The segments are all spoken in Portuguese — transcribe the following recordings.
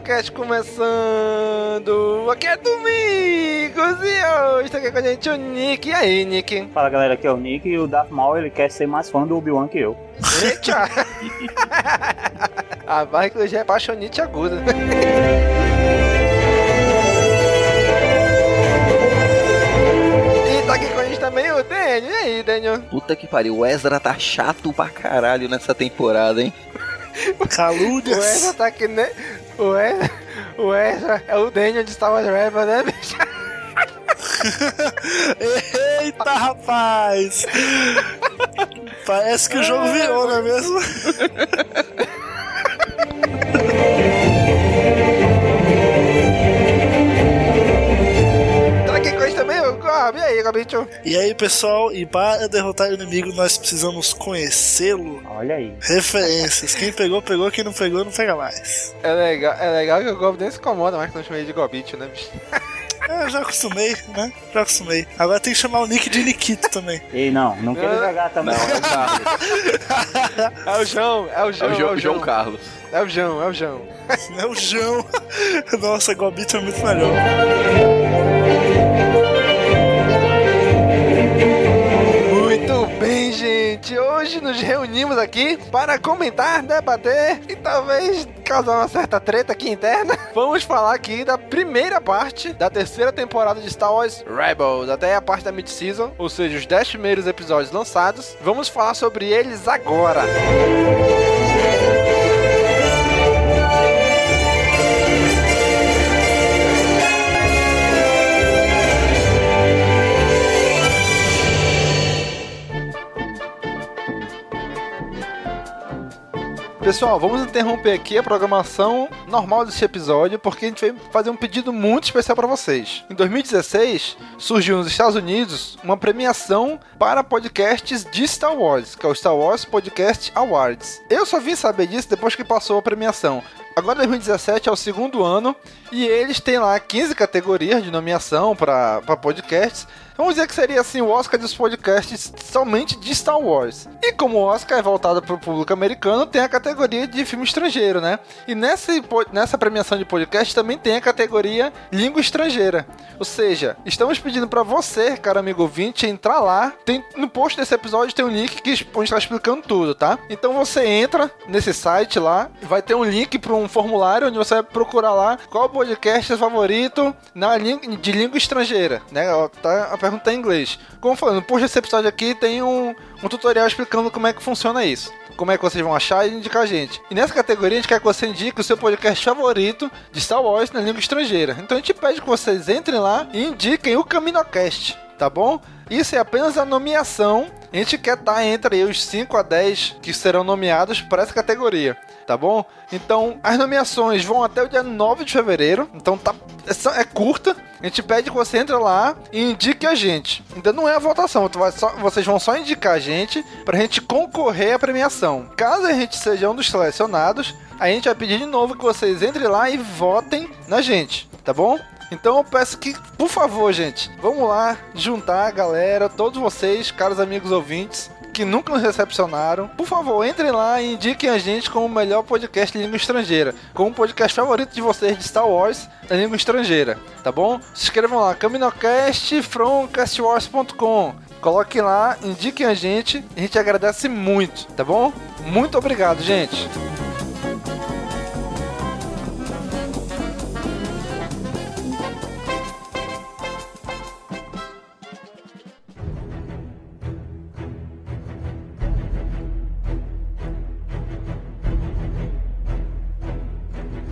CaminoCast começando! Aqui é Domingos e hoje tá aqui com a gente o Nick. E aí, Nick? Fala galera, aqui é o Nick e o Darth Maul ele quer ser mais fã do Obi-Wan que eu. Eita! a barra que hoje é paixonite aguda. E tá aqui com a gente também o Daniel. E aí, Daniel? Puta que pariu, o Ezra tá chato pra caralho nessa temporada, hein? O Ezra tá aqui, né? O Ezra, o Ezra é o Daniel de Star Wars Rebel, né, bicho? Eita, rapaz! Parece que o jogo virou, não é mesmo? o. E aí, Gobicho? E aí, pessoal, e para derrotar o inimigo, nós precisamos conhecê-lo. Olha aí. Referências. Quem pegou, pegou. Quem não pegou, não pega mais. É legal, é legal que o Gob nem se incomoda mais quando eu chamei de Gobicho, né, bicho? É, já acostumei, né? Já acostumei. Agora tem que chamar o Nick de Nikito também. Ei, não, não quero jogar também. Não, é o Carlos. É o João, é o É João, o João, João Carlos. É o João, é o João. É o João. Nossa, Gobito é muito melhor. Muito bem, gente. Hoje nos reunimos aqui para comentar, debater e talvez causar uma certa treta aqui interna. Vamos falar aqui da primeira parte da terceira temporada de Star Wars Rebels, até a parte da mid-season, ou seja, os 10 primeiros episódios lançados. Vamos falar sobre eles agora. Pessoal, vamos interromper aqui a programação normal desse episódio porque a gente vai fazer um pedido muito especial para vocês. Em 2016, surgiu nos Estados Unidos uma premiação para podcasts de Star Wars, que é o Star Wars Podcast Awards. Eu só vim saber disso depois que passou a premiação. Agora 2017 é o segundo ano e eles têm lá 15 categorias de nomeação para podcasts. Vamos dizer que seria assim o Oscar dos podcasts somente de Star Wars. E como o Oscar é voltado para o público americano, tem a categoria de filme estrangeiro, né? E nessa, nessa premiação de podcast também tem a categoria língua estrangeira. Ou seja, estamos pedindo para você, cara amigo ouvinte, entrar lá. Tem, no post desse episódio tem um link que está explicando tudo, tá? Então você entra nesse site lá, vai ter um link para um formulário onde você vai procurar lá qual podcast é favorito na de língua estrangeira, né? Tá, a pergunta tá em inglês. Como falando, post desse episódio aqui tem um, um tutorial explicando como é que funciona isso. Como é que vocês vão achar e indicar a gente. E nessa categoria a gente quer que você indique o seu podcast favorito de Star Wars na língua estrangeira. Então a gente pede que vocês entrem lá e indiquem o CaminoCast, tá bom? Isso é apenas a nomeação a gente quer estar entre os 5 a 10 que serão nomeados para essa categoria, tá bom? Então, as nomeações vão até o dia 9 de fevereiro, então tá é, é curta. A gente pede que você entre lá e indique a gente. Ainda não é a votação, só, vocês vão só indicar a gente pra gente concorrer à premiação. Caso a gente seja um dos selecionados, a gente vai pedir de novo que vocês entrem lá e votem na gente, tá bom? Então eu peço que, por favor, gente, vamos lá juntar a galera, todos vocês, caros amigos ouvintes, que nunca nos recepcionaram. Por favor, entrem lá e indiquem a gente como o melhor podcast de língua estrangeira, como o podcast favorito de vocês de Star Wars da língua estrangeira, tá bom? Se inscrevam lá, caminocast from castwars.com. Coloquem lá, indiquem a gente, a gente agradece muito, tá bom? Muito obrigado, gente.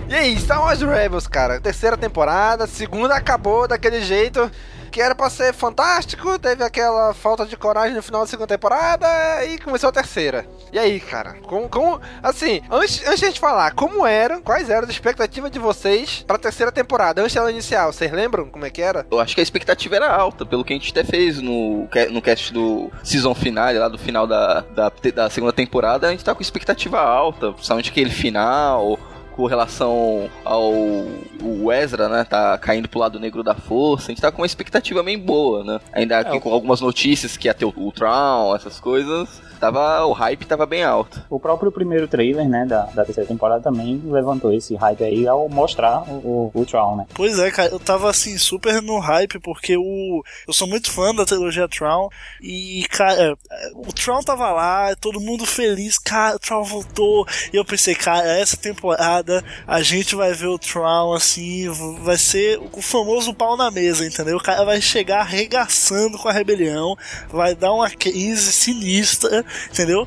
E aí, Star Wars Rebels, cara. Terceira temporada, segunda acabou daquele jeito que era pra ser fantástico, teve aquela falta de coragem no final da segunda temporada e começou a terceira. E aí, cara, como, como assim, antes, antes de a gente falar, como eram, quais eram as expectativas de vocês pra terceira temporada, antes dela inicial, vocês lembram como é que era? Eu acho que a expectativa era alta, pelo que a gente até fez no, no cast do season finale, lá do final da, da, da segunda temporada, a gente tá com expectativa alta, principalmente aquele final, com relação ao o Ezra, né, tá caindo pro lado negro da força, a gente tá com uma expectativa bem boa, né? Ainda aqui é, com algumas notícias que ia ter o, o Tron, essas coisas tava, o hype tava bem alto. O próprio primeiro trailer, né, da, da terceira temporada também levantou esse hype aí ao mostrar o, o, o Tron, né? Pois é, cara, eu tava assim, super no hype, porque o, eu sou muito fã da trilogia Tron, e, cara, o Tron tava lá, todo mundo feliz, cara, o Tron voltou, e eu pensei, cara, essa temporada a gente vai ver o Tron, assim, vai ser o famoso pau na mesa, entendeu? O cara vai chegar arregaçando com a rebelião, vai dar uma crise sinistra, entendeu?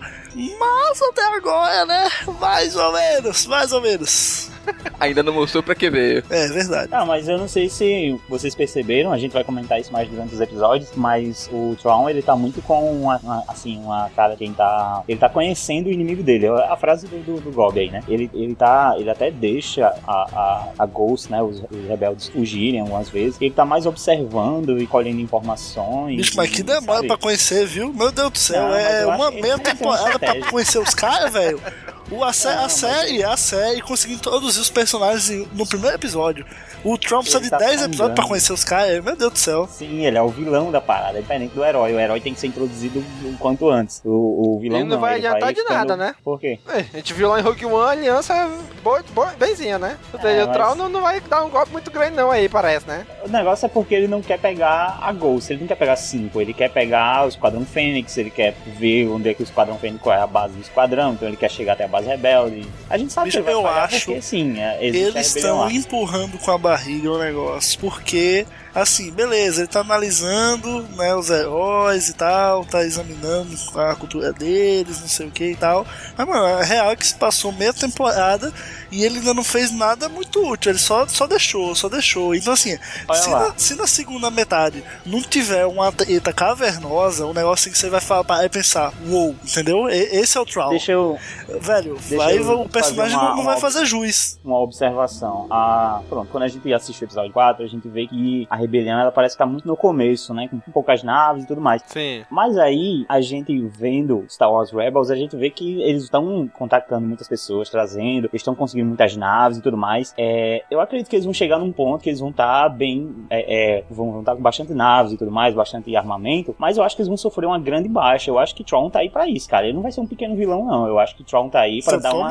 Mas até agora, né? Mais ou menos, mais ou menos. Ainda não mostrou pra que ver. É verdade. Não, mas eu não sei se vocês perceberam, a gente vai comentar isso mais durante os episódios, mas o Tron, ele tá muito com uma, uma assim, uma cara quem tá. Ele tá conhecendo o inimigo dele. É a frase do, do, do Gob aí, né? Ele, ele tá. Ele até deixa a, a, a Ghost, né? Os, os rebeldes fugirem algumas vezes. Ele tá mais observando e colhendo informações. Bicho, mas que demora pra conhecer, viu? Meu Deus do céu, não, é uma meia temporada pra conhecer os caras, velho. O, a, sé a série, a série conseguiu introduzir os personagens no primeiro episódio. O Trump precisa de tá 10 episódios pra conhecer os caras, meu Deus do céu. Sim, ele é o vilão da parada, é diferente do herói. O herói tem que ser introduzido o quanto antes. O, o vilão ele não, não vai ele adiantar vai de nada, né? Por quê? É, a gente viu lá em Rogue One a aliança boa, boa, benzinha, né? É, o mas... Troll não, não vai dar um golpe muito grande não aí, parece, né? O negócio é porque ele não quer pegar a Ghost, ele não quer pegar 5, ele quer pegar o Esquadrão Fênix, ele quer ver onde é que o Esquadrão Fênix, qual é a base do Esquadrão, então ele quer chegar até a base rebelde. A gente sabe Bicho, que ele vai eu acho porque, sim, é, eles estão empurrando com a barriga o negócio, porque assim, beleza, ele tá analisando, né, os heróis e tal, tá examinando a cultura deles, não sei o que e tal. Mas, mano, a real é que se passou meia temporada e ele ainda não fez nada muito útil, ele só, só deixou, só deixou. Então, assim, se na, se na, segunda metade não tiver uma treta cavernosa, um negócio assim que você vai falar e pensar, uou, entendeu? E, esse é o Troll. Deixa eu. Velho, deixa vai, eu o personagem uma, não, não vai fazer juiz. Uma observação. Ah, pronto, quando a gente assiste o episódio 4, a gente vê que a rebelião ela parece estar muito no começo, né? Com poucas naves e tudo mais. Sim. Mas aí, a gente vendo Star Wars Rebels, a gente vê que eles estão contactando muitas pessoas, trazendo, eles estão conseguindo muitas naves e tudo mais. É, eu acredito que eles vão chegar num ponto que eles vão estar bem. É, é, vão, estar com bastante naves e tudo mais, bastante armamento. Mas eu acho que eles vão sofrer uma grande baixa. Eu acho que Tron tá aí pra isso, cara. Ele não vai ser um pequeno vilão, não. Eu acho que Tron tá aí pra dar uma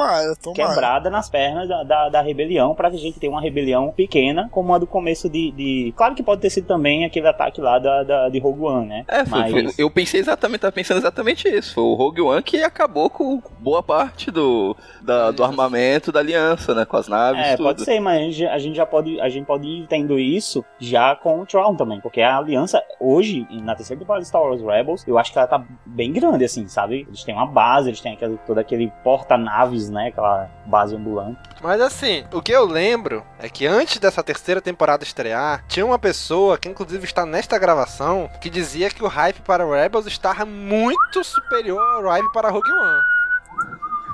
quebrada nas pernas da, da, da rebelião, pra que a gente tenha uma rebelião pequena, como a do começo de, de. Claro que pode ter sido também aquele ataque lá da, da de Rogue One, né? É, foi, Mas... foi, eu pensei exatamente, tava pensando exatamente isso. Foi o Rogue One que acabou com boa parte do, da, do armamento da aliança, né? Com as naves. É, tudo. pode ser, mas a gente já pode, a gente pode ir tendo isso já com o Tron também, porque a aliança hoje, na terceira temporada de Star Wars Rebels, eu acho que ela tá bem grande, assim, sabe? Eles têm uma base, eles têm aquele, todo aquele porta-naves, né? Aquela base ambulante. Mas assim, o que eu lembro é que antes dessa terceira temporada estrear, tinha uma pessoa pessoa, que inclusive está nesta gravação, que dizia que o hype para Rebels estava muito superior ao hype para Rogue One.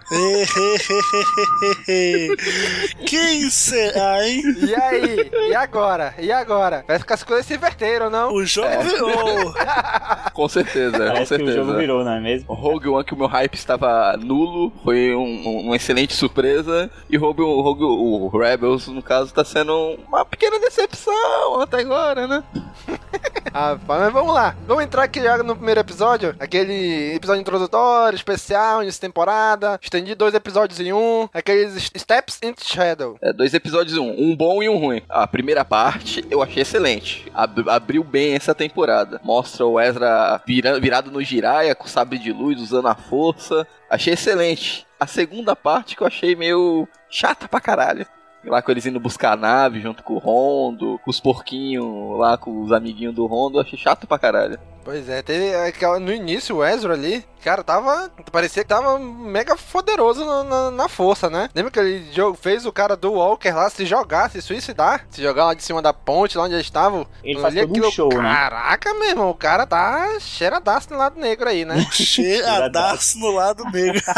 Quem será, hein? E aí? E agora? E agora? Vai ficar as coisas se inverteram, não? O jogo É. virou. Com certeza, com Parece que certeza. o jogo virou, não é mesmo? Rogue One, que o meu hype estava nulo, foi um- um- uma excelente surpresa. E Rogue, Rogue, o Rebels, no caso, tá sendo uma pequena decepção até agora, né? Ah, mas vamos lá. Vamos entrar aqui já no primeiro episódio. Aquele episódio introdutório, especial, início de temporada. Estendi dois episódios em um. Aqueles Steps into Shadow. É, dois episódios, um, um bom e um ruim. A primeira parte eu achei excelente. Ab- abriu bem essa temporada. Mostra o Ezra vira- virado no Jiraiya, com sabre de luz, usando a força. Achei excelente. A segunda parte que eu achei meio chata pra caralho. Lá com eles indo buscar a nave junto com o Rondo, os porquinhos lá com os amiguinhos do Rondo, achei chato pra caralho. Pois é, teve no início o Ezra ali, cara, tava. Parecia que tava mega poderoso na, na- na força, né? Lembra que ele jogo, fez o cara do Walker lá se jogar, se suicidar? Se jogar lá de cima da ponte, lá onde eles estavam? Ele faz Ali, todo um show, né? Caraca, meu irmão, o cara tá cheiradaço no lado negro aí, né? Cheiradaço no lado negro.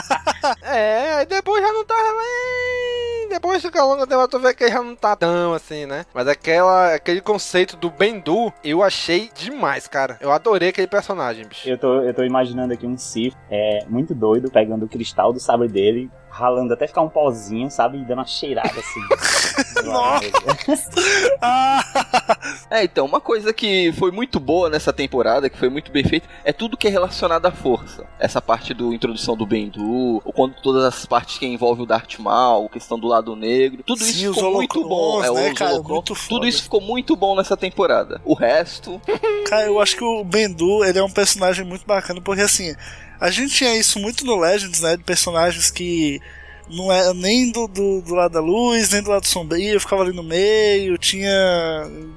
É, aí depois já não tava. "Ei", Depois fica longa temporada, tu vê que já não tá tão assim, né? Mas aquela, aquele conceito do Bendu, eu achei demais, cara. Eu adorei aquele personagem, bicho. Eu tô, eu tô imaginando aqui um Sif é, muito doido, pegando o cristal do sabre dele, ralando até ficar um pozinho, sabe? E dando uma cheirada assim. É, então, uma coisa que foi muito boa nessa temporada, que foi muito bem feita, é tudo que é relacionado à força. Essa parte do introdução do Bendu, ou quando todas as partes que envolvem o Darth Maul, a questão do lado negro, tudo Sim, isso ficou muito bom. É, né, cara? Muito tudo isso ficou muito bom nessa temporada. O resto, Cara, eu acho que o Bendu, ele é um personagem muito bacana, porque assim, a gente tinha isso muito no Legends, né, de personagens que não é nem do, do, do lado da luz, nem do lado sombrio, ficava ali no meio, tinha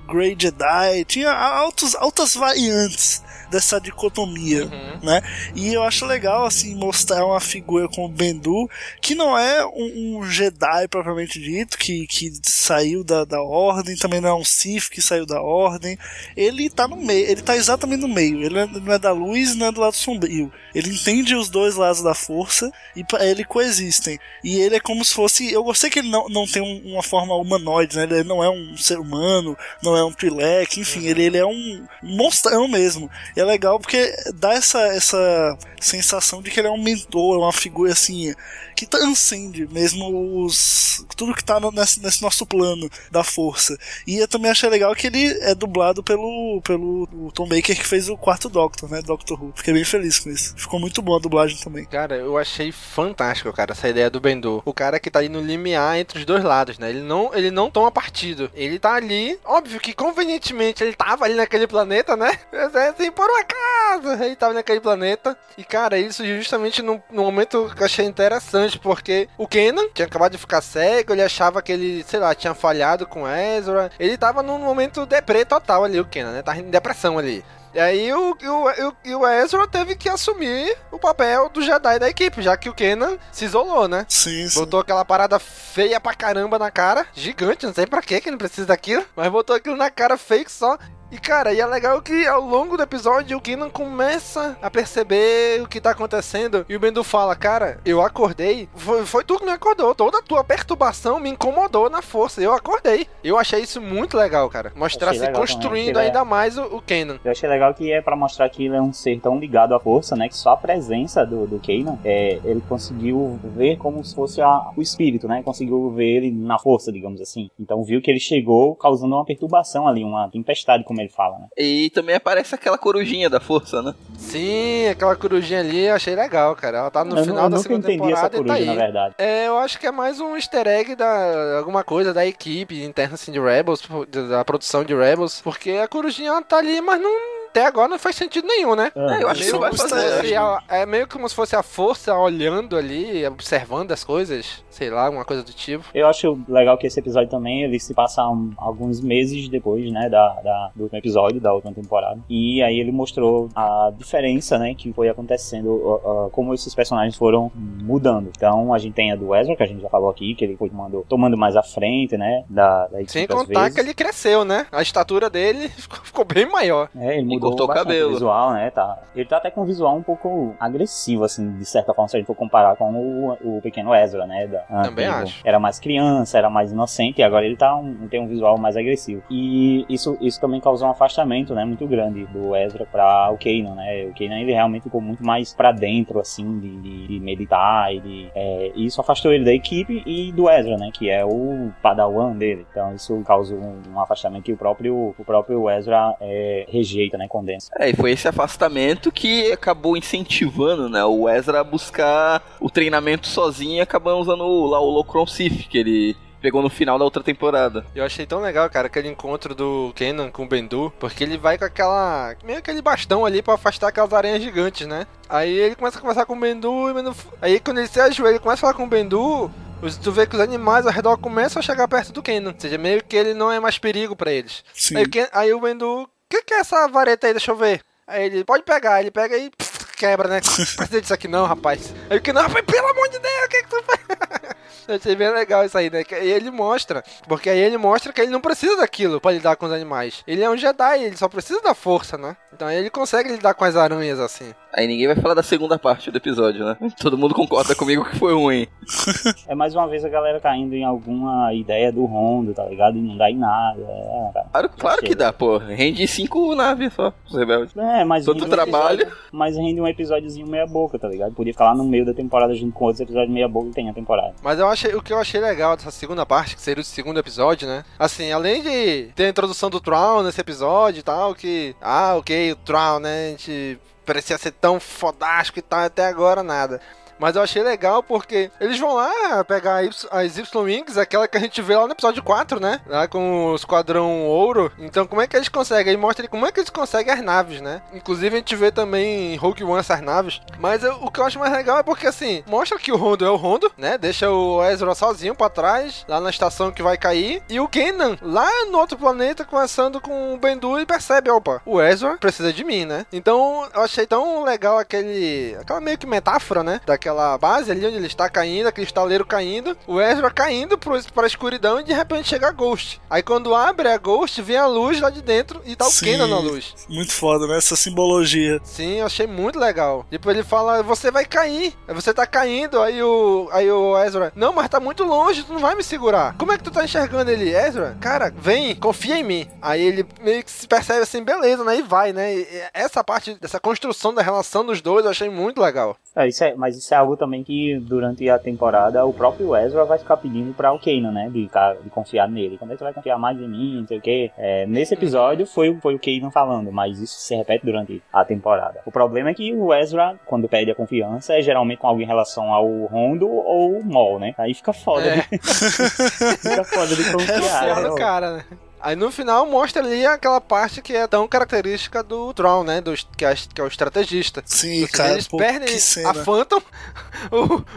Grey Jedi, tinha altos, altas variantes dessa dicotomia, né? E eu acho legal, assim, mostrar uma figura como o Bendu, que não é um, um Jedi propriamente dito, que, que saiu da, da Ordem, também não é um Sith que saiu da Ordem. Ele tá no meio, ele tá exatamente no meio. Ele não é da luz, não é do lado sombrio. Ele entende os dois lados da força e pra ele coexistem. E ele é como se fosse. Eu gostei que ele não, não tem um- uma forma humanoide, né? Ele não é um ser humano, não é um Twi'lek, enfim, ele, ele é um monstrão mesmo. E é legal porque dá essa, essa sensação de que ele é um mentor, uma figura assim que transcende mesmo os tudo que tá nesse, nesse nosso plano da força. E eu também achei legal que ele é dublado pelo, pelo Tom Baker que fez o quarto Doctor, né? Doctor Who. Fiquei bem feliz com isso. Ficou muito boa a dublagem também. Cara, eu achei fantástico, cara, essa ideia do Bendu. O cara que tá ali no limiar entre os dois lados, né? Ele não, ele não toma partido. Ele tá ali, óbvio que convenientemente ele tava ali naquele planeta, né? É Assim, por um acaso, ele tava naquele planeta. E, cara, isso justamente num, num momento que eu achei interessante, porque o Kenan tinha acabado de ficar cego, ele achava que ele, sei lá, tinha falhado com Ezra. Ele tava num momento deprê total ali, o Kenan, né? Tava em depressão ali. E aí o, o, o, e o Ezra teve que assumir o papel do Jedi da equipe, já que o Kenan se isolou, né? Sim, sim. Botou aquela parada feia pra caramba na cara, gigante, não sei pra quê, que não precisa daquilo, mas botou aquilo na cara fake só. E cara, e é legal que ao longo do episódio o Kenan começa a perceber o que tá acontecendo e o Bendu fala: Cara, eu acordei, foi, foi tu que me acordou, toda a tua perturbação me incomodou na força, eu acordei. Eu achei isso muito legal, cara. Mostrar se construindo também, ainda é- mais o, o Kenan. Eu achei legal que é pra mostrar que ele é um ser tão ligado à força, né? Que só a presença do, do Kanan, é, ele conseguiu ver como se fosse a- o espírito, né? Conseguiu ver ele na força, digamos assim. Então viu que ele chegou causando uma perturbação ali, uma tempestade, como ele fala, né? E também aparece aquela corujinha da força, né? Sim, aquela corujinha ali eu achei legal, cara. Ela tá no eu, final eu da nunca segunda entendi essa temporada e tá coruja, aí. na verdade. É, eu acho que é mais um easter egg da alguma coisa da equipe interna assim, de Rebels, da produção de Rebels, porque a corujinha ela tá ali, mas não até agora não faz sentido nenhum, né? É, eu acho que não vai fazer. A, é meio como se fosse a força olhando ali, observando as coisas, sei lá, alguma coisa do tipo. Eu acho legal que esse episódio também, ele se passa um, alguns meses depois, né, da, da, do último episódio, da última temporada. E aí ele mostrou a diferença, né, que foi acontecendo, uh, uh, como esses personagens foram mudando. Então a gente tem a do Ezra, que a gente já falou aqui, que ele foi tomando, tomando mais à frente, né, da, da equipe Sem contar vezes. que ele cresceu, né? A estatura dele ficou bem maior. É, ele mudou cortou o cabelo. visual, né, tá. Ele tá até com um visual um pouco agressivo, assim, de certa forma, se a gente for comparar com o, o pequeno Ezra, né, da, Também antigo. acho. Era mais criança, era mais inocente, e agora ele tá um, tem um visual mais agressivo. E isso, isso também causou um afastamento, né, muito grande do Ezra pra o Kanan, né. O Kanan, ele realmente ficou muito mais pra dentro, assim, de, de, de meditar, e de, é, isso afastou ele da equipe e do Ezra, né, que é o padawan dele. Então isso causou um, um afastamento que o próprio, o próprio Ezra é, rejeita, né, condena. É, e foi esse afastamento que acabou incentivando, né, o Ezra a buscar o treinamento sozinho e acabando usando lá o Locron Sif, que ele pegou no final da outra temporada. Eu achei tão legal, cara, aquele encontro do Kenan com o Bendu, porque ele vai com aquela. meio aquele bastão ali pra afastar aquelas aranhas gigantes, né? Aí ele começa a conversar com o Bendu e Bendu. Aí quando ele se ajoelha, ele começa a falar com o Bendu. os- Tu vê que os animais ao redor começam a chegar perto do Kenan. Ou seja, meio que ele não é mais perigo pra eles. Sim. Aí, o Ken- aí o Bendu. O que, que é essa vareta aí? Deixa eu ver. Aí ele pode pegar, ele pega e pff, quebra, né? Não precisa disso aqui não, rapaz. Aí o Kenan, rapaz, pelo amor de Deus, o que, que tu faz? Eu achei bem legal isso aí, né? Que aí ele mostra, porque aí ele mostra que ele não precisa daquilo pra lidar com os animais. Ele é um Jedi, ele só precisa da força, né? Então aí ele consegue lidar com as aranhas assim. Aí ninguém vai falar da segunda parte do episódio, né? Todo mundo concorda comigo que foi ruim. É mais uma vez a galera caindo em alguma ideia do Rondo, tá ligado? E não dá em nada. É. Claro, claro que dá, pô. Rende cinco naves só, os rebeldes. É, mas Todo rende um trabalho. episódio- mas rende um episódiozinho meia boca, tá ligado? Podia ficar lá no meio da temporada junto com outros episódios meia boca e tem a temporada. Mas eu achei, o que eu achei legal dessa segunda parte, que seria o segundo episódio, né? Assim, além de ter a introdução do Troll nesse episódio e tal, que. Ah, ok, o Troll, né? A gente parecia ser tão fodástico e tal, até agora nada. Mas eu achei legal porque eles vão lá pegar as Y-Wings, aquela que a gente vê lá no episódio 4, né? Lá com o Esquadrão Ouro. Então, como é que eles conseguem? Aí mostra como é que eles conseguem as naves, né? Inclusive, a gente vê também em Rogue One essas naves. Mas eu- o que eu acho mais legal é porque, assim, mostra que o Rondo é o Rondo, né? Deixa o Ezra sozinho pra trás, lá na estação que vai cair. E o Kenan, lá no outro planeta, conversando com o Bendu e percebe, opa, o Ezra precisa de mim, né? Então, eu achei tão legal aquele... Aquela meio que metáfora, né? Daquela base ali onde ele está caindo, aquele estaleiro caindo. O Ezra caindo pro, pra escuridão e de repente chega a Ghost. Aí quando abre a Ghost, vem a luz lá de dentro e tá o. Kenan na luz. Muito foda, né? Essa simbologia. Sim, eu achei muito legal. Depois ele fala, você vai cair. Você tá caindo. Aí o, aí o Ezra, não, mas tá muito longe, tu não vai me segurar. Como é que tu tá enxergando ele, Ezra? Cara, vem, confia em mim. Aí ele meio que se percebe assim, beleza, né? E vai, né? E essa parte dessa construção da relação dos dois eu achei muito legal. É, isso é, mas isso é algo também que durante a temporada o próprio Ezra vai ficar pedindo pra o Kanan, né? De, de confiar nele. Quando é que você vai confiar mais em mim? Não sei o quê. É, nesse episódio foi, foi o Kanan falando, mas isso se repete durante a temporada. O problema é que o Ezra, quando pede a confiança, é geralmente com algo em relação ao Rondo ou o Mol, né? Aí fica foda. É. De, fica foda de confiar. Foda né? o cara, né? Aí no final mostra ali aquela parte que é tão característica do Tron, né? Do, que, é, que é o estrategista. Sim, Ou seja, cara, eles pô, perdem a Phantom.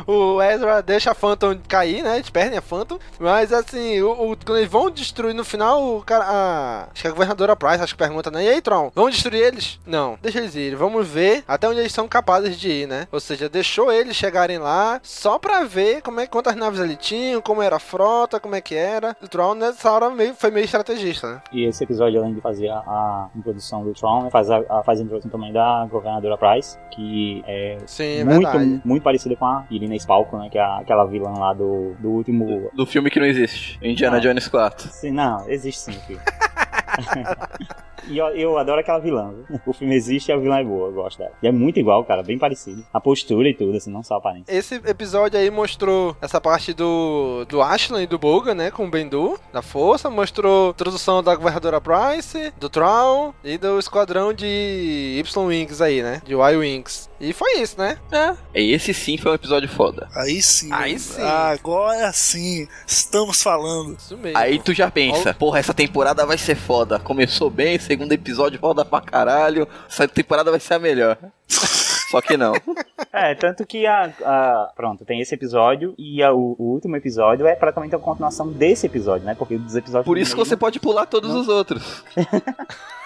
O, o Ezra deixa a Phantom cair, né? Eles perdem a Phantom. Mas assim, o, o- quando eles vão destruir no final, o cara. A, acho que a governadora Price acho que pergunta, né? E aí, Tron, vamos destruir eles? Não, deixa eles irem. Vamos ver até onde eles são capazes de ir, né? Ou seja, deixou eles chegarem lá só pra ver como é quantas naves ele tinha, como era a frota, como é que era. O Tron nessa hora meio, foi meio estrategista, né? E esse episódio, além de fazer a, a introdução do Tron, né, faz a, a- faz a introdução também da governadora Price, que é Sim, é muito, verdade. muito parecida com a Irina Spalco, né? Que é a- aquela vilã lá do, do último. Do filme que não existe. Indiana Ah. Jones 4. Sim, não, existe sim, filho. E eu, eu adoro aquela vilã. O filme existe e a vilã é boa, eu gosto dela. E é muito igual, cara, bem parecido. A postura e tudo, assim, não só a aparência. Esse episódio aí mostrou essa parte do, do Ashland e do Boga, né? Com o Bendu, da Força. Mostrou a introdução da Governadora Price, do Tron e do esquadrão de Y-Wings aí, né? De Y-Wings. E foi isso, né? É. E esse sim foi um episódio foda. Aí sim. Aí sim. Agora sim. Estamos falando. Isso mesmo. Aí tu já pensa, porra, essa temporada vai ser foda. Começou bem, segundo episódio foda pra caralho. Essa temporada vai ser a melhor. Só que não. É, tanto que a, a- Pronto, tem esse episódio e a- o, o último episódio é praticamente a continuação desse episódio, né? Porque dos episódios. Por isso que você pode pular todos os outros.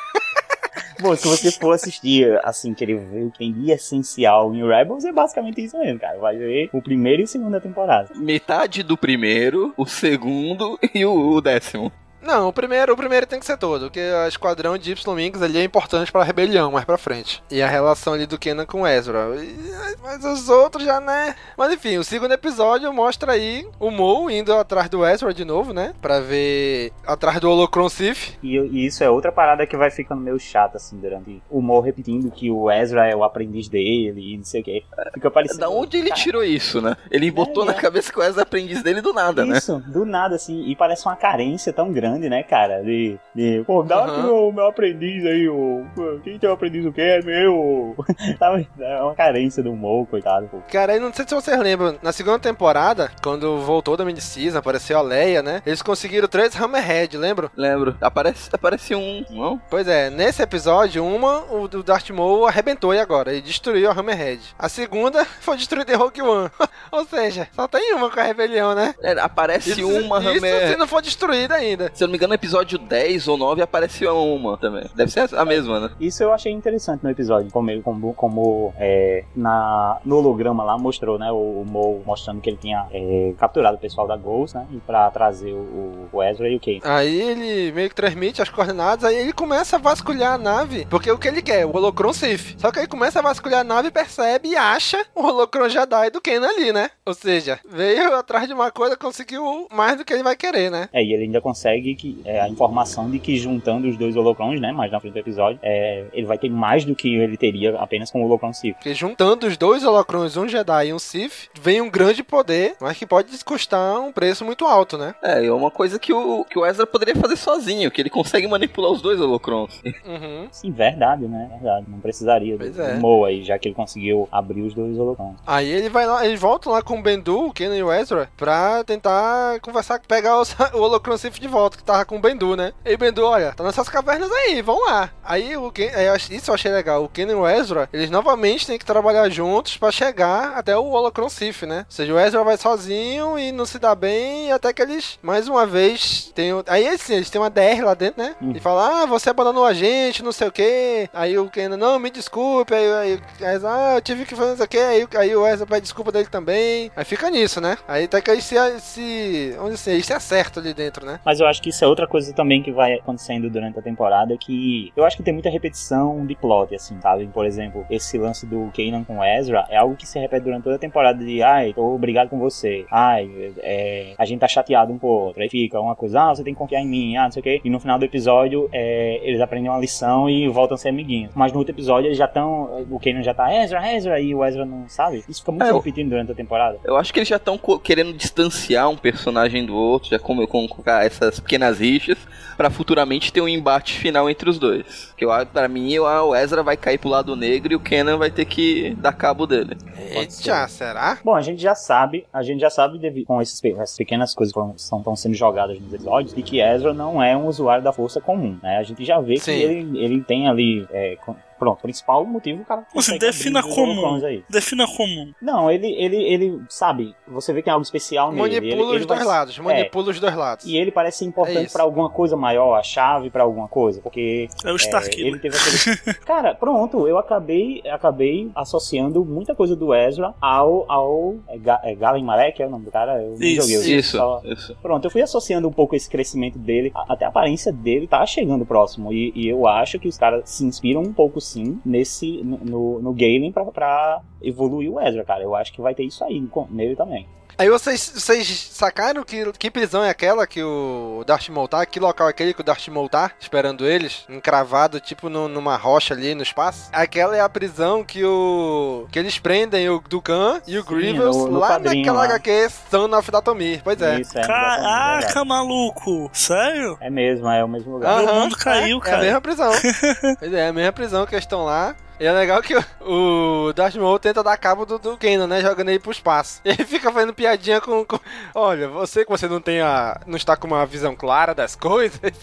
Bom, se você for assistir, assim, querer ver o que tem de essencial em Rebels, é basicamente isso mesmo, cara. Vai ver o primeiro e a segunda temporada. Metade do primeiro, o segundo e o, o décimo. Não, o primeiro, o primeiro tem que ser todo, porque a esquadrão de Y-Wings ali é importante pra rebelião mais pra frente. E a relação ali do Kenan com Ezra. E- mas os outros já, né? Mas enfim, o segundo episódio mostra aí o Mo indo atrás do Ezra de novo, né? Pra ver atrás do Holocron Sith. E, e isso é outra parada que vai ficando meio chata, assim, durante o Mo repetindo que o Ezra é o aprendiz dele e não sei o que. Fica parecendo. Da onde ele tirou isso, né? Ele botou na é. cabeça que o Ezra é aprendiz dele do nada, né? Isso, do nada, assim, e parece uma carência tão grande, né, cara? De, de pô, dá aqui o meu aprendiz aí, o. Quem tem o aprendiz o quê? É meu. É uma carência do Mo, coitado, pô. Cara, aí não sei se vocês lembram, na segunda temporada, quando voltou da Mid-Season, apareceu a Leia, né? Eles conseguiram três Hammerhead, lembram? Lembro. Aparece, aparece um, não? Pois é, nesse episódio, uma, o do Darth Maul arrebentou e agora, ele destruiu a Hammerhead. A segunda foi destruída em Rogue One. Ou seja, só tem uma com a rebelião, né? É, aparece Isso- uma isso Hammer... se não for destruída ainda. Se eu não me engano, no episódio 10 ou 9 apareceu uma também. Deve ser a mesma, né? Isso eu achei interessante no episódio, como, como, como é, na, no holograma lá mostrou, né, o, o Mo mostrando que ele tinha é, capturado o pessoal da Ghost, né, e pra trazer o, o Ezra e o Kate. Aí ele meio que transmite as coordenadas, aí ele começa a vasculhar a nave, porque o que ele quer? O Holocron Sith. Só que aí começa a vasculhar a nave, percebe e acha o Holocron Jedi do Ken ali, né? Ou seja, veio atrás de uma coisa, conseguiu mais do que ele vai querer, né? É, e ele ainda consegue que, é, a informação de que juntando os dois holocrons, né, mais na frente do episódio, é, ele vai ter mais do que ele teria apenas com o holocron Sith. Porque juntando os dois Holocrons, um Jedi e um Sith, vem um grande poder, mas que pode custar um preço muito alto, né? É, é uma coisa que o, que o Ezra poderia fazer sozinho, que ele consegue manipular os dois holocrons. Uhum. Sim, verdade, né, verdade, não precisaria do, Pois é. do Mo aí, já que ele conseguiu abrir os dois holocrons. Aí ele vai lá, eles voltam lá com o Bendu, o Kenan e o Ezra, pra tentar conversar, pegar os- o Holocron Sith de volta, que tava com o Bendu, né? E o Bendu, olha, tá nessas cavernas aí, vão lá. Aí o Ken, isso eu achei legal, o Kenan e o Ezra, eles novamente têm que trabalhar juntos pra chegar até o Holocron Sith, né? Ou seja, o Ezra vai sozinho e não se dá bem, até que eles, mais uma vez, tem Aí assim, eles têm uma DR lá dentro, né? E fala, ah, você abandonou a gente, não sei o quê. Aí o Kenan, não, me desculpe. Aí, aí, aí ah, eu tive que fazer não sei o quê. Aí, aí o Ezra pede desculpa dele também. Aí fica nisso, né? Aí até que eles se, se, dizer assim, eles se acertam ali dentro, né? Mas eu acho que isso é outra coisa também que vai acontecendo durante a temporada, que eu acho que tem muita repetição de plot, assim, sabe? Por exemplo, esse lance do Kanan com Ezra é algo que se repete durante toda a temporada de, ai, tô obrigado com você, ai, é, a gente tá chateado um com o outro, aí fica uma coisa, ah, você tem que confiar em mim, ah, não sei o quê, e no final do episódio é, eles aprendem uma lição e voltam a ser amiguinhos. Mas no outro episódio eles já estão, o Kanan já tá, Ezra, Ezra, e o Ezra não sabe. Isso fica muito É, repetindo durante a temporada. Eu acho que eles já estão querendo distanciar um personagem do outro, já como colocar essas pequenas rixas, pra futuramente ter um embate final entre os dois. Que eu, acho- pra mim, eu, o Ezra vai cair pro lado negro e o Kenan vai ter que dar cabo dele. Eita, será? Bom, a gente já sabe, a gente já sabe devido, com esses essas pequenas coisas que estão sendo jogadas nos episódios, de que Ezra não é um usuário da força comum, né? A gente já vê Sim. que ele, ele tem ali, é, pronto, o principal motivo o cara consegue defina os comum. Aí. Defina comum. Não, ele, ele, ele, sabe, você vê que é algo especial nele. Manipula ele, ele os dois vai- lados, é, manipula os dois lados. e ele parece ser É importante isso. pra alguma coisa maior, a chave pra alguma coisa, porque É o Starkiller. ele teve aquele. Cara, pronto, eu acabei, acabei associando muita coisa do Ezra ao ao é, Ga- é, Galen Marek, é o nome do cara, eu Isso, joguei. eu Isso, só- isso. Pronto, eu fui associando um pouco esse crescimento dele, até a aparência dele tá chegando próximo. E, e eu acho que os caras se inspiram um pouco sim nesse no, no, no Galen pra, evoluir o Ezra, cara. Eu acho que vai ter isso aí nele também. Aí vocês, vocês sacaram que, que prisão é aquela que o Darth Maul tá? Que local é aquele que o Darth Maul tá? Esperando eles, encravado, tipo no- numa rocha ali no espaço. Aquela é a prisão que o... que eles prendem o Dukan e o Grievous no- no lá naquela lá. HQ Son of Datomir. Pois é. Isso, é, Caraca, maluco! Sério? É mesmo, é o mesmo lugar. Aham, mundo caiu, é, cara. É a mesma prisão. pois é, é a mesma prisão que eles estão lá. E é legal que o, Darth Maul tenta dar cabo do, do Kanan, né? Jogando ele pro espaço. E ele fica fazendo piadinha com, com... Olha, você que você não tem a... Não está com uma visão clara das coisas. ele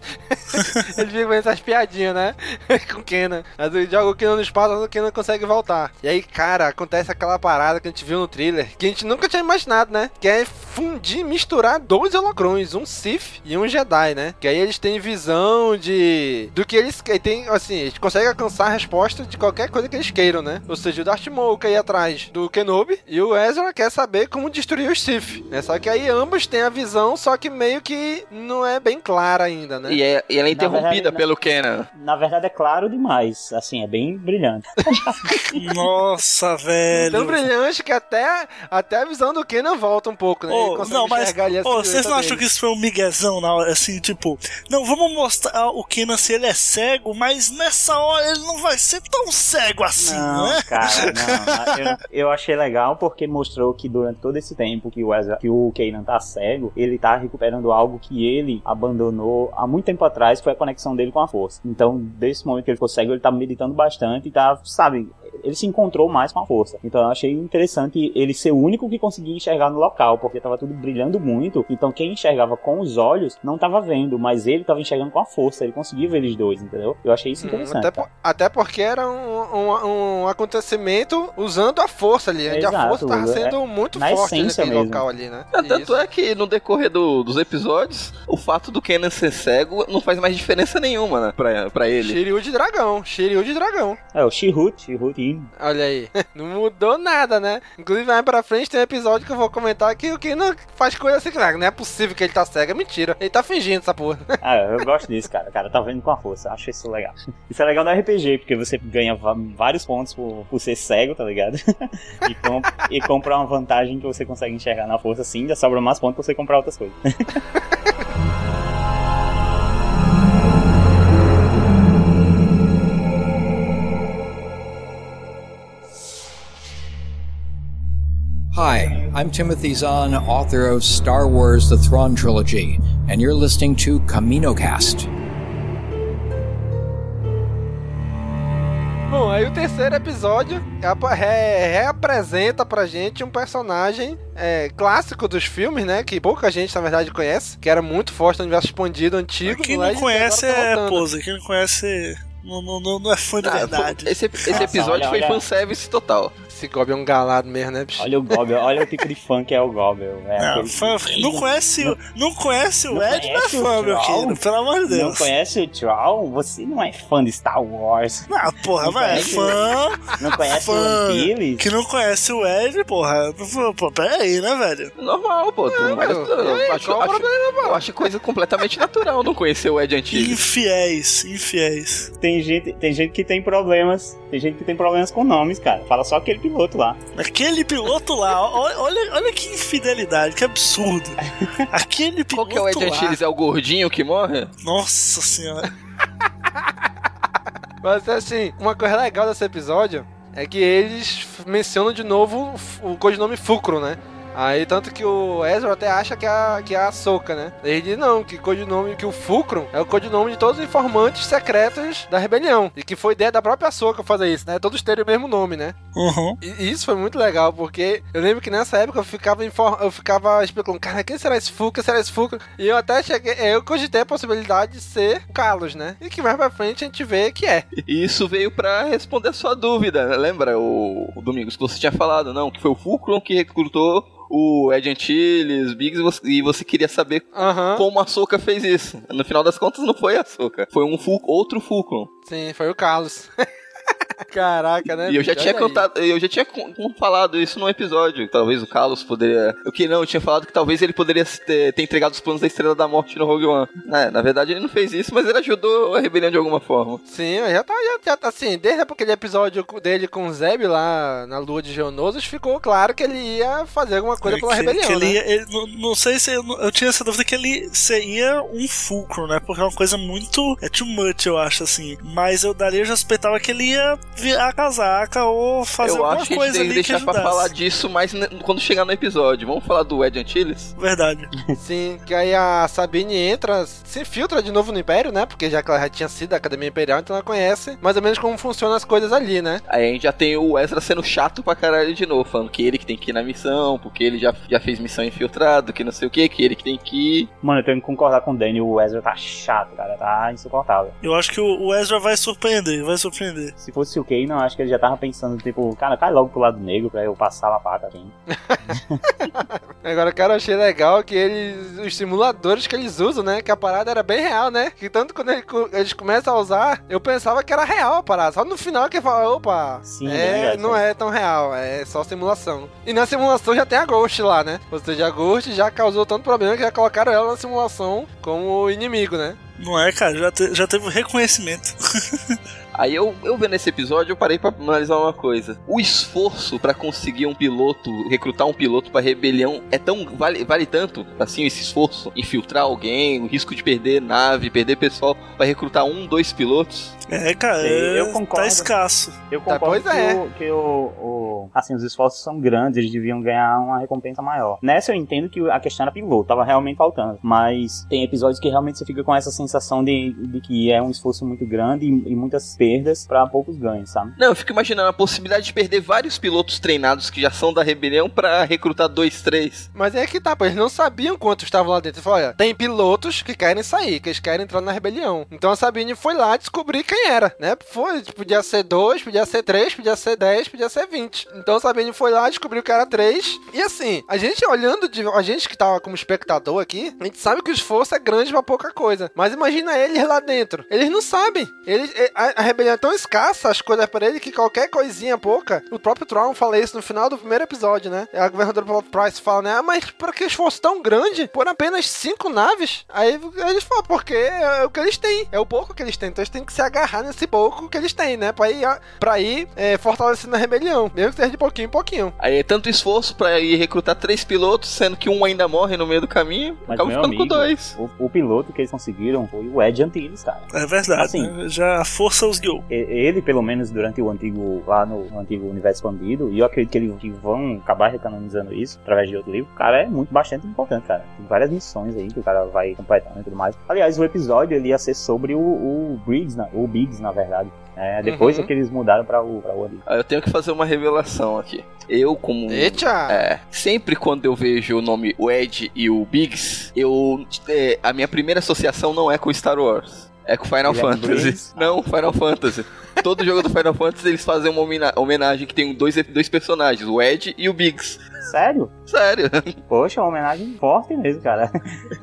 fica fazendo essas piadinhas, né? com o Kanan. Mas ele joga o Kanan no espaço, mas o Kanan consegue voltar. E aí, cara, acontece aquela parada que a gente viu no thriller, que a gente nunca tinha imaginado, né? Que é fundir, misturar dois holocrons, um Sith e um Jedi, né? Que aí eles têm visão de... Do que eles... Tem, assim, eles conseguem alcançar a resposta de qualquer coisa que eles queiram, né? Ou seja, o Darth Maul quer ir atrás do Kenobi e o Ezra quer saber como destruir os Sith, né? Só que aí ambos têm a visão, só que meio que não é bem clara ainda, né? E, é, e ela é interrompida verdade, pelo na- Kenan. Na verdade é claro demais, assim, é bem brilhante. Nossa, velho. Tão brilhante que até, até a visão do Kenan volta um pouco, né? Consegue não, mas enxergar ali a ô, vocês não acham que isso foi um miguezão na hora, assim, tipo, não, vamos mostrar o Kenan se ele é cego, mas nessa hora ele não vai ser tão cego assim, Não, né? cara, não. Eu, eu achei legal porque mostrou que durante todo esse tempo que o, Ezra, que o Kanan tá cego, ele tá recuperando algo que ele abandonou há muito tempo atrás, que foi a conexão dele com a força. Então, desse momento que ele ficou cego, ele tá meditando bastante e tá, sabe, ele se encontrou mais com a força. Então eu achei interessante ele ser o único que conseguia enxergar no local, porque tava tudo brilhando muito. Então quem enxergava com os olhos não tava vendo, mas ele tava enxergando com a força, ele conseguia ver eles dois, entendeu? Eu achei isso Hum, interessante. até, cara. por- até porque era um, um, um acontecimento usando a força ali, onde a força tava é- sendo muito na forte naquele mesmo. local ali, né? É, Tanto é que no decorrer do- dos episódios, o fato do Kenan ser cego não faz mais diferença nenhuma, né? Pra, pra ele. Shiryu de dragão, Shiryu de dragão. É, o Shihut, Shihut Olha aí. Não mudou nada, né? Inclusive, mais pra frente tem um episódio que eu vou comentar que o Kenan faz coisa assim, que ah, não é possível que ele tá cego, é mentira. Ele tá fingindo essa porra. Ah, eu gosto disso, cara. O cara tá vendo com a força. Acho isso legal. Isso é legal no RPG, porque você ganha vários pontos por, por ser cego, tá ligado? e, com, e comprar uma vantagem que você consegue enxergar na força assim, ainda sobra mais pontos pra você comprar outras coisas. Hi, I'm Timothy Zahn, author of Star Wars The Thrawn Trilogy, and you're listening to CaminoCast. Bom, aí o terceiro episódio re- reapresenta pra gente um personagem é, clássico dos filmes, né? Que pouca gente, na verdade, conhece. Que era muito forte no universo expandido antigo. Quem não conhece tá é voltando. pose, quem não conhece não, não, não, é fã de Ah, verdade. esse, esse Nossa, episódio olha, foi olha. fanservice total. Esse Gob é um galado mesmo, né, bicho? Olha o Gobel, olha o tipo de fã que é o Gobel. É Não, fã- não conhece, o- não conhece o Não Ed, não é o fã, meu querido, pelo amor de Não Deus. conhece o Troll? Você não é fã de Star Wars. Não, porra, Não vai, é fã, Não conhece o fã Antilles? que não conhece o Ed, porra, pô, pera aí, né, velho? Normal, pô. Tu, mas eu, meu, e aí, acho, qual o acho- problema, pô? eu acho coisa completamente natural não conhecer o Ed antigo. Infiéis, infiéis. Tem gente, tem gente que tem problemas. Tem gente que tem problemas com nomes, cara. Fala só aquele piloto lá. Aquele piloto lá, olha, olha que infidelidade, que absurdo. Aquele Qual piloto que é o Ed lá. Antilles? É o gordinho que morre? Nossa senhora. Mas assim, uma coisa legal desse episódio é que eles mencionam de novo o codinome Fulcro, né? Aí, tanto que o Ezra até acha que é a, que é a Soca, né? Ele diz não, que codinome, que o Fulcrum é o codinome de todos os informantes secretos da rebelião. E que foi ideia da própria Soca fazer isso, né? Todos terem o mesmo nome, né? Uhum. E isso foi muito legal, porque eu lembro que nessa época eu ficava, eu ficava especulando, cara, quem será esse Fulcrum? Quem será esse Fulcrum? E eu até cheguei, eu cogitei a possibilidade de ser o Carlos, né? E que mais pra frente a gente vê que é. E isso veio pra responder a sua dúvida. né? Lembra, o, o Domingos, que você tinha falado, não? Que foi o Fulcrum que recrutou o Ed Antilles, Biggs, e você, queria saber Aham. como a Soca fez isso. No final das contas, não foi a Soca. Foi um Ful- outro Fulcrum. Sim, foi o Carlos. Caraca, né? E eu já tinha aí. contado, eu já tinha falado isso num episódio. Talvez o Carlos poderia. O que não, eu tinha falado que talvez ele poderia ter, ter entregado os planos da Estrela da Morte no Rogue One. É, na verdade ele não fez isso, mas ele ajudou a rebelião de alguma forma. Sim, já tá, já, já tá assim, desde aquele episódio dele com o Zeb lá na lua de Geonosis, ficou claro que ele ia fazer alguma coisa pela que, rebelião, que ele né? ia- ele- não, não sei se eu, eu tinha essa dúvida que ele seria um fulcro, né? Porque é uma coisa muito. É too much, eu acho, assim. Mas eu daria, eu já suspeitava que ele ia virar a casaca ou fazer Eu alguma acho que a coisa gente tem que deixar pra falar disso mais quando chegar no episódio. Vamos falar do Ed Antilles? Verdade. Sim, que aí a Sabine entra, se infiltra de novo no Império, né? Porque já que ela já tinha sido da Academia Imperial, então ela conhece mais ou menos como funcionam as coisas ali, né? Aí a gente já tem o Ezra sendo chato pra caralho de novo, falando que ele que tem que ir na missão, porque ele já, já fez missão infiltrado, que não sei o que, que ele que tem que ir. Mano, eu tenho que concordar com o Danny, o Ezra tá chato, cara, tá insuportável. Eu acho que o o Ezra vai surpreender, vai surpreender. Se fosse o Kanan, acho que ele já tava pensando, tipo, cara, cai logo pro lado negro pra eu passar a faca, assim. Agora, cara, eu achei legal que eles. Os simuladores que eles usam, né? Que a parada era bem real, né? Que tanto quando ele- eles começam a usar, eu pensava que era real a parada. Só no final que fala, opa, Sim, é, verdade, não é tão real, é só simulação. E na simulação já tem a Ghost lá, né? Ou seja, a Ghost já causou tanto problema que já colocaram ela na simulação como inimigo, né? Não é, cara? Já, te- já teve reconhecimento. Aí eu, eu vendo esse episódio, eu parei pra analisar uma coisa. O esforço pra conseguir um piloto, recrutar um piloto pra rebelião é tão. Vale, vale tanto, assim, esse esforço? Infiltrar alguém, o risco de perder nave, perder pessoal pra recrutar um, dois pilotos? É, cara, Sei, é- eu concordo. tá escasso. Eu Tá, concordo pois que, é. o, que o, o- Assim, os esforços são grandes, eles deviam ganhar uma recompensa maior. Nessa eu entendo que a questão era piloto, tava realmente faltando. Mas tem episódios que realmente você fica com essa sensação de, de que é um esforço muito grande e, e muitas perdas pra poucos ganhos, sabe? Não, eu fico imaginando a possibilidade de perder vários pilotos treinados que já são da rebelião pra recrutar dois, três. Mas é que tá, pô, eles não sabiam quantos estavam lá dentro. Falou, olha, tem pilotos que querem sair, que eles querem entrar na rebelião. Então a Sabine foi lá descobrir quem era, né? Foi, tipo, podia ser dois, podia ser três, podia ser dez, podia ser vinte. Então a Sabine foi lá, descobriu que era três. E assim, a gente olhando, de, a gente que tava como espectador aqui, a gente sabe que o esforço é grande pra pouca coisa. Mas imagina eles lá dentro. Eles não sabem. Eles, é, a, a rebelião é tão escassa, as coisas pra ele, que qualquer coisinha pouca. O próprio Tron fala isso no final do primeiro episódio, né? A governadora Price fala, né? Ah, mas pra que esforço tão grande? Por apenas cinco naves? Aí eles falam, porque é o que eles têm. É o pouco que eles têm. Então eles têm que se agarrar nesse pouco que eles têm, né? Pra ir, pra ir é, fortalecendo a rebelião. Mesmo que seja de pouquinho em pouquinho. Aí é tanto esforço pra ir recrutar três pilotos, sendo que um ainda morre no meio do caminho. Mas, acaba ficando com amigo, dois. O, o piloto que eles conseguiram foi o Ed Antilles, cara. É verdade, Assim. né? Já a força os guiou. Ele, pelo menos durante o antigo, lá no, no antigo universo expandido, e eu acredito que eles que vão acabar recanonizando isso através de outro livro, o cara é muito bastante importante, cara. Tem várias missões aí que o cara vai completando e tudo mais. Aliás, o episódio ele ia ser sobre o, o Briggs, na, o Biggs, na verdade. É, depois Uhum. é que eles mudaram pra o, pra o. Aí eu tenho que fazer uma revelação aqui. Eu, como. Eita! É, sempre quando eu vejo o nome o Ed e o Biggs, eu. é, a minha primeira associação não é com Star Wars. É com Final Ele é Fantasy. Briggs? não, Final Fantasy. Todo jogo do Final Fantasy eles fazem uma homena- homenagem que tem dois, dois personagens, o Ed e o Biggs. Sério? Sério. Poxa, uma homenagem forte mesmo, cara.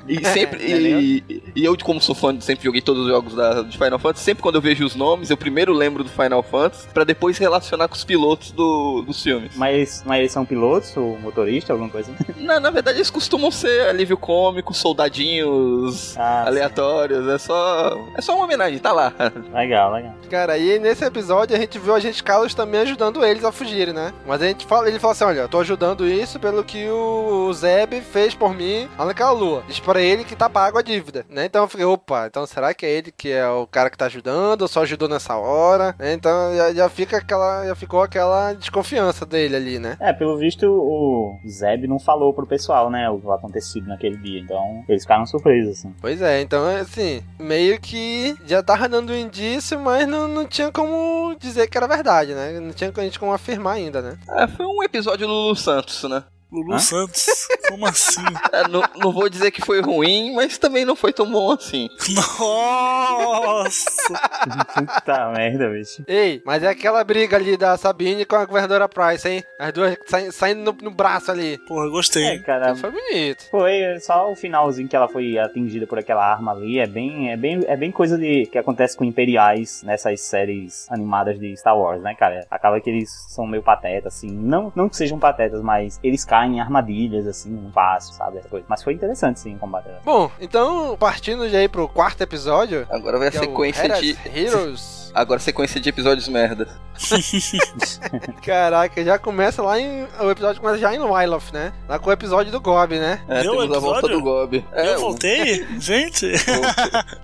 E sempre. E, e eu, como sou fã, sempre joguei todos os jogos da, de Final Fantasy. Sempre quando eu vejo os nomes, eu primeiro lembro do Final Fantasy, pra depois relacionar com os pilotos do, dos filmes. Mas, mas eles são pilotos ou motorista, alguma coisa? Na, na verdade, eles costumam ser alívio cômico, soldadinhos Ah, aleatórios. É só. É só uma homenagem, tá lá. legal, legal. Cara, e nesse episódio a gente viu a gente Carlos também ajudando eles a fugirem, né? Mas a gente fala, ele fala assim: olha, eu tô ajudando isso pelo que o Zeb fez por mim lá naquela lua. Diz pra ele que tá pago a dívida, né? Então eu fiquei, opa, então será que é ele que é o cara que tá ajudando ou só ajudou nessa hora? né? Então já, já fica aquela. Já ficou aquela desconfiança dele ali, né? É, pelo visto o Zeb não falou pro pessoal, né, o que acontecido naquele dia. Então eles ficaram surpresos, assim. Pois é, então assim, meio que já tava dando um indício, mas não, não tinha como dizer que era verdade, né? Não tinha a gente como afirmar ainda, né? É, foi um episódio Lulu Santos, né? Lulu Hã? Santos. Como assim? É, não, não vou dizer que foi ruim, mas também não foi tão bom assim. Nossa! Puta merda, bicho. Ei, mas é aquela briga ali da Sabine com a governadora Price, hein? As duas sa- saindo no, no braço ali. Porra, gostei. É, cara, Foi bonito. foi só o finalzinho que ela foi atingida por aquela arma ali. É bem, é bem, é bem coisa de que acontece com imperiais nessas séries animadas de Star Wars, né, cara? Acaba que eles são meio patetas, assim. Não, não que sejam patetas, mas eles caem em armadilhas, assim, fácil, sabe? Essa coisa. Mas foi interessante, sim, o combate. Bom, então, partindo já aí pro quarto episódio. Agora vai a é o sequência Heroes- de. Heroes. Agora sequência de episódios merda. Caraca, já começa lá em. O episódio começa já em Wyloff, né? Lá com o episódio do Gob, né? É, Meu temos a volta episódio? do Gob. É, eu voltei? Gente,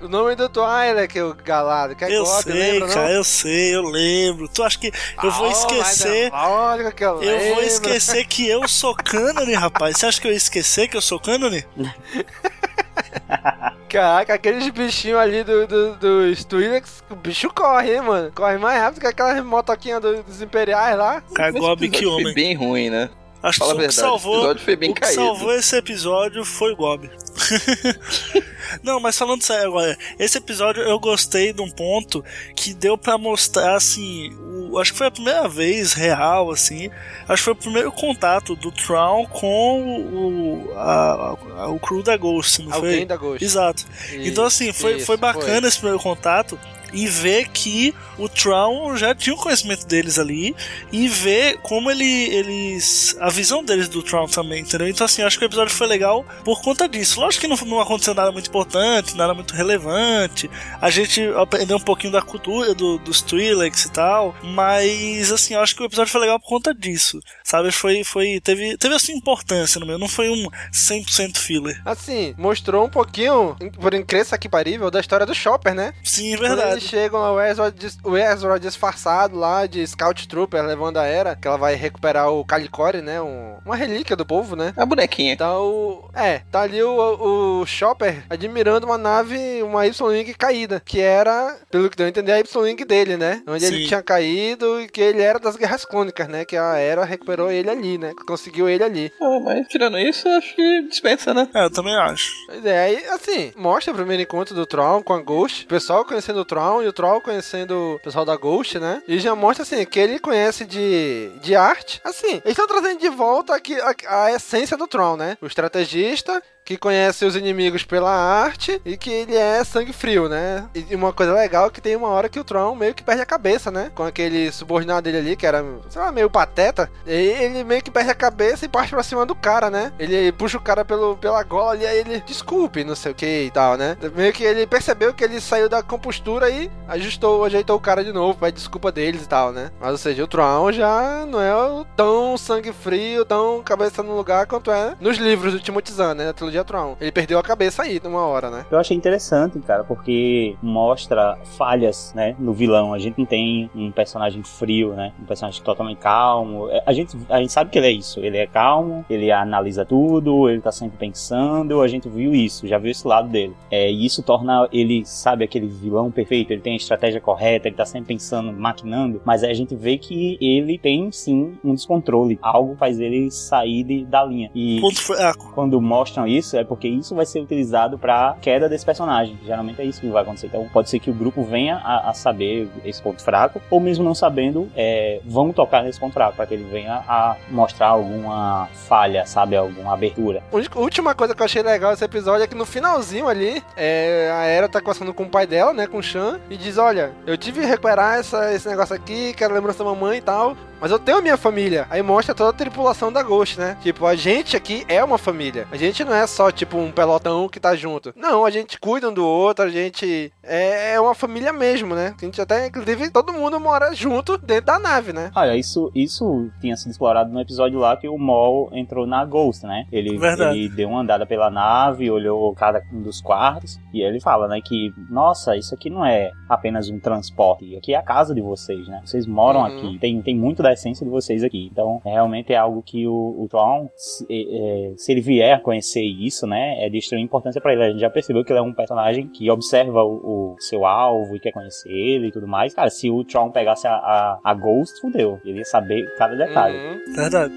O nome do Twilight, o galado, que é eu Gob, sei, lembra, cara, não? eu sei, eu lembro. Tu acha que eu vou Ah, esquecer? mas é lógico que eu, Eu vou esquecer que eu sou cânone, rapaz. Você acha que eu ia esquecer que eu sou cânone? Caraca, aqueles bichinhos ali do, do, dos Twi'leks, o bicho corre, hein, mano? Corre mais rápido que aquelas motoquinhas do- dos imperiais lá. Cara, Gob, Esse que episódio homem. Foi bem ruim, né? Acho Fala que o que salvou, foi o caído. salvou esse episódio foi o Gob. Não, mas falando sério agora, esse episódio eu gostei de um ponto que deu pra mostrar assim, o- acho que foi a primeira vez real assim, acho que foi o primeiro contato do Tron com o a, a- o crew da Ghost, não Alguém foi? da Ghost. Exato. Isso, então assim, foi, isso, foi bacana esse primeiro contato e ver que o Tron já tinha o conhecimento deles ali e ver como ele, eles. a visão deles do Tron também, entendeu? Então, assim, acho que o episódio foi legal por conta disso. Lógico que não, não aconteceu nada muito importante, nada muito relevante. A gente aprendeu um pouquinho da cultura do, dos Twi'leks e tal, mas, assim, acho que o episódio foi legal por conta disso, sabe? Foi. foi teve, teve assim importância no meu, não foi um 100% filler. Assim, mostrou um pouquinho, por incrível que parível, da história do Chopper, né? Sim, é verdade. Eles chegam lá, o Ezra, o Ezra disfarçado lá de Scout Trooper, levando a Era, que ela vai recuperar o Calicore, né? Um- uma relíquia do povo, né? A bonequinha. Então, é, tá ali o, o Chopper admirando uma nave, uma Y-Wing caída, que era, pelo que deu a entender, a Y-Wing dele, né? Onde ele Sim. tinha caído e que ele era das Guerras Clônicas, né? Que a Era recuperou ele ali, né? Conseguiu ele ali. Ah, mas tirando isso, acho que dispensa, né? É, eu também acho. Pois é, aí, assim, mostra o primeiro encontro do Tron com a Ghost, o pessoal conhecendo o Tron e o Tron conhecendo o pessoal da Ghost, né? E já mostra, assim, que ele conhece de, de arte. Assim, eles estão trazendo de volta aqui a, a essência do Tron, né? O estrategista que conhece os inimigos pela arte e que ele é sangue frio, né? E uma coisa legal é que tem uma hora que o Tron meio que perde a cabeça, né? Com aquele subordinado dele ali, que era, sei lá, meio pateta. E ele meio que perde a cabeça e parte pra cima do cara, né? Ele puxa o cara pelo, pela gola ali, aí ele, desculpe, não sei o que e tal, né? Meio que ele percebeu que ele saiu da compostura e ajustou, ajeitou o cara de novo, pede desculpa deles e tal, né? Mas, ou seja, o Tron já não é tão sangue frio, tão cabeça no lugar quanto é nos livros do Timothy Zahn, né? Da trilogia Tron. Ele perdeu a cabeça aí numa hora, né? Eu achei interessante, cara, porque mostra falhas, né, no vilão. A gente não tem um personagem frio, né, um personagem totalmente calmo. É, A gente, a gente sabe que ele é isso. Ele é calmo, ele analisa tudo, ele tá sempre pensando. A gente viu isso, já viu esse lado dele. É, e isso torna ele, sabe, aquele vilão perfeito. Ele tem a estratégia correta, ele tá sempre pensando, maquinando. Mas aí a gente vê que ele tem sim um descontrole. Algo faz ele sair de- da linha. E Ponto fraco. quando mostram isso, é porque isso vai ser utilizado pra queda desse personagem. Geralmente é isso que vai acontecer. Então pode ser que o grupo venha a, a saber esse ponto fraco, ou mesmo não sabendo, é, vão tocar nesse ponto fraco, para que ele venha a mostrar alguma falha, sabe? Alguma abertura. A última coisa que eu achei legal desse episódio é que no finalzinho ali, é, a Era tá conversando com o pai dela, né, com o Shan, e diz: Olha, eu tive que recuperar essa, esse negócio aqui, que era lembrança da mamãe e tal. Mas eu tenho a minha família. Aí mostra toda a tripulação da Ghost, né? Tipo, a gente aqui é uma família. A gente não é só, tipo, um pelotão que tá junto. Não, a gente cuida um do outro, a gente é, é uma família mesmo, né? A gente até, inclusive, todo mundo mora junto dentro da nave, né? Olha, isso, isso tinha sido explorado no episódio lá que o Maul entrou na Ghost, né? Ele, Verdade. ele deu uma andada pela nave, olhou cada um dos quartos, e ele fala, né, que, nossa, isso aqui não é apenas um transporte, aqui é a casa de vocês, né? Vocês moram Uhum. aqui, tem, tem muito da essência de vocês aqui. Então, realmente é algo que o, o Tron, se, é, se ele vier a conhecer isso, né, é de extrema importância pra ele. A gente já percebeu que ele é um personagem que observa o, o seu alvo e quer conhecer ele e tudo mais. Cara, se o Tron pegasse a, a, a Ghost, fudeu. Ele ia saber cada detalhe. Uhum. Verdade.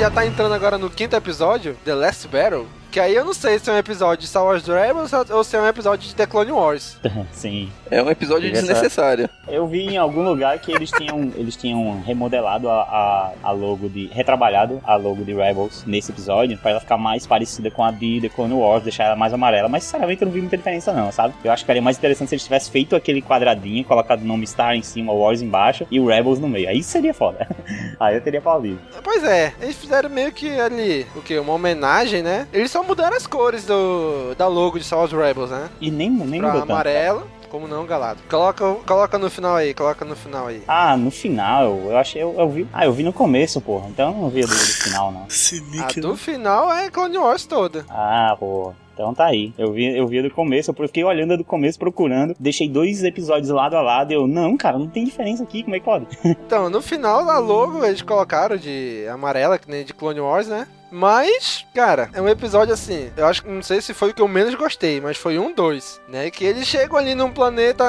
Já tá entrando agora no quinto episódio, The Last Battle. Que aí eu não sei se é um episódio de Star Wars Rebels ou se é um episódio de The Clone Wars. Sim. É um episódio Essa- desnecessário. Eu vi em algum lugar que eles tinham, eles tinham remodelado a, a, a logo de. retrabalhado a logo de Rebels nesse episódio pra ela ficar mais parecida com a de The Clone Wars, deixar ela mais amarela. Mas sinceramente eu não vi muita diferença, não, sabe? Eu acho que seria mais interessante se eles tivessem feito aquele quadradinho, colocado o nome Star em cima, Wars embaixo e o Rebels no meio. Aí seria foda. Aí eu teria pau livre. Pois é, eles fizeram meio que ali, o que? Uma homenagem, né? Eles só mudaram as cores do, da logo de Star Wars Rebels, né? E nem, nem Pra amarelo, como não, galado. Coloca, coloca no final aí, coloca no final aí. Ah, no final, eu achei. Eu, eu vi. Ah, eu vi no começo, porra. Então eu não vi do, do final, não. A do final é Clone Wars toda. Ah, pô. Então tá aí. Eu vi, eu vi do começo, eu fiquei olhando do começo, procurando. Deixei dois episódios lado a lado. e Eu, não, cara, não tem diferença aqui, como é que pode? Então, no final da logo eles colocaram de amarela, que nem de Clone Wars, né? Mas, cara, é um episódio assim. Eu acho que não sei se foi o que eu menos gostei, mas foi um dois, né? Que eles chegam ali num planeta,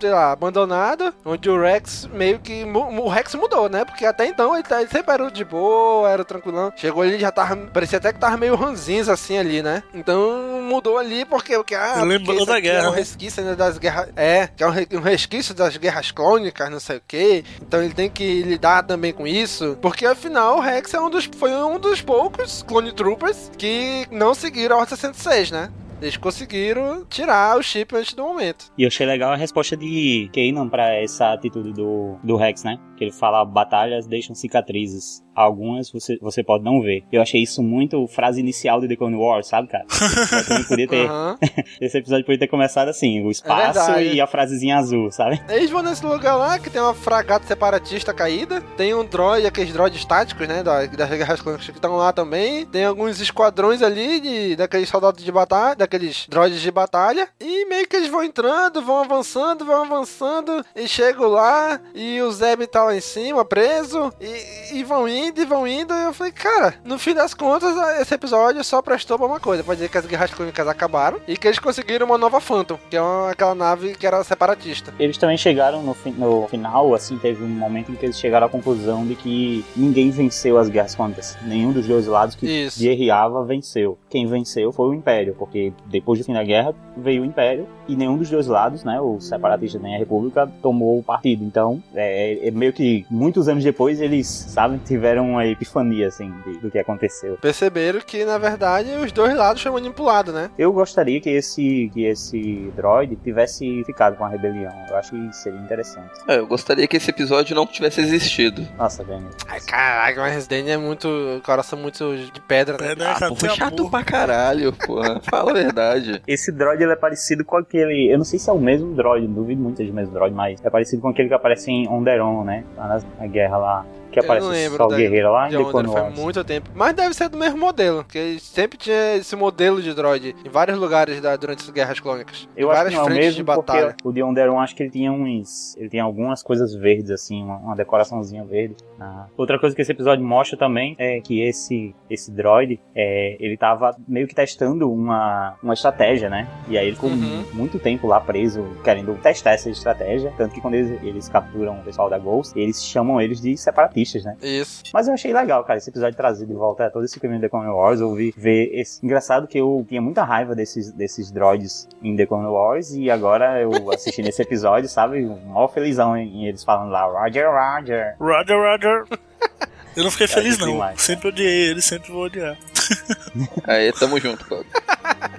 sei lá, abandonado, onde o Rex meio que. O Rex mudou, né? Porque até então ele, tá- ele sempre era de boa, era tranquilão. Chegou ali já tava. Parecia até que tava meio ranzinza assim ali, né? Então mudou ali porque. porque ah, Lembrou porque da aqui guerra, É um resquício né, das guerras. É, que é um, re- resquício das guerras clônicas, não sei o que. Então ele tem que lidar também com isso. Porque afinal o Rex é um dos, foi um dos poucos Clone Troopers que não seguiram a Ordem 66, né? Eles conseguiram tirar o chip antes do momento. E eu achei legal a resposta de Kanan pra essa atitude do, do Rex, né? Que ele fala: batalhas deixam cicatrizes. Algumas você, você pode não ver. Eu achei isso muito frase inicial de The Clone Wars, sabe, cara? Também podia ter. Aham. Esse episódio podia ter começado assim: o espaço verdade. e a frasezinha azul, sabe? Eles vão nesse lugar lá que tem uma fragata separatista caída. Tem um droid, aqueles droids táticos, né? da- Das guerras clônicas que estão lá também. Tem alguns esquadrões ali de, daqueles soldados de batalha, daqueles droids de batalha. E meio que eles vão entrando, vão avançando, vão avançando. E chegam lá. E o Zeb tá lá em cima, preso. E, e vão indo e vão indo. E eu falei, cara, no fim das contas, esse episódio só prestou pra uma coisa. Pode dizer que as guerras clônicas acabaram. E que eles conseguiram uma nova Phantom, que é uma- aquela nave que era separatista. Eles também chegaram no, fi- no final, assim, teve um momento em que eles chegaram à conclusão de que ninguém venceu as guerras clônicas. Nenhum dos dois lados que Isso. guerreava venceu. Quem venceu foi o Império, porque depois do fim da guerra veio o Império e nenhum dos dois lados, né, o separatista nem a República, tomou o partido. Então, é, é meio que muitos anos depois eles, sabe, tiveram uma epifania, assim, de- do que aconteceu. Perceberam que, na verdade, os dois lados foram manipulados, né? Eu gostaria que esse, que esse droid tivesse ficado com a rebelião. Eu acho que seria interessante. É, eu gostaria que esse episódio não tivesse existido. Nossa, Daniel. Ai, caraca, mas Danny é muito. coração muito de pedra, né? Ah, porra, chato pra caralho, porra. Fala a verdade. Esse droid ele é parecido com aquele. Eu não sei se é o mesmo droid, duvido muito seja o mesmo droid, mas é parecido com aquele que aparece em Onderon, né? Lá na, na guerra lá. Que aparece o da- guerreiro lá em foi Wars. muito tempo. Mas deve ser do mesmo modelo, porque sempre tinha esse modelo de droid em vários lugares da- durante as guerras clônicas. Eu acho que não é o mesmo de batalha. o de Onderon acho que ele tinha uns. Ele tem algumas coisas verdes, assim, uma, uma decoraçãozinha verde. Ah. Outra coisa que esse episódio mostra também é que esse, esse droid, é, ele tava meio que testando uma, uma estratégia, né? E aí ele ficou Uhum. muito tempo lá preso, querendo testar essa estratégia. Tanto que quando eles, eles capturam o pessoal da Ghost, eles chamam eles de separatistas, né? Isso. Mas eu achei legal, cara, esse episódio trazer de volta todo esse caminho The Clone Wars. Eu vi ver esse. Engraçado que eu tinha muita raiva desses, desses droids em The Clone Wars e agora eu assisti nesse episódio, sabe? Mó felizão em, em eles falando lá, Roger, Roger. Roger, Roger. Eu não fiquei Tá feliz, não. demais. Sempre odiei ele, sempre vou odiar. Aí, tamo junto, Cláudio.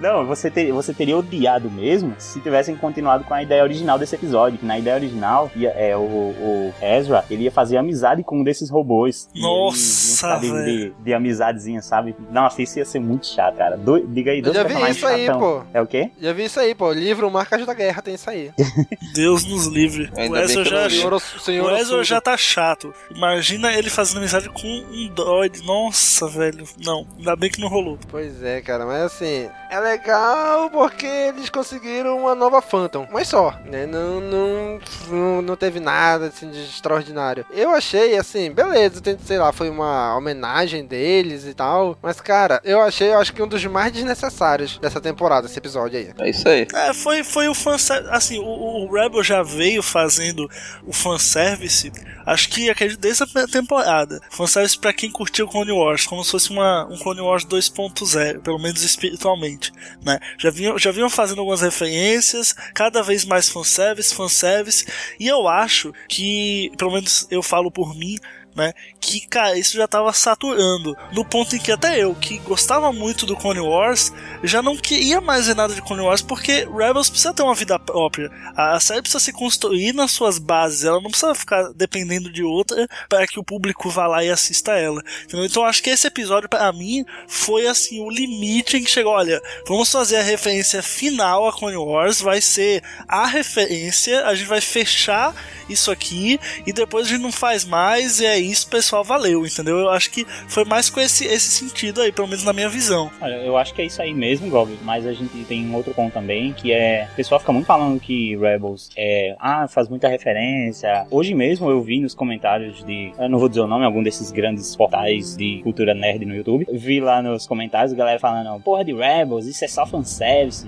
Não, você, ter, você teria odiado mesmo se tivessem continuado com a ideia original desse episódio. Que na ideia original, ia, é, o, o Ezra, ele ia fazer amizade com um desses robôs. Nossa, velho. de, de amizadezinha, sabe? Nossa, isso ia ser muito chato, cara. Do, diga aí, Eu dois já vi isso aí, chatão. pô. É o quê? Já vi isso aí, pô. Livro Marcas da Guerra tem isso aí. Deus nos livre. Ainda o Ezra já, não vi. Senhor, o senhor o Ezra já tá chato. Imagina ele fazendo amizade com um droid. Nossa, velho. Não, ainda bem que não rolou. Pois é, cara, mas assim, é legal porque eles conseguiram uma nova Phantom, mas só, né? Não, não, não, não teve nada assim de extraordinário. Eu achei assim, beleza, tem, sei lá, foi uma homenagem deles e tal, mas cara, eu achei, eu acho que um dos mais desnecessários dessa temporada, esse episódio aí. É isso aí. É, foi, foi o fanservice. Assim, o, o Rebel já veio fazendo o fanservice, acho que acredito desde a temporada. Fanservice pra quem curtiu Clone Wars, como se fosse uma, um Clone Wars 2.0, pelo menos espiritualmente, né? Já vinham, já vinham fazendo algumas referências, cada vez mais fanservice, fanservice, e eu acho que, pelo menos eu falo por mim, né? Que, cara, isso já tava saturando. No ponto em que até eu, que gostava muito do Clone Wars, já não queria mais ver nada de Clone Wars, porque Rebels precisa ter uma vida própria. A série precisa se construir nas suas bases, ela não precisa ficar dependendo de outra para que o público vá lá e assista ela. Entendeu? Então acho que esse episódio, para mim, foi assim, o limite em que chegou, olha, vamos fazer a referência final a Clone Wars, vai ser a referência, a gente vai fechar isso aqui, e depois a gente não faz mais, e é isso, pessoal, valeu, entendeu? Eu acho que foi mais com esse, esse sentido aí, pelo menos na minha visão. Olha, eu acho que é isso aí mesmo, Gob, mas a gente tem um outro ponto também, que é, o pessoal fica muito falando que Rebels é, ah, faz muita referência. Hoje mesmo eu vi nos comentários de, eu não vou dizer o nome, algum desses grandes portais de cultura nerd no YouTube, vi lá nos comentários a galera falando, porra de Rebels, isso é só fanservice,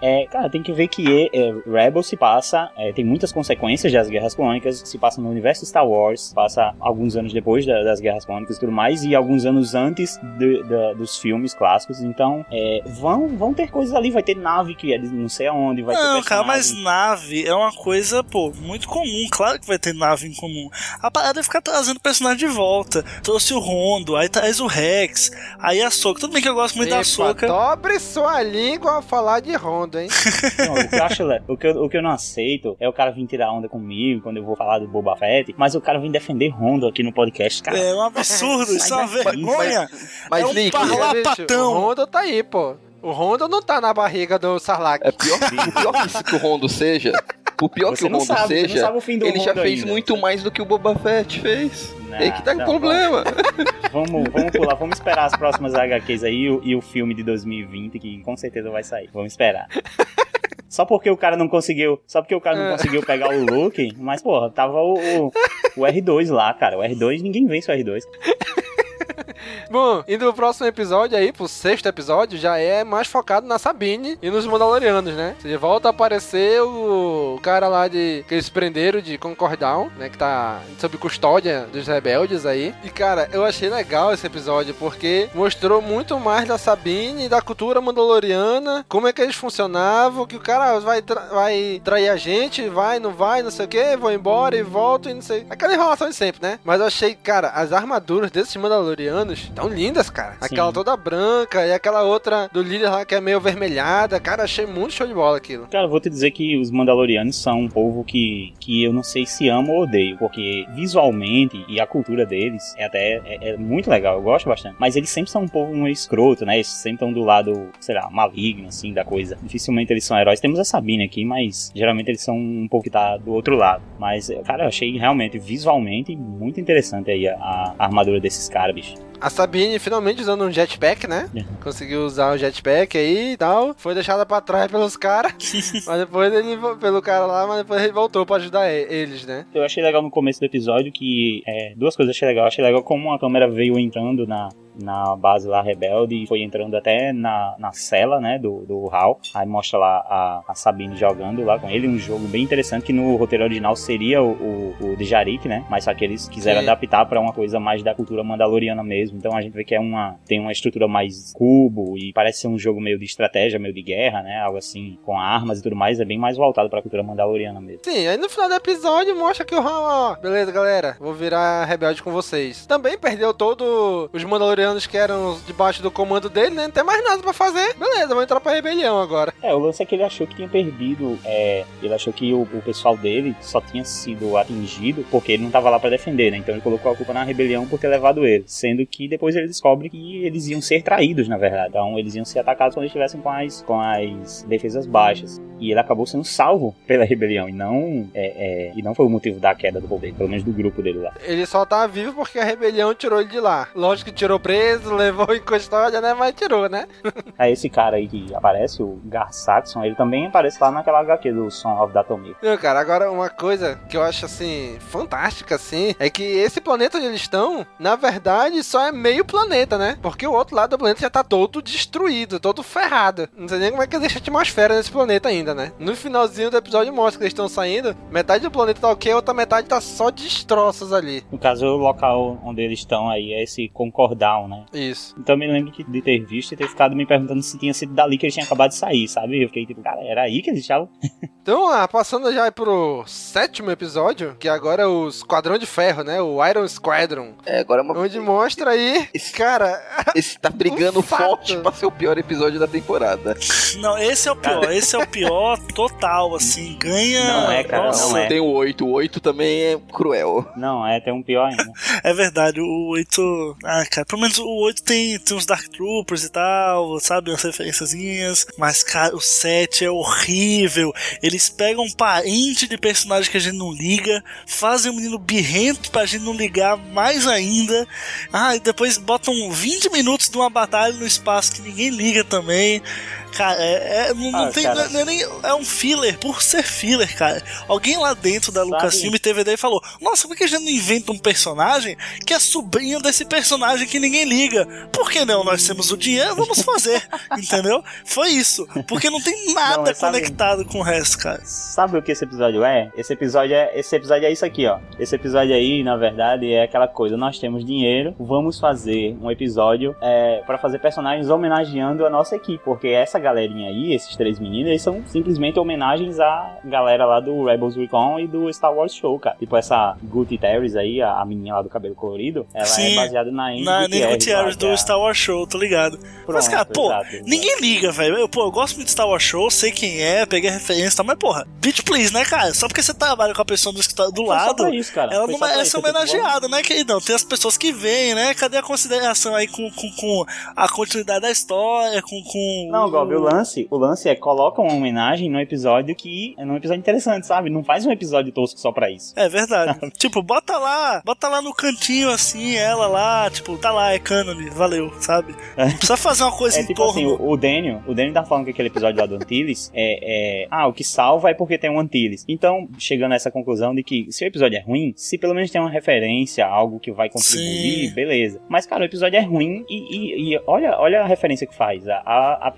é, cara, tem que ver que é, Rebels se passa, é, tem muitas consequências das guerras clônicas, se passa no universo Star Wars, passa alguns anos depois da, das Guerras Clônicas e tudo mais, e alguns anos antes de, de, dos filmes clássicos. Então, é, vão, vão ter coisas ali, vai ter nave que é não sei aonde, vai não, ter. cara, mas nave é uma coisa, pô, muito comum. Claro que vai ter nave em comum. A parada é ficar trazendo personagem de volta. Trouxe o Rondo, aí traz o Rex, aí a Soca. Tudo bem que eu gosto muito Epa, da Soca. Dobre sua língua ao falar de Rondo, hein? não, o que eu acho, o que eu, o que eu não aceito é o cara vir tirar onda comigo quando eu vou falar do Boba Fett, mas o cara vem defender Rondo aqui no podcast, cara. É um absurdo, isso é uma vergonha. Mas, é um Nick, parlapatão. o Rondo tá aí, pô. O Rondo não tá na barriga do Sarlacc. É pior, o pior que, que o Rondo seja, o pior Você que o Rondo sabe, você não seja, sabe o fim do ele já fez ainda. muito mais do que o Boba Fett fez. Não, Aí que tá não, problema. Vamos, vamos pular, vamos esperar as próximas HQs aí e o, e o filme de 2020, que com certeza vai sair. Vamos esperar. Só porque o cara não conseguiu. Só porque o cara não conseguiu pegar o look, mas, porra, tava o, o, o R2 lá, cara. O R2, ninguém vence o R2. Bom, indo pro próximo episódio aí, pro sexto episódio, já é mais focado na Sabine e nos Mandalorianos, né? Seja, volta a aparecer o cara lá de. que eles prenderam de Concordown, né? Que tá sob custódia dos rebeldes aí. E cara, eu achei legal esse episódio porque mostrou muito mais da Sabine e da cultura mandaloriana, como é que eles funcionavam, que o cara vai, tra vai trair a gente, vai, não vai, não sei o que, vou embora e volto e não sei. Aquela enrolação de sempre, né? Mas eu achei, cara, as armaduras desses Mandalorianos tão lindas, cara. Aquela toda branca e aquela outra do líder lá que é meio vermelhada. Cara, achei muito show de bola aquilo. Cara, eu vou te dizer que os Mandalorianos são um povo que, que eu não sei se amo ou odeio, porque visualmente e a cultura deles é até é, é muito legal, eu gosto bastante. Mas eles sempre são um povo meio escroto, né? Eles sempre estão do lado, sei lá, maligno, assim, da coisa. Dificilmente eles são heróis. Temos a Sabine aqui, mas geralmente eles são um pouco que tá do outro lado. Mas, cara, eu achei realmente, visualmente, muito interessante aí a, a armadura desses caras, bicho. A Sabine finalmente usando um jetpack, né? Conseguiu usar o jetpack aí e tal. Foi deixada pra trás pelos caras. mas depois ele, pelo cara lá, mas depois ele voltou pra ajudar eles, né? Eu achei legal no começo do episódio que. É, duas coisas eu achei legal. Eu achei legal como a câmera veio entrando na, na base lá rebelde e foi entrando até na, na cela, né, do, do Hal. Aí mostra lá a, a Sabine jogando lá com ele, um jogo bem interessante que no roteiro original seria o, o, o de Jarik, né, mas só que eles quiseram Sim. adaptar para uma coisa mais da cultura mandaloriana mesmo. Então a gente vê que é uma tem uma estrutura mais cubo e parece ser um jogo meio de estratégia, meio de guerra, né, algo assim, com armas e tudo mais, é bem mais voltado para a cultura mandaloriana mesmo. Sim, aí no final do episódio mostra que o Hal, ó, beleza, galera, vou virar rebelde com vocês. Também perdeu todos os Mandalorianos que eram debaixo do comando dele, né? Não tem mais nada pra fazer. Beleza, vou entrar pra rebelião agora. É, o lance é que ele achou que tinha perdido. É, ele achou que o, o pessoal dele só tinha sido atingido porque ele não tava lá pra defender, né? Então ele colocou a culpa na rebelião por ter levado ele. Sendo que depois ele descobre que eles iam ser traídos, na verdade. Então eles iam ser atacados quando estivessem com as, com as defesas baixas. E ele acabou sendo salvo pela rebelião e não, é, é, e não foi o motivo da queda do poder, pelo menos do grupo dele lá. Ele só tá vivo porque a rebelião tirou ele de lá. Lógico que tirou preso, levou em custódia, né? Mas tirou, né? É esse cara aí que aparece, o Gar Saxon, ele também aparece lá naquela HQ do Son of Datomir. Não, cara, agora uma coisa que eu acho assim fantástica assim é que esse planeta onde eles estão, na verdade, só é meio planeta, né? Porque o outro lado do planeta já tá todo destruído, todo ferrado. Não sei nem como é que existe atmosfera nesse planeta ainda, né? No finalzinho do episódio mostra que eles estão saindo, metade do planeta tá ok, a outra metade tá só destroços ali. No caso, o local onde eles estão aí é esse Né? Isso. Então eu me lembro que- de ter visto e ter ficado me perguntando se tinha sido dali que eles tinham acabado de sair, sabe? Eu fiquei tipo, cara, era aí que eles estavam? Então, ah, passando já pro sétimo episódio, que agora é o Esquadrão de Ferro, né? O Iron Squadron. É, agora é uma... Onde mostra aí, cara, Esse tá brigando Um forte pra ser o pior episódio da temporada. Não, esse é o pior. Esse é o pior total, assim. Ganha. Não é, cara, Nossa, não é. Tem o 8, o 8 também é cruel. Não, é, tem um pior ainda. É verdade, o 8. Ah, cara, pelo menos o 8 tem, tem uns Dark Troopers e tal, sabe? Umas referenciazinhas. Mas, cara, o 7 é horrível. Eles pegam um parente de personagem que a gente não liga, fazem um menino birrento pra gente não ligar mais ainda. Ah, e depois botam 20 minutos de uma batalha no espaço que ninguém liga também. Cara, é, é- não, Ah, tem. cara. não é nem- é um filler por ser filler, cara. Alguém lá dentro da? Lucasfilm teve ideia e falou: Nossa, por que a gente não inventa um personagem que é sobrinho desse personagem que ninguém liga? Por que não? Nós temos o dinheiro, vamos fazer. Entendeu? Foi isso. Porque não tem nada Não, mas sabe- conectado com o resto, cara. Sabe o que esse episódio é? Esse episódio é, esse episódio é isso aqui, ó. Esse episódio aí, na verdade, é aquela coisa. Nós temos dinheiro, vamos fazer um episódio é, para fazer personagens homenageando a nossa equipe, porque essa galerinha aí, esses três meninos, eles são simplesmente homenagens à galera lá do Rebels Recon e do Star Wars Show, cara. Tipo essa Guti Terry aí, a, a menina lá do cabelo colorido, ela Sim, é baseada na Andy Na Gutierrez, é do Star Wars Show, tô ligado. Mas, Pronto, cara, pô, exato, exato. ninguém liga, velho. Eu, pô, eu gosto muito de Star Wars Show, sei quem é, peguei a referência e tal, mas, porra, bitch please, né, cara? Só porque você trabalha com a pessoa do, do lado, isso, cara. ela Foi não merece isso, ser homenageada, né, queridão? Tem as pessoas que vêm, né? Cadê a consideração aí com, com, com a continuidade da história, com. com Não, O lance, o lance é coloca uma homenagem num episódio que é num episódio interessante, sabe? Não faz um episódio tosco só pra isso. É verdade. tipo, bota lá, bota lá no cantinho assim, ela lá, tipo, tá lá, é cânone, valeu, sabe? Não precisa fazer uma coisa É em tipo torno. assim, o, o Daniel, o Daniel tá falando que aquele episódio lá do Antilles é, é. Ah, o que salva é porque tem um Antilles. Então, chegando a essa conclusão de que se o episódio é ruim, se pelo menos tem uma referência, algo que vai contribuir, Sim. beleza. Mas, cara, o episódio é ruim e, e- e olha, olha a referência que faz. A, a, a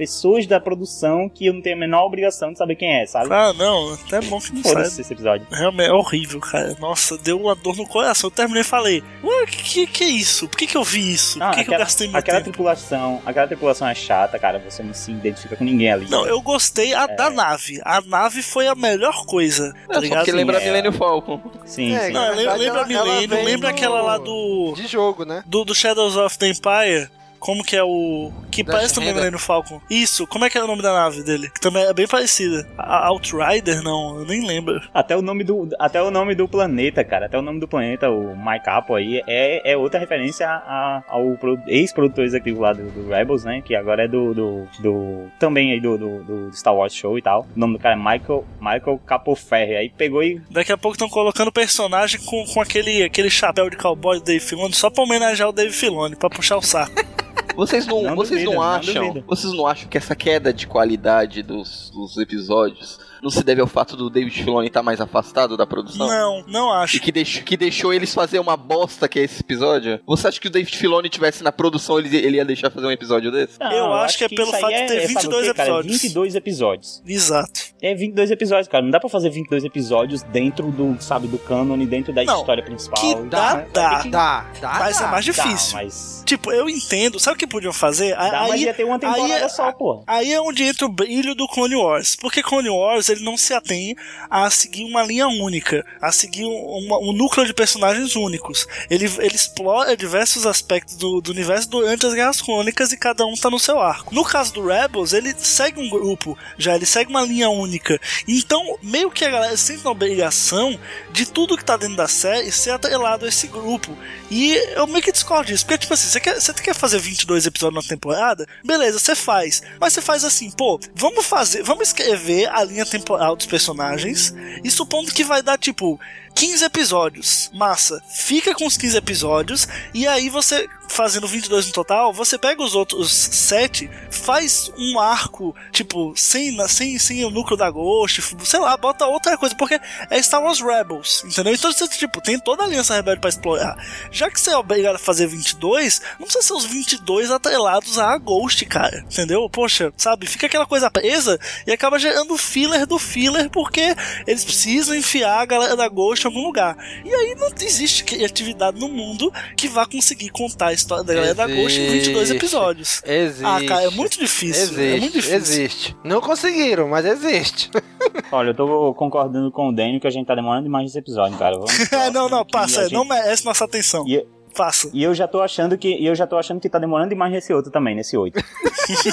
pessoas da produção que eu não tenho a menor obrigação de saber quem é, sabe? Ah, não, até bom que não sabe. esse episódio. Realmente é horrível, cara. Nossa, deu uma dor no coração. Eu terminei e falei, ué, que, que, é isso? Por que, que eu vi isso? Por Ah, que, que eu aquela, gastei meu aquela tempo? tripulação, aquela tripulação é chata, cara. Você não se identifica com ninguém ali. Não, eu gostei a da nave. A nave foi a melhor coisa, tá É, só ligado? porque lembra é. Millennium Falcon. Sim, É, sim. Não, lembra, lembra Millennium, lembra aquela lá do, de jogo, né? do. do Shadows of the Empire. Como que é o. Que parece também. Millennium Falcon. Isso, como é que é o nome da nave dele? Que também é bem parecida. A Outrider, não, eu nem lembro. Até o nome do até o nome do planeta, cara, até o nome do planeta, o Mike Capo aí é, é outra referência a- ao pro- ex-produtor executivo lá do, do Rebels, né, que agora é do, do, do- também aí do, do, do Star Wars Show e tal. O nome do cara é Michael Michael Capoferri. Aí pegou e Daqui a pouco estão colocando personagem com, com aquele, aquele chapéu de cowboy do Dave Filoni só pra homenagear o Dave Filoni, pra puxar o saco. Vocês não, Não vocês duvido, não não acham? duvido. vocês não acham que essa queda de qualidade dos, dos episódios não se deve ao fato do David Filoni estar mais afastado da produção? Não, não acho. E que deixou, que deixou eles fazer uma bosta que é esse episódio? Você acha que o David Filoni tivesse na produção, ele, ele ia deixar fazer um episódio desse? Não, Eu acho que é pelo fato de ter é- sabe o 22 quê, cara? episódios. 22 episódios. Exato. É 22 episódios, cara. Não dá pra fazer 22 episódios dentro do, sabe, do cânone, dentro da Não, história principal. que dá, né? dá. Que- Dá, dá, Mas dá. é mais Dá, difícil. mas Tipo, eu entendo. Sabe o que podiam fazer? Dá, mas aí, ia ter uma temporada aí é- só, pô. Aí é onde entra o brilho do Clone Wars. Porque Clone Wars ele não se atém a seguir uma linha única, a seguir um, núcleo de personagens únicos. Ele, ele explora diversos aspectos do, do universo durante as Guerras Clônicas e cada um tá no seu arco. No caso do Rebels, ele segue um grupo, já ele segue uma linha única. Então, meio que a galera sente na obrigação de tudo que tá dentro da série ser atrelado a esse grupo. E eu meio que discordo disso. Porque, tipo assim, você quer, você quer fazer 22 episódios na temporada? Beleza, você faz. Mas você faz assim, pô, vamos fazer, vamos escrever a linha temporal dos personagens. E supondo que vai dar, tipo, 15 episódios. Massa. Fica com os 15 episódios. E aí você, fazendo 22 no total, você pega os outros 7, faz um arco, tipo, sem, sem, sem o núcleo da Ghost, sei lá, bota outra coisa, porque é Star Wars Rebels, entendeu? Então você, tipo, tem toda a Aliança Rebelde pra explorar. Já que você é obrigado a fazer 22, não precisa ser os 22 atrelados a Ghost, cara, entendeu? Poxa, sabe? Fica aquela coisa presa e acaba gerando filler do filler, porque eles precisam enfiar a galera da Ghost em algum lugar. E aí não existe criatividade no mundo que vá conseguir contar a história da galera da Ghost em 22 episódios. Existe. Ah, cara, é muito difícil. Existe. É muito difícil. Existe. Não conseguiram, mas existe. Olha, eu tô concordando com o Daniel que a gente tá demorando demais nesse episódio, cara. Vamos É, não, não, passa, gente- não merece nossa atenção. E, Passa. e eu já tô achando que e eu já tô achando que tá demorando demais nesse outro também, nesse 8. Esse,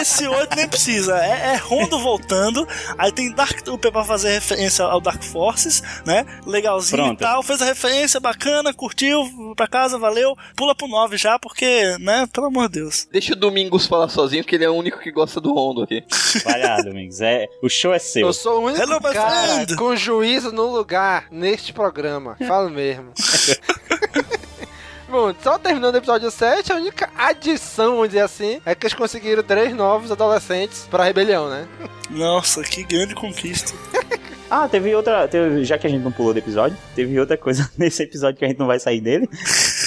esse 8 nem precisa. É, é Rondo voltando. Aí tem Dark Trooper pra fazer referência ao Dark Forces, né? Legalzinho Pronto. e tal. Fez a referência bacana, curtiu, pra casa, valeu. Pula pro 9 já, porque, né? Pelo amor de Deus. Deixa o Domingos falar sozinho, que ele é o único que gosta do Rondo aqui. Vai lá, Domingos. É, o show é seu. Eu sou o único Hello, cara com juízo no lugar neste programa. Falo mesmo. Bom, só terminando o episódio 7, a única adição, vamos dizer assim, é que eles conseguiram três novos adolescentes pra rebelião, né? Nossa, que grande conquista. Ah, teve outra. teve- já que a gente não pulou do episódio, teve outra coisa nesse episódio que a gente não vai sair dele.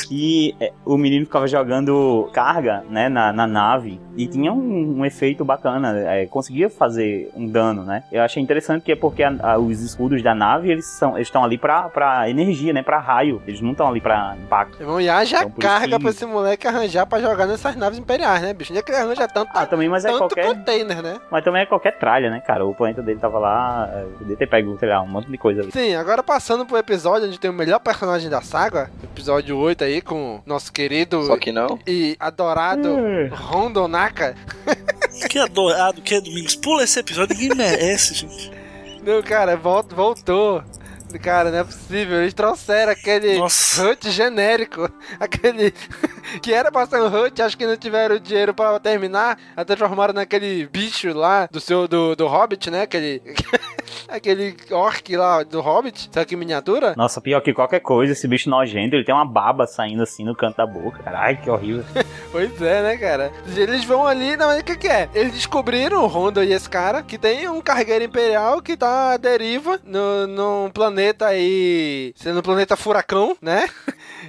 Que é, o menino ficava jogando carga, né, na, na nave. E tinha um, um efeito bacana. é, conseguia fazer um dano, né? Eu achei interessante que é porque a- a- os escudos da nave, eles são eles estão ali pra, pra energia, né? Pra raio. Eles não estão ali pra impacto. Irmão, e haja Então, carga que- pra esse moleque arranjar pra jogar nessas naves imperiais, né, bicho? Onde é que ele arranja tanto, Ah, também, mas é tanto qualquer. container, né? Mas também é qualquer tralha, né, cara? O planeta dele tava lá, é, podia ter pego, sei lá, um monte de coisa ali. Sim, agora passando pro episódio onde tem o melhor personagem da saga, episódio 8 aí, com nosso querido Só que não. e adorado Hum. Rondo Naka. Que adorado que é Domingos. Pula esse episódio, ninguém merece, gente. Não, cara, vol- voltou. Cara, não é possível. Eles trouxeram aquele Nossa. HUT genérico. Aquele que era pra ser um HUT, acho que não tiveram dinheiro pra terminar. Até transformaram naquele bicho lá do seu do, do Hobbit, né? Aquele. aquele orc lá do Hobbit. Só que em miniatura. Nossa, pior que qualquer coisa, esse bicho nojento, ele tem uma baba saindo assim no canto da boca. Caralho, que horrível. Pois é, né, cara? Eles vão ali, não, mas o que, que é? Eles descobriram, o Honda e esse cara, que tem um cargueiro imperial que tá à deriva no, num planeta aí, sendo um planeta furacão, né?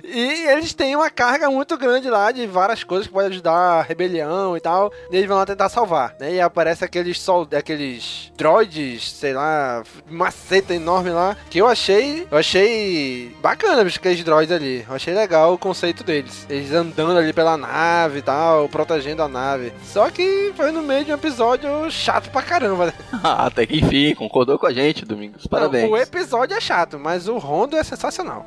E eles têm uma carga muito grande lá de várias coisas que podem ajudar a rebelião e tal. E eles vão lá tentar salvar, né? E aparece aqueles sol, aqueles droids, sei lá, maceta enorme lá, que eu achei, eu achei bacana, aqueles droids ali. Eu achei legal o conceito deles. Eles andando ali pela nave e tal, protegendo a nave. Só que foi no meio de um episódio chato pra caramba, né? Ah, até que enfim, concordou com a gente, Domingos. Parabéns. Não, o episódio é chato, mas o Rondo é sensacional.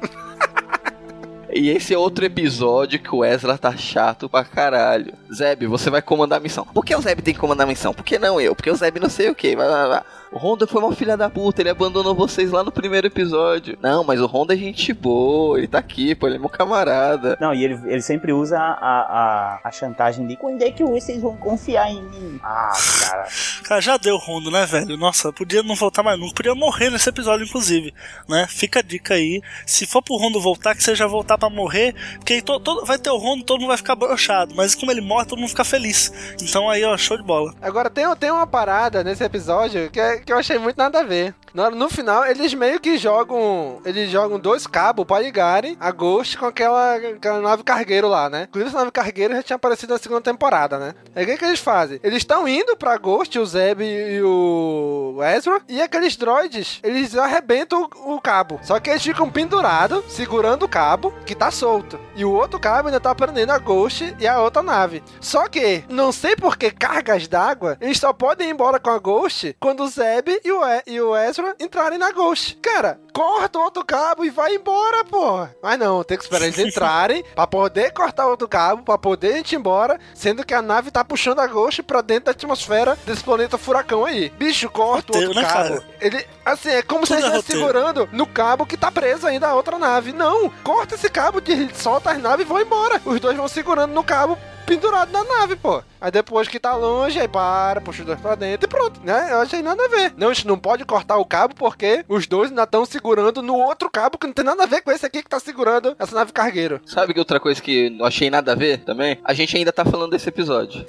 E esse é outro episódio que o Ezra tá chato pra caralho. Zeb, você vai comandar a missão. Por que o Zeb tem que comandar a missão? Por que não eu? Porque o Zeb não sei o que. Vai, vai, vai. O Honda foi uma filha da puta, ele abandonou vocês lá no primeiro episódio. Não, mas o Honda é gente boa, ele tá aqui, pô, ele é meu camarada. Não, e ele, ele sempre usa a, a, a chantagem de quando é que vocês vão confiar em mim? Ah, cara. Cara, já deu Rondo, né, velho? Nossa, podia não voltar mais nunca. Podia morrer nesse episódio, inclusive. Né? Fica a dica aí. Se for pro Rondo voltar, que seja voltar pra morrer. Porque aí to- todo- vai ter o Rondo, todo mundo vai ficar broxado. Mas como ele morre, todo mundo fica feliz. Então aí, ó, show de bola. Agora tem, tem uma parada nesse episódio que, é- que eu achei muito nada a ver. No, no final, eles meio que jogam. Eles jogam dois cabos pra ligarem a Ghost com aquela, aquela nave cargueiro lá, né? Inclusive, essa nave cargueiro já tinha aparecido na segunda temporada, né? Aí o que, que eles fazem? Eles estão indo pra Ghost, o Zeb e o Ezra, e aqueles droids, eles arrebentam o, o cabo. Só que eles ficam pendurados, segurando o cabo, que tá solto. E o outro cabo ainda tá prendendo a Ghost e a outra nave. Só que, não sei por que cargas d'água, eles só podem ir embora com a Ghost quando o Zeb e o, e- e o Ezra entrarem na Ghost. Cara, corta o outro cabo e vai embora, pô. Mas não, tem que esperar eles entrarem pra poder cortar o outro cabo, pra poder ir embora, sendo que a nave tá puxando a Ghost pra dentro da atmosfera desse planeta furacão aí. Bicho, corta o outro Roteiro, né, cabo. cara? Ele, assim, é como se Tudo ele é estivesse roteiro. segurando no cabo que tá preso ainda a outra nave. Não, corta esse cabo, de, solta as naves e vão embora. Os dois vão segurando no cabo pendurado na nave, pô. Aí depois que tá longe, aí para, puxa os dois pra dentro e pronto, né? Eu achei nada a ver. Não, a gente não pode cortar o cabo porque os dois ainda estão segurando no outro cabo que não tem nada a ver com esse aqui que tá segurando essa nave cargueiro. Sabe que outra coisa que eu achei nada a ver também? A gente ainda tá falando desse episódio.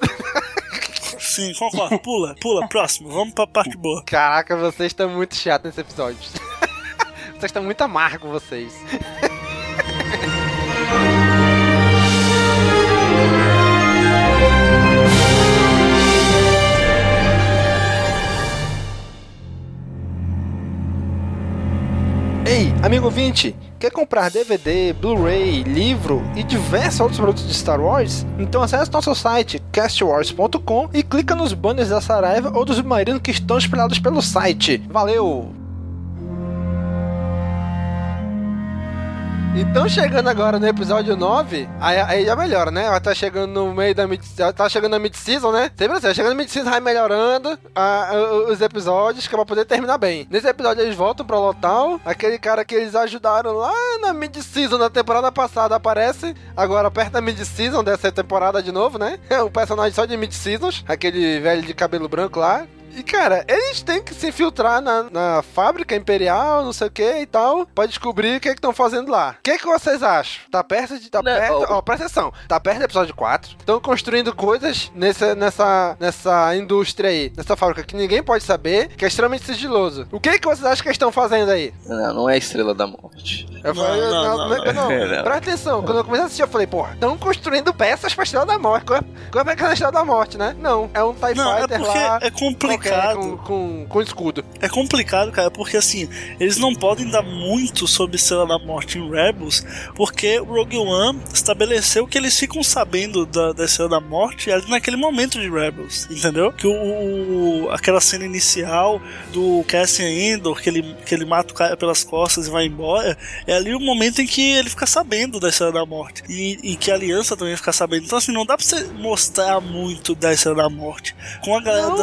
Sim, concordo. Pula, pula, próximo. Vamos pra parte boa. Caraca, vocês estão muito chatos nesse episódio. vocês estão muito amargos, vocês. Ei, amigo ouvinte, quer comprar DVD, Blu-ray, livro e diversos outros produtos de Star Wars? Então acesse nosso site castwars.com e clica nos banners da Saraiva ou do Submarino que estão espalhados pelo site. Valeu! Então chegando agora no episódio 9, aí, aí já melhora, né? Vai tá chegando no meio da mid, tá chegando na mid-season, né? Sempre assim, chegando na mid-season vai melhorando a- a- os episódios que é pra poder terminar bem. Nesse episódio eles voltam pra Lotal, aquele cara que eles ajudaram lá na mid-season da temporada passada aparece, agora perto da mid-season dessa temporada de novo, né? É um personagem só de mid-seasons, aquele velho de cabelo branco lá, e, cara, eles têm que se infiltrar na, na fábrica imperial, não sei o que e tal, pra descobrir o que estão fazendo lá. O que, que vocês acham? Tá perto de. Tá perto. Ó, presta atenção. Tá perto do episódio 4. Estão construindo coisas nessa, nessa, nessa indústria aí, nessa fábrica, que ninguém pode saber, que é extremamente sigiloso. O que, que vocês acham que eles estão fazendo aí? Não, não é a Estrela da Morte. Eu falei, não, não, não, não, não. não. É, não. Presta atenção, quando eu comecei a assistir, eu falei, porra, estão construindo peças pra Estrela da Morte. Qual é, qual é a Estrela da Morte, né? Não, é um TIE Não, é Fighter porque lá. é complicado. Qualquer, Com, com, com escudo. É complicado, cara, porque assim, eles não podem dar muito sobre Estrela da Morte em Rebels, porque o Rogue One estabeleceu que eles ficam sabendo da, da Estrela da Morte ali naquele momento de Rebels, entendeu? Que o, o- aquela cena inicial do Cassian Endor, que ele, que ele mata o cara pelas costas e vai embora, é ali o momento em que ele fica sabendo da Estrela da Morte. E, e que a Aliança também fica sabendo. Então assim, não dá pra você mostrar muito da Estrela da Morte. Com a galera Não,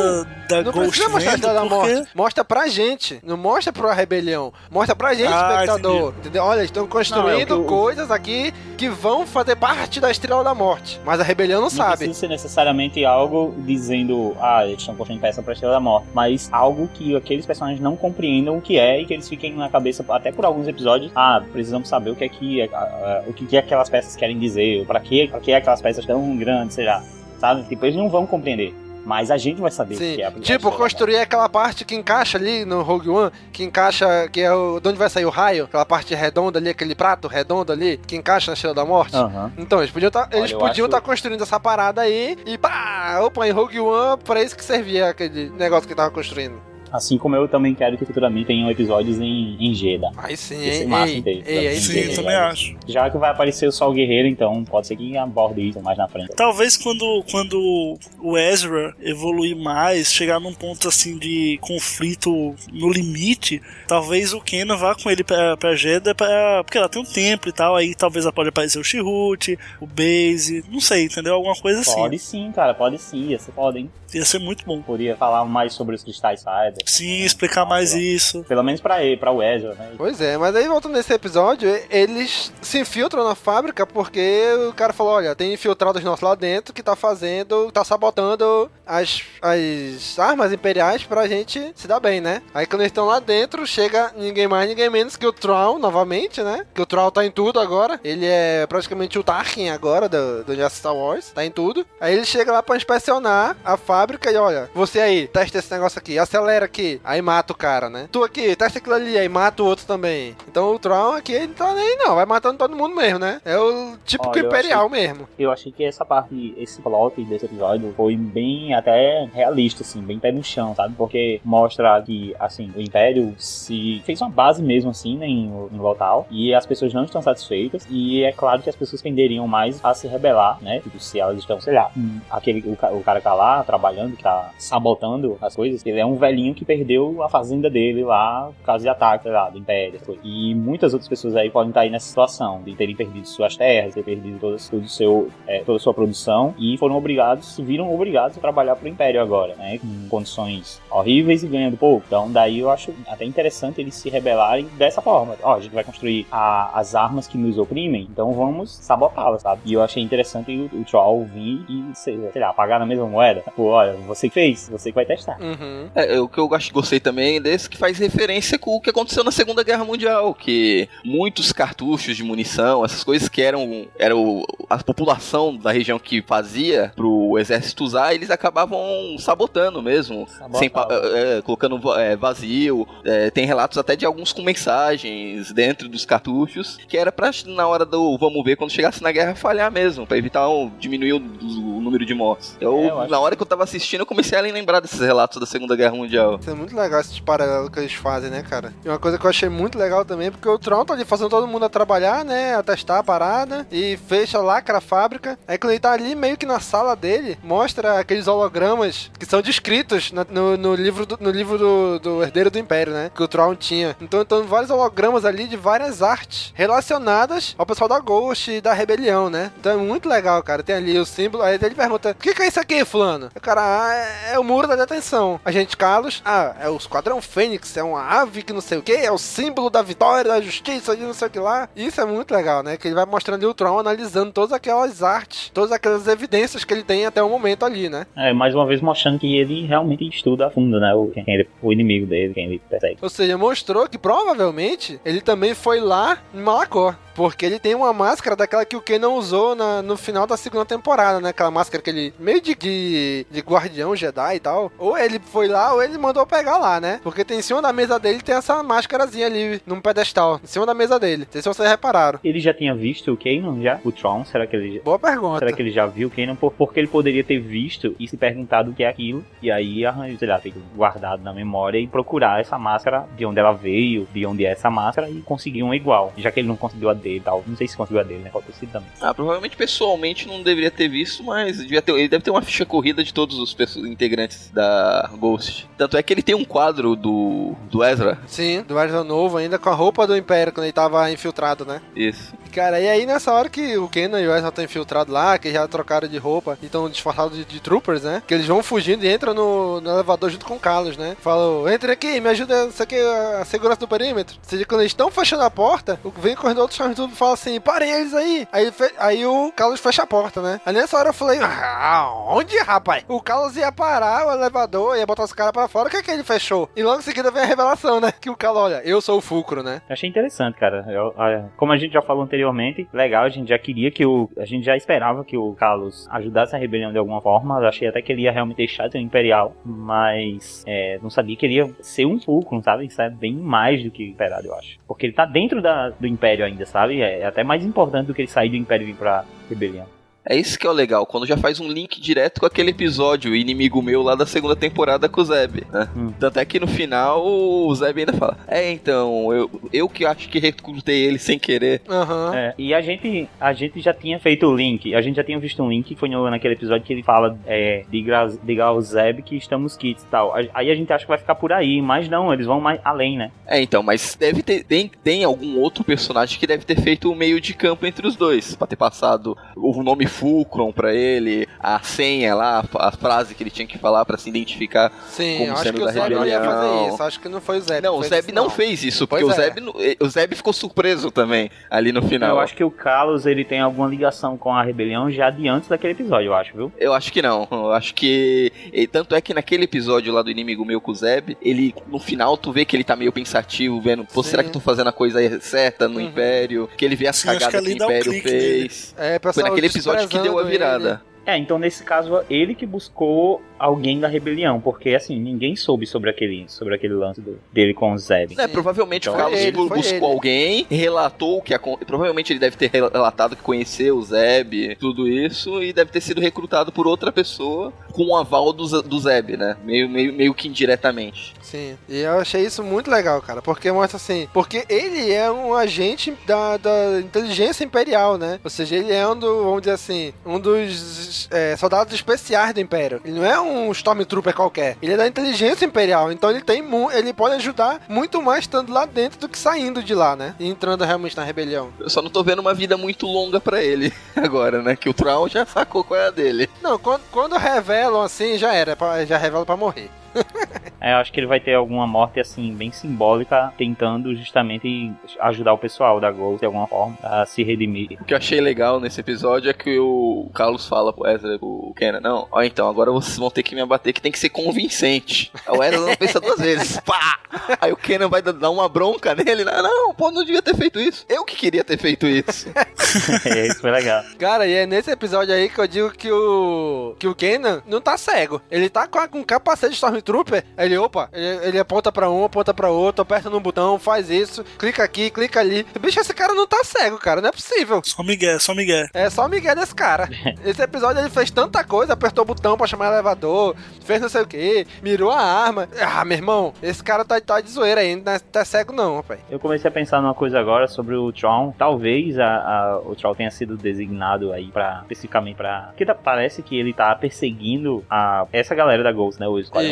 da, da Não Ghost precisa mostrar a Estrela da. Morte. Mostra pra gente. Não mostra pra rebelião. Mostra pra gente, Ah, espectador. Entendeu? Olha, estão construindo Não, é o que eu- coisas aqui que vão fazer parte da Estrela da Morte. Mas a rebelião não, Não sabe. precisa ser necessariamente algo dizendo, ah, eles estão construindo peça pra Estrela da Morte, mas algo que aqueles personagens não compreendam o que é e que eles fiquem na cabeça, até por alguns episódios, ah, precisamos saber o que é que, ah, ah, o que, que aquelas peças querem dizer, pra que, pra que aquelas peças tão grandes, sei lá, sabe? Tipo, eles não vão compreender. Mas a gente vai saber Sim. que é a Tipo, construir aquela parte que encaixa ali no Rogue One, que encaixa, que é o, de onde vai sair o raio, aquela parte redonda ali, aquele prato redondo ali, que encaixa na Estrela da Morte. Aham. Então, eles podiam tá, podiam acho- estar construindo essa parada aí e pá, opa, em Rogue One, pra isso que servia aquele negócio que tava construindo. Assim como eu também quero que futuramente tenham episódios em, em Jeddah. Aí sim, Esse hein? massa Ei, inteiro. ei, aí sim. Jeddah, também acho. Já que vai aparecer o Sol Guerreiro, então pode ser que aborde isso mais na frente. Talvez quando, quando o Ezra evoluir mais, chegar num ponto assim de conflito no limite, talvez o Kenan vá com ele pra, pra Jeddah, pra, porque ela tem um templo e tal, aí talvez ela pode aparecer o Chirrut, o Base, não sei, entendeu? Alguma coisa assim. Pode sim, cara, pode sim, ia ser foda, hein? Ia ser muito bom. Poderia falar mais sobre os cristais Cider. Sim, explicar mais isso. Pelo menos pra ele, pra o Ezra, né? Pois é, mas aí voltando nesse episódio, eles se infiltram na fábrica porque o cara falou, olha, tem infiltrados nossos lá dentro que tá fazendo, tá sabotando as, as armas imperiais pra gente se dar bem, né? Aí quando eles estão lá dentro, chega ninguém mais, ninguém menos que o Troll, novamente, né? Que o Troll tá em tudo agora. Ele é praticamente o Tarkin agora do, do Star Wars, tá em tudo. Aí ele chega lá pra inspecionar a fábrica e olha, você aí, testa esse negócio aqui, acelera aqui, aí mata o cara, né? Tu aqui, testa aquilo ali, aí mata o outro também. Então o Troll aqui, ele não tá nem não, vai matando todo mundo mesmo, né? É o típico Olha, eu imperial achei- mesmo. Eu achei que essa parte, esse plot desse episódio foi bem até realista, assim, bem pé no chão, sabe? Porque mostra que, assim, o Império se fez uma base mesmo, assim, né, em, em Lotal, e as pessoas não estão satisfeitas, e é claro que as pessoas tenderiam mais a se rebelar, né? Tipo, se elas estão, sei lá, hum, aquele, o, o cara que tá lá trabalhando, que tá sabotando as coisas, ele é um velhinho que perdeu a fazenda dele lá por causa de ataque lá, do Império. E muitas outras pessoas aí podem estar aí nessa situação, de terem perdido suas terras, ter perdido todo, todo o seu, é, toda a sua produção e foram obrigados, se viram obrigados a trabalhar para o Império agora, né? Com condições horríveis e ganhando pouco. Então, daí eu acho até interessante eles se rebelarem dessa forma. Ó, a gente vai construir a, as armas que nos oprimem, então vamos sabotá-las, sabe? E eu achei interessante o, o Troll vir e, sei, sei lá, pagar na mesma moeda. Pô, olha, você que fez, você que vai testar. Uhum. É, o que eu gostei também desse que faz referência com o que aconteceu na Segunda Guerra Mundial, que muitos cartuchos de munição, essas coisas que eram, eram a população da região que fazia pro exército usar, eles acabavam sabotando mesmo, sem, é, colocando é, vazio. É, tem relatos até de alguns com mensagens dentro dos cartuchos, que era pra na hora do vamos ver quando chegasse na guerra falhar mesmo, para evitar um, diminuir o, o, número de mortes. Eu, é, eu na hora que eu tava assistindo, eu comecei a lembrar desses relatos da Segunda Guerra Mundial. É muito legal esse paralelo que eles fazem, né, cara? E uma coisa que eu achei muito legal também, porque o Tron tá ali fazendo todo mundo a trabalhar, né, a testar a parada, e fecha, lacra a fábrica. Aí quando ele tá ali, meio que na sala dele, mostra aqueles hologramas que são descritos no, no, livro, do, no livro do, do Herdeiro do Império, né, que o Tron tinha. Então, então, vários hologramas ali de várias artes relacionadas ao pessoal da Ghost e da Rebelião, né? Então é muito legal, cara. Tem ali o símbolo, aí ele pergunta, o que, que é isso aqui, fulano? O cara, ah, é, é o muro da detenção. A gente, Carlos, ah, é o Esquadrão Fênix, é uma ave que não sei o que, é o símbolo da vitória, da justiça, de não sei o que lá. Isso é muito legal, né? Que ele vai mostrando o Tron analisando todas aquelas artes, todas aquelas evidências que ele tem até o momento ali, né? É, mais uma vez mostrando que ele realmente estuda a fundo, né? O, quem ele, o inimigo dele, quem ele persegue. Ou seja, mostrou que provavelmente ele também foi lá em Malacó. Porque ele tem uma máscara daquela que o Ken não usou na, no final da segunda temporada, né? Aquela máscara que ele. meio de, de, de, guardião Jedi e tal. Ou ele foi lá, ou ele mandou pegar lá, né? Porque tem em cima da mesa dele tem essa máscarazinha ali, num pedestal. Em cima da mesa dele. Não sei se vocês repararam. Ele já tinha visto o Kanan já? O Tron? Será que ele. Boa pergunta. Será que ele já viu o Kanan? Porque ele poderia ter visto e se perguntado o que é aquilo. E aí, sei lá, feito guardado na memória e procurar essa máscara, de onde ela veio, de onde é essa máscara, e conseguir uma igual. Já que ele não conseguiu a dele e tal. Não sei se conseguiu a dele, né? Pode ter sido também. Ah, provavelmente pessoalmente não deveria ter visto, mas devia ter, ele deve ter uma ficha corrida de todos os integrantes da Ghost. Tanto é que ele tem um quadro do, do Ezra. Sim, do Ezra novo, ainda com a roupa do Império, quando ele tava infiltrado, né? Isso. Cara, e aí nessa hora que o Kenan e o Ezra estão infiltrados lá, que já trocaram de roupa e estão disfarçados de, de, troopers, né? Que eles vão fugindo e entram no, no elevador junto com o Carlos, né? Falam, entre aqui, me ajuda, isso aqui, a segurança do perímetro. Ou seja, quando eles estão fechando a porta, vem correndo outro Stormtrooper e fala assim, parem eles aí. Aí, aí o Carlos fecha a porta, né? Aí nessa hora eu falei, ah, onde, rapaz? O Carlos ia parar o elevador, ia botar os caras pra fora, o que que ele fechou? E logo em seguida vem a revelação, né? Que o Carlos, olha, eu sou o fulcro, né? Achei interessante, cara. Eu, como a gente já falou anteriormente, legal, a gente já queria que o. A gente já esperava que o Carlos ajudasse a rebelião de alguma forma. Achei até que ele ia realmente deixar de ser um imperial, mas é, não sabia que ele ia ser um fulcro, sabe? Isso é bem mais do que esperado, eu acho. Porque ele tá dentro da, do império ainda, sabe? É, é até mais importante do que ele sair do império e vir pra rebelião. É isso que é o legal, quando já faz um link direto com aquele episódio, inimigo meu lá da segunda temporada com o Zeb, né? Hum. Tanto é que no final o Zeb ainda fala: É, então, eu, eu que acho que recrutei ele sem querer. Uhum. É, e a gente, a gente já tinha feito o link, a gente já tinha visto um link foi no, naquele episódio que ele fala: é, diga, diga ao Zeb que estamos kits e tal. Aí a gente acha que vai ficar por aí, mas não, eles vão mais além, né? É, então, mas deve ter. Tem, tem algum outro personagem que deve ter feito o meio de campo entre os dois, pra ter passado o nome fulcrum para ele, a senha lá, a frase que ele tinha que falar para se identificar Sim, como acho sendo que da o Zeb rebelião. não ia fazer isso. Acho que não foi o Zeb. Não, o Zeb não, não fez isso, porque o Zeb, é. o Zeb ficou surpreso também ali no final. Eu acho que o Carlos ele tem alguma ligação com a rebelião já de antes daquele episódio, eu acho, viu? Eu acho que não. Eu acho que. E, tanto é que naquele episódio lá do inimigo meu com o Zeb, ele, no final, tu vê que ele tá meio pensativo, vendo, pô, será que eu tô fazendo a coisa certa no uhum. Império? Que ele vê as Sim, cagadas que, que o Império um fez. É, Foi naquele episódio que deu a virada. Ele. É, então nesse caso ele que buscou alguém da rebelião, porque assim, ninguém soube sobre aquele, sobre aquele lance do, dele com o Zeb. É, provavelmente então, o Carlos ele, buscou ele. alguém, relatou que provavelmente ele deve ter relatado que conheceu o Zeb, tudo isso, e deve ter sido recrutado por outra pessoa com o aval do, do Zeb, né? Meio, meio, meio que indiretamente. Sim, e eu achei isso muito legal, cara, porque mostra assim, porque ele é um agente da, da inteligência imperial, né? Ou seja, ele é um do, vamos dizer assim, um dos é, soldados especiais do Império. Ele não é um Stormtrooper qualquer, ele é da inteligência imperial, então ele tem ele pode ajudar muito mais estando lá dentro do que saindo de lá, né? E entrando realmente na rebelião. Eu só não tô vendo uma vida muito longa para ele agora, né? Que o Traum já sacou qual é a dele. Não, quando, quando revelam assim, já era, já revela para morrer. é, eu acho que ele vai ter alguma morte assim, bem simbólica, tentando justamente ajudar o pessoal da Ghost de alguma forma a se redimir. O que eu achei legal nesse episódio é que o Carlos fala pro Ezra, o Kenan, não, ó, então, agora vocês vão ter que me abater que tem que ser convincente. O Ezra não pensa duas vezes. Pá! Aí o Kenan vai dar uma bronca nele, não, não, pô, não devia ter feito isso. Eu que queria ter feito isso. é, isso foi legal. Cara, e é nesse episódio aí que eu digo que o que o Kenan não tá cego. Ele tá com, com capacete de Stormtrooper. Aí ele, opa, ele, ele aponta pra um, aponta pra outro, aperta no botão, faz isso, clica aqui, clica ali. Bicho, esse cara não tá cego, cara, não é possível. Só Miguel, só Miguel. É só Miguel desse cara. esse episódio ele fez tanta coisa, apertou o botão pra chamar o elevador, fez não sei o que, mirou a arma. Ah, meu irmão, esse cara tá, tá de zoeira ainda, não tá cego não, rapaz. Eu comecei a pensar numa coisa agora sobre o Tron. Talvez a, a, o Tron tenha sido designado aí para especificamente para porque parece que ele tá perseguindo a essa galera da Ghost, né, o Squadron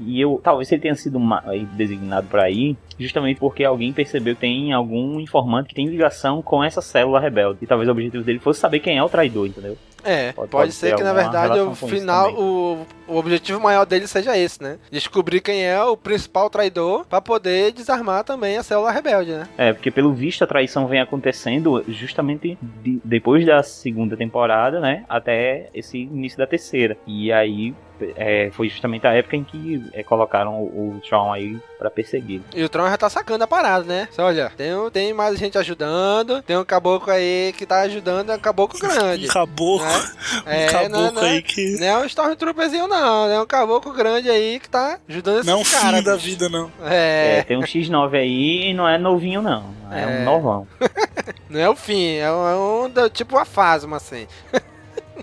E eu talvez ele tenha sido designado para ir justamente porque alguém percebeu que tem algum informante que tem ligação com essa célula rebelde. E talvez o objetivo dele fosse saber quem é o traidor, entendeu? É, pode, pode ser que na verdade o final, o, o objetivo maior dele seja esse, né? Descobrir quem é o principal traidor para poder desarmar também a célula rebelde, né? É, porque pelo visto a traição vem acontecendo justamente de, depois da segunda temporada, né? Até esse início da terceira. E aí é, foi justamente a época em que é, colocaram o, o Tron aí para perseguir. E o Tron já tá sacando a parada, né? Você olha, tem, tem mais gente ajudando, tem um caboclo aí que tá ajudando, é um caboclo grande. Um caboclo. Né? Um é, caboclo não, aí que. Não é um Stormtrooperzinho, não. É um caboclo grande aí que tá ajudando esse não cara. Não é um fim da vida, não. É. é. Tem um X9 aí e não é novinho, não. É, é. um novão. não é o fim, é um, é um tipo uma fasma, assim.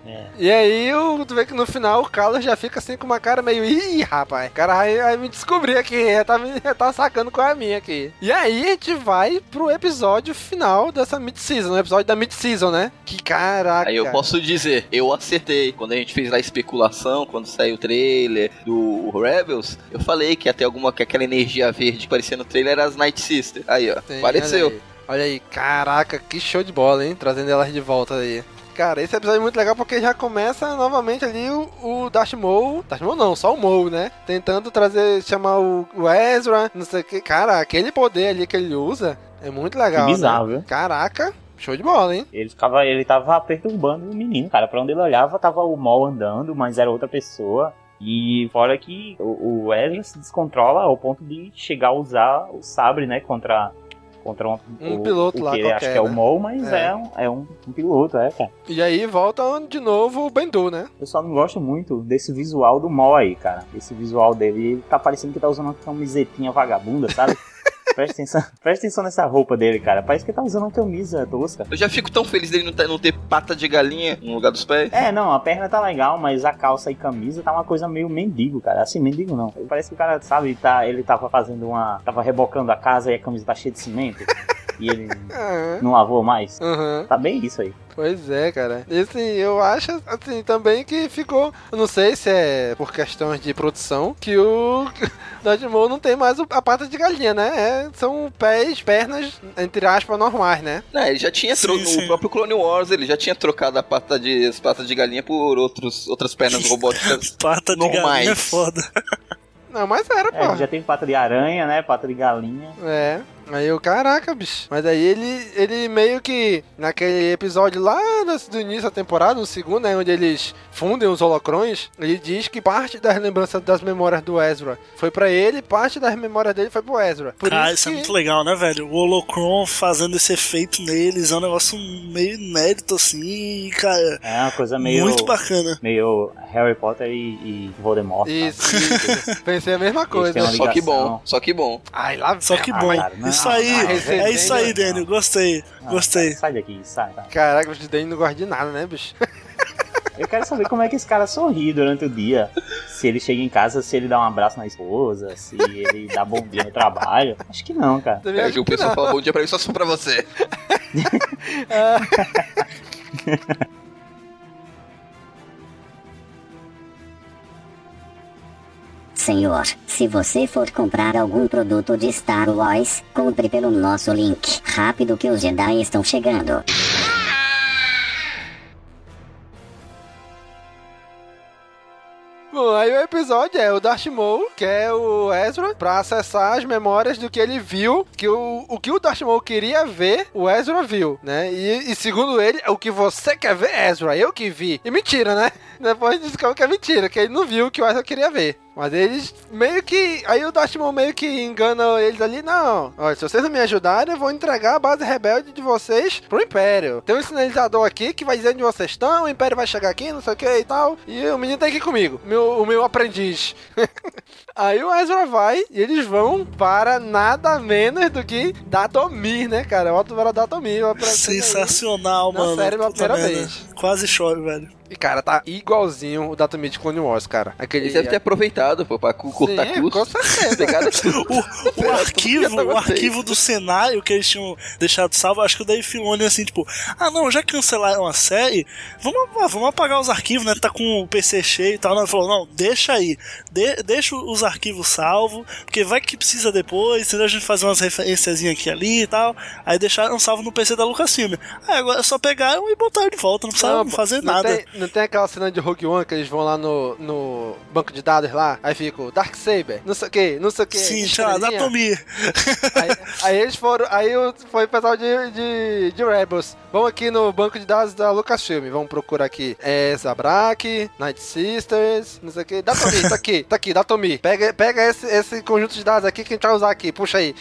É. E aí, tu vê que no final o Carlos já fica assim com uma cara meio. Ih, rapaz, o cara vai, vai me descobrir aqui, já tá, já tá sacando qual é a minha aqui. E aí a gente vai pro episódio final dessa mid-season, o episódio da mid-season, né? Que caraca. Aí eu posso dizer, eu acertei. Quando a gente fez lá a especulação, quando saiu o trailer do Rebels, eu falei que ia ter alguma, que aquela energia verde que parecia no trailer era as Night Sister. Aí, ó, Sim, apareceu. Olha aí. olha aí, caraca, que show de bola, hein? Trazendo elas de volta aí. Cara, esse episódio é muito legal porque já começa novamente ali o, o Darth Maul. Darth Maul não, só o Maul, né? Tentando trazer, chamar o, o Ezra, não sei o que. Cara, aquele poder ali que ele usa é muito legal. Que bizarro, né? viu? Caraca. Show de bola, hein? Ele, ficava, ele tava perturbando o menino, cara. Pra onde ele olhava, tava o Maul andando, mas era outra pessoa. E fora que o, o Ezra se descontrola ao ponto de chegar a usar o sabre, né, contra contra um, um o, piloto o lá que qualquer, acho que é o né? Mol, mas é, é, um, é um, um, piloto, é, cara. E aí volta de novo o Bendu, né? Eu só não gosto muito desse visual do Mol aí, cara. Esse visual dele, ele tá parecendo que tá usando uma camisetinha vagabunda, sabe? Presta atenção, presta atenção nessa roupa dele, cara. Parece que ele tá usando uma camisa tosca. Eu já fico tão feliz dele não ter, pata de galinha no lugar dos pés. É, não, a perna tá legal, mas a calça e camisa tá uma coisa meio mendigo, cara. Assim, mendigo não. Parece que o cara, sabe, tá, ele tava fazendo uma. tava rebocando a casa e a camisa tá cheia de cimento. e ele não lavou mais. Uhum. Tá bem isso aí. Pois é, cara. E assim, eu acho assim também que ficou. Não sei se é por questões de produção que o Dodgemon não tem mais a pata de galinha, né? É, são pés, pernas, entre aspas, normais, né? É, ele já tinha sim, sim. no próprio Clone Wars, ele já tinha trocado a pata de, as patas de galinha por outros, outras pernas robóticas. pata de normais. galinha é foda. Não, mas era, pô. É, já tem pata de aranha, né? Pata de galinha. É. Aí eu, caraca, bicho. Mas aí ele, ele meio que, naquele episódio lá do, do início da temporada, no segundo, né, onde eles fundem os holocrons, ele diz que parte das lembranças das memórias do Ezra foi para ele, parte das memórias dele foi pro Ezra. Por Cara, isso, isso que... é muito legal, né, velho? O holocron fazendo esse efeito neles é um negócio meio inédito, assim, cara. É uma coisa meio. Muito bacana. Meio Harry Potter e, e Voldemort. Isso, isso. Pensei a mesma coisa. Só que bom, só que bom. Ai, lá Só que bom. Ah, cara, isso aí, é isso aí, Daniel. Gostei, ah, gostei. Sai daqui, sai. sai. Caraca, o Daniel não gosta de nada, né, bicho? Eu quero saber como é que esse cara sorri durante o dia. Se ele chega em casa, se ele dá um abraço na esposa, se ele dá bom dia no trabalho. Acho que não, cara. É que o pessoal fala bom dia pra mim só se for pra você. Senhor, se você for comprar algum produto de Star Wars, compre pelo nosso link. Rápido que os Jedi estão chegando. Bom, aí o episódio é o Darth Maul, que é o Ezra, pra acessar as memórias do que ele viu, que o, o que o Darth Maul queria ver, o Ezra viu, né? E, e segundo ele, o que você quer ver, Ezra, eu que vi. E mentira, né? Depois descobre que é mentira, que ele não viu o que o Ezra queria ver. Mas eles meio que. Aí o Darth Maul meio que engana eles ali. Não, olha, se vocês não me ajudarem, eu vou entregar a base rebelde de vocês pro Império. Tem um sinalizador aqui que vai dizer onde vocês estão, o Império vai chegar aqui, não sei o que e tal. E o menino tá aqui comigo, meu, o meu aprendiz. Aí o Ezra vai e eles vão para nada menos do que Datomir, né, cara? Eu volto para Datomir. Sensacional, Na mano. série pela Puta primeira merda. vez. Quase chove, velho. E, cara, tá igualzinho o Datomir de Clone Wars, cara. Aquele... Eles devem ter aproveitado, pô, pra cortar Sim, custo. com certeza. Tudo. O arquivo, o arquivo do cenário que eles tinham deixado salvo, acho que o Dave Filoni assim, tipo, ah não, já cancelaram a série, vamos, vamos apagar os arquivos, né? Tá com o PC cheio e tal. Não, ele falou, não, deixa aí, de- deixa os arquivos salvos, porque vai que precisa depois, entendeu? A gente fazer umas referências aqui ali e tal. Aí deixaram salvo no PC da Lucasfilm. Aí agora só pegaram e botaram de volta, não precisaram fazer não nada. Tem, não tem aquela cena de Rogue One que eles vão lá no, no banco de dados lá, aí fica o Dark Saber, não sei o que, não sei o que. Sim, lá, anatomia. Aí, aí eles foram, aí o- foi o pessoal de, de, de Rebels. Vamos aqui no banco de dados da Lucasfilm, vamos procurar aqui. É Zabrak, Night Sisters, não sei o que. Datomi, tá aqui, tá aqui, Datomi. Pega, pega esse, esse conjunto de dados aqui que a gente vai usar aqui, puxa aí.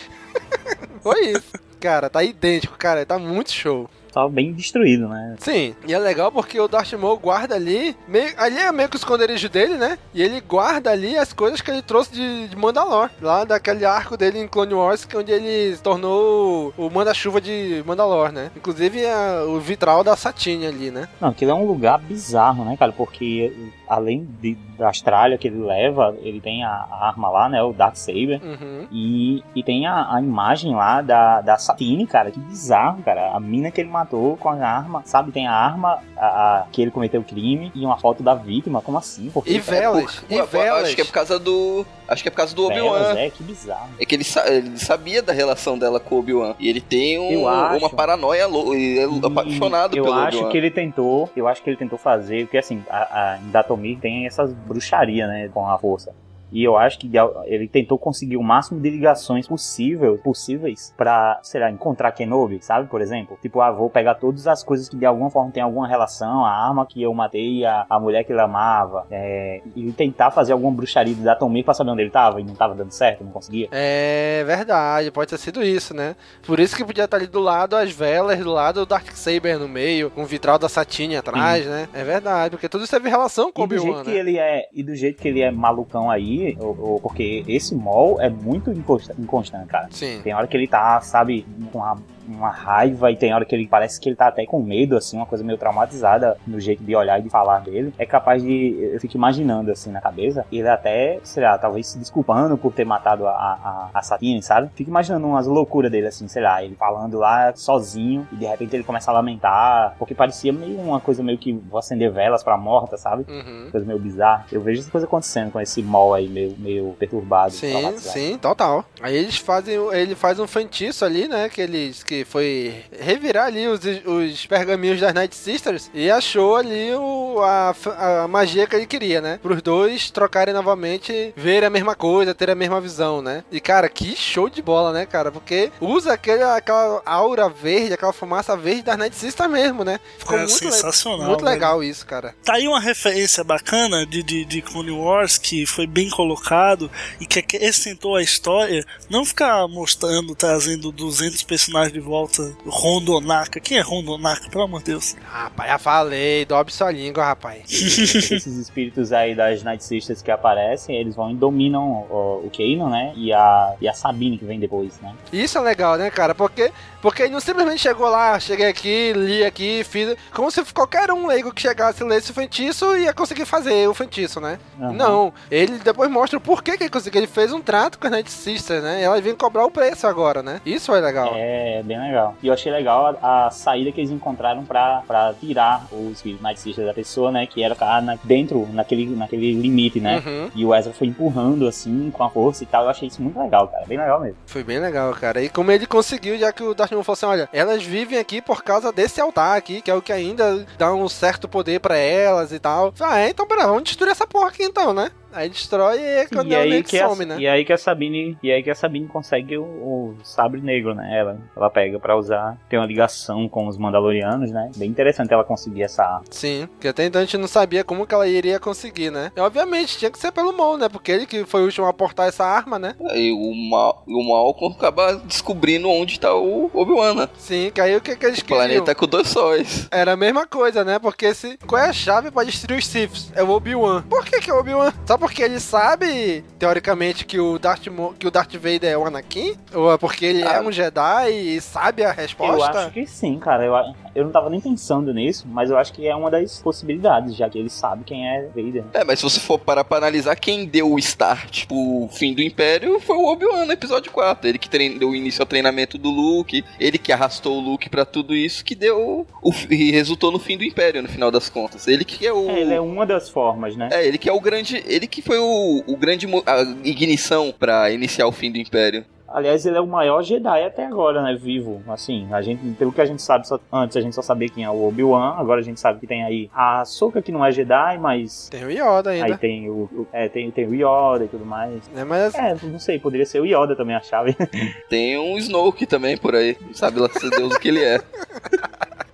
foi isso. Cara, tá idêntico, cara, tá muito show. Tava bem destruído, né? Sim, e é legal porque o Darth Maul guarda ali, meio, ali é meio que o esconderijo dele, né? E ele guarda ali as coisas que ele trouxe de, de Mandalor, lá daquele arco dele em Clone Wars, que é onde ele se tornou o manda-chuva de Mandalor, né? Inclusive a- o vitral da Satine ali, né? Não, aquilo é um lugar bizarro, né, cara? Porque além de, da Austrália que ele leva, ele tem a, a arma lá, né? O Dark Saber. Uhum. E, e tem a, a imagem lá da, da Satine, cara. Que bizarro, cara. A mina que ele matou com a arma, sabe? Tem a arma a, a- que ele cometeu o crime e uma foto da vítima. Como assim? Por quê, E velas, Pô, e pô, velas. Acho que é por causa do. Acho que é por causa do Obi-Wan. é, que bizarro. É que ele, sa- ele sabia da relação dela com o Obi-Wan. E ele tem um- Eu acho. uma paranoia louca. Ele é apaixonado eu pelo acho Obi-Wan. que ele tentou, eu acho que ele tentou fazer, porque assim, a, a, em Datomir tem essas bruxarias, né, com a força. E eu acho que ele tentou conseguir o máximo de ligações possível, possíveis pra, sei lá, encontrar Kenobi, sabe? Por exemplo. Tipo, ah, vou pegar todas as coisas que de alguma forma tem alguma relação, a arma que eu matei, a, a mulher que ele amava, é, e tentar fazer alguma bruxaria de Datomir pra saber onde ele tava e não tava dando certo, não conseguia. É verdade, pode ter sido isso, né? Por isso que podia estar ali do lado as velas, do lado o Dark Saber no meio, com o vitral da Satine atrás, Sim. né? É verdade, porque tudo isso teve relação com o do, jeito Obi-Wan, que né? ele é, e do jeito que ele é malucão aí, ou- ou- porque esse mall é muito inconsta- inconstante, cara. Sim. Tem hora que ele tá, sabe, com uma, uma raiva e tem hora que ele parece que ele tá até com medo, assim, uma coisa meio traumatizada no jeito de olhar e de falar dele. É capaz de. Eu fico imaginando, assim, na cabeça, ele até, sei lá, talvez se desculpando por ter matado a, a, a Satine, sabe? Fico imaginando umas loucuras dele, assim, sei lá, ele falando lá sozinho e de repente ele começa a lamentar, porque parecia meio uma coisa meio que vou acender velas pra morta, sabe? Uhum. Coisa meio bizarra. Eu vejo essa coisa acontecendo com esse mall aí, meio, meio perturbado. Sim, sim, total. Aí eles fazem, ele faz um feitiço ali, né? Que eles que foi revirar ali os, os pergaminhos das Night Sisters e achou ali o, a, a magia que ele queria, né? Para os dois trocarem novamente, verem a mesma coisa, terem a mesma visão, né? E cara, que show de bola, né, cara? Porque usa aquele, aquela aura verde, aquela fumaça verde das Night Sisters mesmo, né? Ficou É muito, le- sensacional, muito velho. legal isso, cara. Tá aí uma referência bacana de, de, de Clone Wars que foi bem colocado e que acrescentou a história. Não ficar mostrando, trazendo 200 personagens de volta. Rondonaka. Quem é Rondonaka, pelo amor de Deus? Rapaz, já falei, dobre sua língua, rapaz. Esses espíritos aí das Night Sisters que aparecem, eles vão e dominam o, o Kanon, né? E a, e a Sabine que vem depois, né? Isso é legal, né, cara? Porque, porque ele não simplesmente chegou lá, cheguei aqui, li aqui, fiz. Como se qualquer um leigo que chegasse e lesse o feitiço ia conseguir fazer o feitiço, né? Uhum. Não. Ele depois mostra o porquê que ele conseguiu. Ele fez um trato com as Night Sisters, né? E elas vêm cobrar o preço agora, né? Isso é legal. É, bem legal. E eu achei legal a, a saída que eles encontraram pra, pra tirar o espírito Sister da pessoa, né? Que era ficar na, dentro, naquele, naquele limite, né? Uhum. E o Ezra foi empurrando assim, com a força e tal. Eu achei isso muito legal, cara. Bem legal mesmo. Foi bem legal, cara. E como ele conseguiu, já que o Darth Maul falou assim, olha, elas vivem aqui por causa desse altar aqui, que é o que ainda dá um certo poder pra elas e tal. Ah, é? Então, pera, vamos destruir essa porra aqui então, né? Aí destrói e quando e ela aí que que a, some, né? E aí que a Sabine, e aí que a Sabine consegue o, o sabre negro, né? Ela, ela pega pra usar, tem uma ligação com os Mandalorianos, né? Bem interessante ela conseguir essa arma. Sim, porque até então a gente não sabia como que ela iria conseguir, né? E obviamente tinha que ser pelo Maul, né? Porque ele que foi o último a aportar essa arma, né? Aí o Mal, o Malcolm acaba descobrindo onde tá o Obi-Wan, né? Sim, que aí o que, que eles O planeta queriam? com dois sóis. Era a mesma coisa, né? Porque se qual é a chave pra destruir os Siths? É o Obi-Wan. Por que que é o Obi-Wan? Só porque ele sabe, teoricamente, que o Darth, Mo- que o Darth Vader é o Anakin? Ou é porque ele é um Jedi e sabe a resposta? Eu acho que sim, cara. Eu, eu não tava nem pensando nisso, mas eu acho que é uma das possibilidades, já que ele sabe quem é Vader. É, mas se você for parar pra analisar, quem deu o start pro fim do Império foi o Obi-Wan no episódio 4. Ele que trein- deu o início ao treinamento do Luke, ele que arrastou o Luke pra tudo isso, que deu o, e resultou no fim do Império, no final das contas. Ele que é o... É, ele é uma das formas, né? É, ele que é o grande. Ele que foi o, o grande a ignição pra iniciar o fim do Império. Aliás, ele é o maior Jedi até agora, né? Vivo. Assim, a gente, pelo que a gente sabe, só- antes a gente só sabia quem é o Obi-Wan, agora a gente sabe que tem aí a Soka que não é Jedi, mas. Tem o Yoda ainda. Aí tem o. o- é, tem, tem o Yoda e tudo mais. É, mas... É, não sei, poderia ser o Yoda também a chave. Tem um Snoke também por aí. Sabe lá se Deus o que ele é.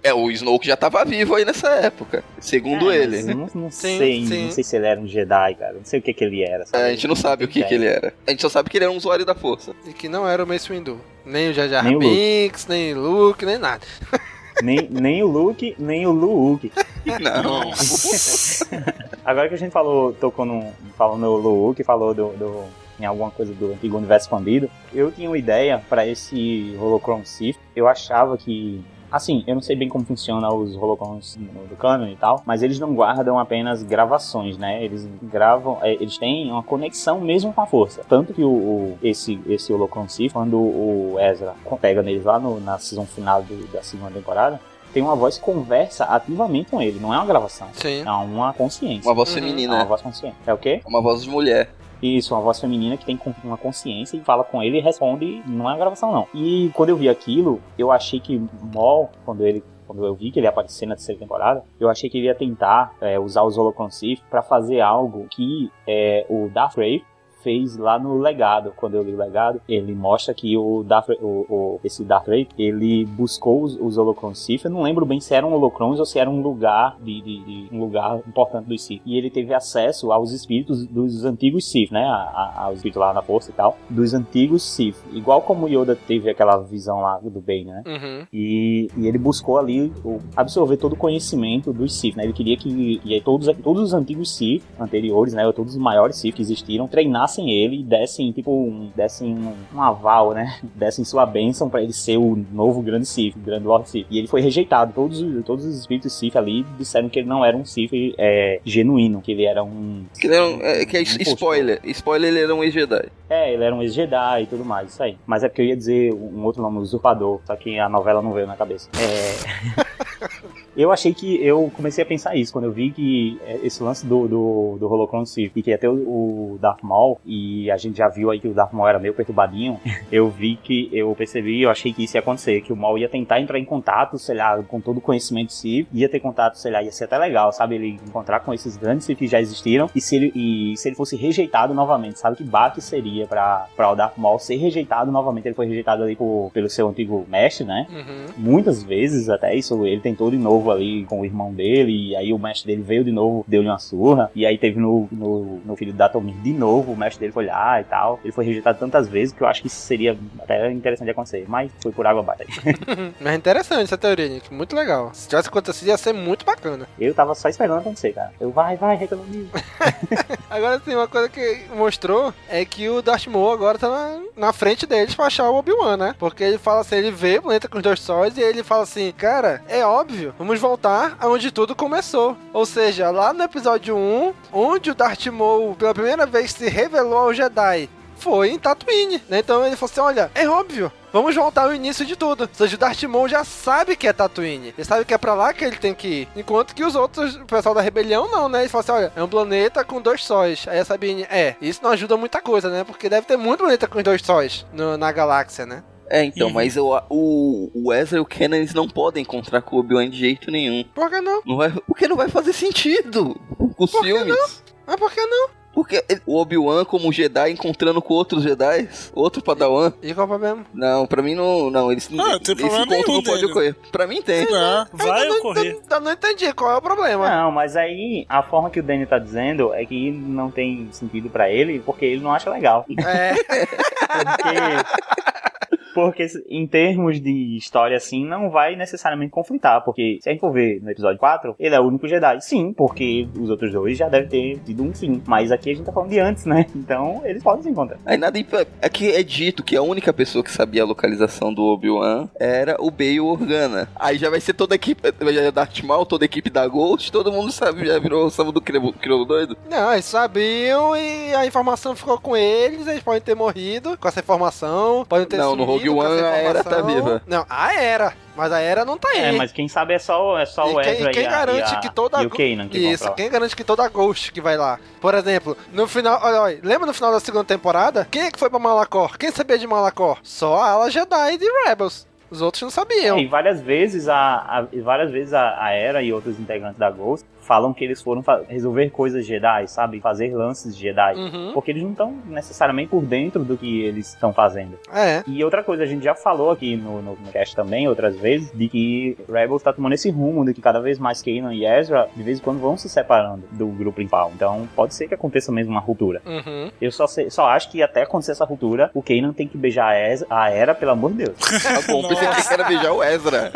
É, o Snoke já tava vivo aí nessa época, segundo É, ele. Não, não Sim, sei, sim. não sei se ele era um Jedi, cara. Não sei o que, que ele era. sabe? É, a gente não sabe o que, que ele era. A gente só sabe que ele era um usuário da força. E que não era o Mace Windu. Nem o Jar Jar Nem o Luke. Binks, nem o Luke, nem nada. Nem, nem o Luke, nem o Luke. Não. Agora que a gente falou, tocou no. Falou no Luke, falou do, do- em alguma coisa do antigo universo expandido, eu tinha uma ideia pra esse Holocron Sith. Eu achava que. Assim, eu não sei bem como funciona os holocrons no- do canon e tal, mas eles não guardam apenas gravações, né? Eles gravam, é, eles têm uma conexão mesmo com a força. Tanto que o, o- esse, esse holocron Sith, quando o Ezra pega neles lá no- na season final do- da segunda temporada, tem uma voz que conversa ativamente com ele, não é uma gravação. Sim. É uma consciência. Uma voz É feminina. uma voz consciente. É o quê? Uma voz de mulher. Isso, uma voz feminina que tem uma consciência e fala com ele e responde, não é uma gravação não. E quando eu vi aquilo, eu achei que Maul, quando ele quando eu vi que ele ia aparecer na terceira temporada, eu achei que ele ia tentar é, usar os Holocron Sith pra fazer algo que é, o Darth Vader fez lá no legado. Quando eu li o legado, ele mostra que o, Darth, o, o- esse Darth Vader, ele buscou os, os Holocron Sith. Eu não lembro bem se eram Holocrons ou se era um lugar de, de- de- um lugar importante dos Sith. E ele teve acesso aos espíritos dos antigos Sith, né? A- a- aos espíritos lá na força e tal, dos antigos Sith. Igual como Yoda teve aquela visão lá do bem, né? Uhum. E, e ele buscou ali absorver todo o conhecimento dos Sith, né? Ele queria que, que todos, todos os antigos Sith anteriores, né? Todos os maiores Sith que existiram, treinassem ele e dessem, tipo, um, dessem um, um aval, né? Dessem sua bênção pra ele ser o novo grande Sith, o grande Lord Sith. E ele foi rejeitado. Todos, os- todos os espíritos Sith ali disseram que ele não era um Sith é, genuíno, que ele era um... Que, ele era um- é, que é is- spoiler. Spoiler, ele era um ex-Jedi. É, ele era um ex-Jedi e tudo mais, isso aí. Mas é porque eu ia dizer um outro nome, usurpador, só que a novela não veio na cabeça. É... eu achei que eu comecei a pensar isso quando eu vi que é, esse lance do, do, do Holocron Sith e que ter o, o Darth Maul e a gente já viu aí que o Darth Maul era meio perturbadinho, eu vi que eu percebi, eu achei que isso ia acontecer, que o Maul ia tentar entrar em contato, sei lá, com todo o conhecimento Sith, ia ter contato, sei lá, ia ser até legal, sabe, ele encontrar com esses grandes Sith que já existiram e se ele, e se ele fosse rejeitado novamente, sabe que baque seria pra, pra o Darth Maul ser rejeitado novamente, ele foi rejeitado ali por, pelo seu antigo mestre, né? Uhum. Muitas vezes até isso, ele tentou de novo ali com o irmão dele, e aí o mestre dele veio de novo, deu-lhe uma surra, e aí teve no, no, no filho da Tomir de novo, o mestre dele foi lá e tal. Ele foi rejeitado tantas vezes que eu acho que isso seria até interessante de acontecer, mas foi por água abaixo. Mas é interessante essa teoria, Nick. Muito legal. Se tivesse acontecido, ia ser muito bacana. Eu tava só esperando acontecer, cara. Eu, vai, vai, reclame. Agora, sim, uma coisa que mostrou é que o Darth Maul agora tá na, na frente deles pra achar o Obi-Wan, né? Porque ele fala assim, ele vê o planeta com os dois sóis e ele fala assim, cara, é óbvio, vamos voltar aonde tudo começou. Ou seja, lá no episódio 1, onde o Darth Maul pela primeira vez se revelou ao Jedi, foi em Tatooine, né? Então ele falou assim, olha, é óbvio, Vamos voltar ao início de tudo. Ou seja, o Darth Maul já sabe que é Tatooine. Ele sabe que é pra lá que ele tem que ir. Enquanto que os outros, o pessoal da rebelião, não, né? Eles falam assim: olha, é um planeta com dois sóis. Aí a Sabine, é, isso não ajuda muita coisa, né? Porque deve ter muito planeta com dois sóis no, na galáxia, né? É, então, mas o, o, o Ezra e o Kenan eles não podem encontrar com o Obi-Wan de jeito nenhum. Por que não? não vai, porque não vai fazer sentido com os Por que filmes. não? Ah, por que não? Porque o Obi-Wan como Jedi encontrando com outros Jedi, outro Padawan. E qual o problema? Não, pra mim não, não, eles Ah, não tem esse problema encontro não pode ocorrer. Pra mim tem. Não, vai eu ocorrer. Não, não, não entendi qual é o problema. Não, mas aí a forma que o Danny tá dizendo é que não tem sentido pra ele, porque ele não acha legal. É. Porque. Porque em termos de história assim, não vai necessariamente conflitar. Porque se a gente for ver no episódio 4, ele é o único Jedi. Sim, porque os outros dois já devem ter tido um fim. Mas aqui a gente tá falando de antes, né? Então eles podem se encontrar. Aí nada imp- é que é dito que a única pessoa que sabia a localização do Obi-Wan era o Bail Organa. Aí já vai ser toda a equipe, já é Darth Maul, toda a equipe da Ghost, todo mundo sabe, já virou o samba do crioulo doido. Não, eles sabiam e a informação ficou com eles, eles podem ter morrido com essa informação, podem ter Não, no sumido Rogue One a Era tá viva. Não, a Era, mas a Era não tá aí. É, mas quem sabe é só, é só E o quem, Ezra quem e, a, garante e, a, que toda e o Kanan que Isso, quem garante que toda a Ghost que vai lá. Por exemplo, no final, olha, olha, lembra no final da segunda temporada? Quem é que foi pra Malacor? Quem sabia de Malacor? Só a ala Jedi de Rebels. Os outros não sabiam. É, e várias vezes a, a- várias vezes a, a Era e outros integrantes da Ghost falam que eles foram resolver coisas Jedi, sabe? Fazer lances Jedi. Uhum. Porque eles não estão necessariamente por dentro do que eles estão fazendo. É. E outra coisa, a gente já falou aqui no, no, no cast também, outras vezes, de que Rebels tá tomando esse rumo, de que cada vez mais Kanan e Ezra, de vez em quando, vão se separando do grupo principal. Então, pode ser que aconteça mesmo uma ruptura. Uhum. Eu só, sei- só acho que até acontecer essa ruptura, o Kanan tem que beijar a, Ezra, a Era, pelo amor de Deus. Tá bom, pensei que era beijar o Ezra.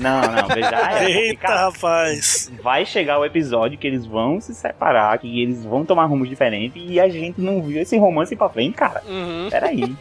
Não, não, beijar a Era. porque, Eita, cara, rapaz. vai chegar o episódio que eles vão se separar, que eles vão tomar rumos diferentes e a gente não viu esse romance pra frente, cara. Uhum. Peraí.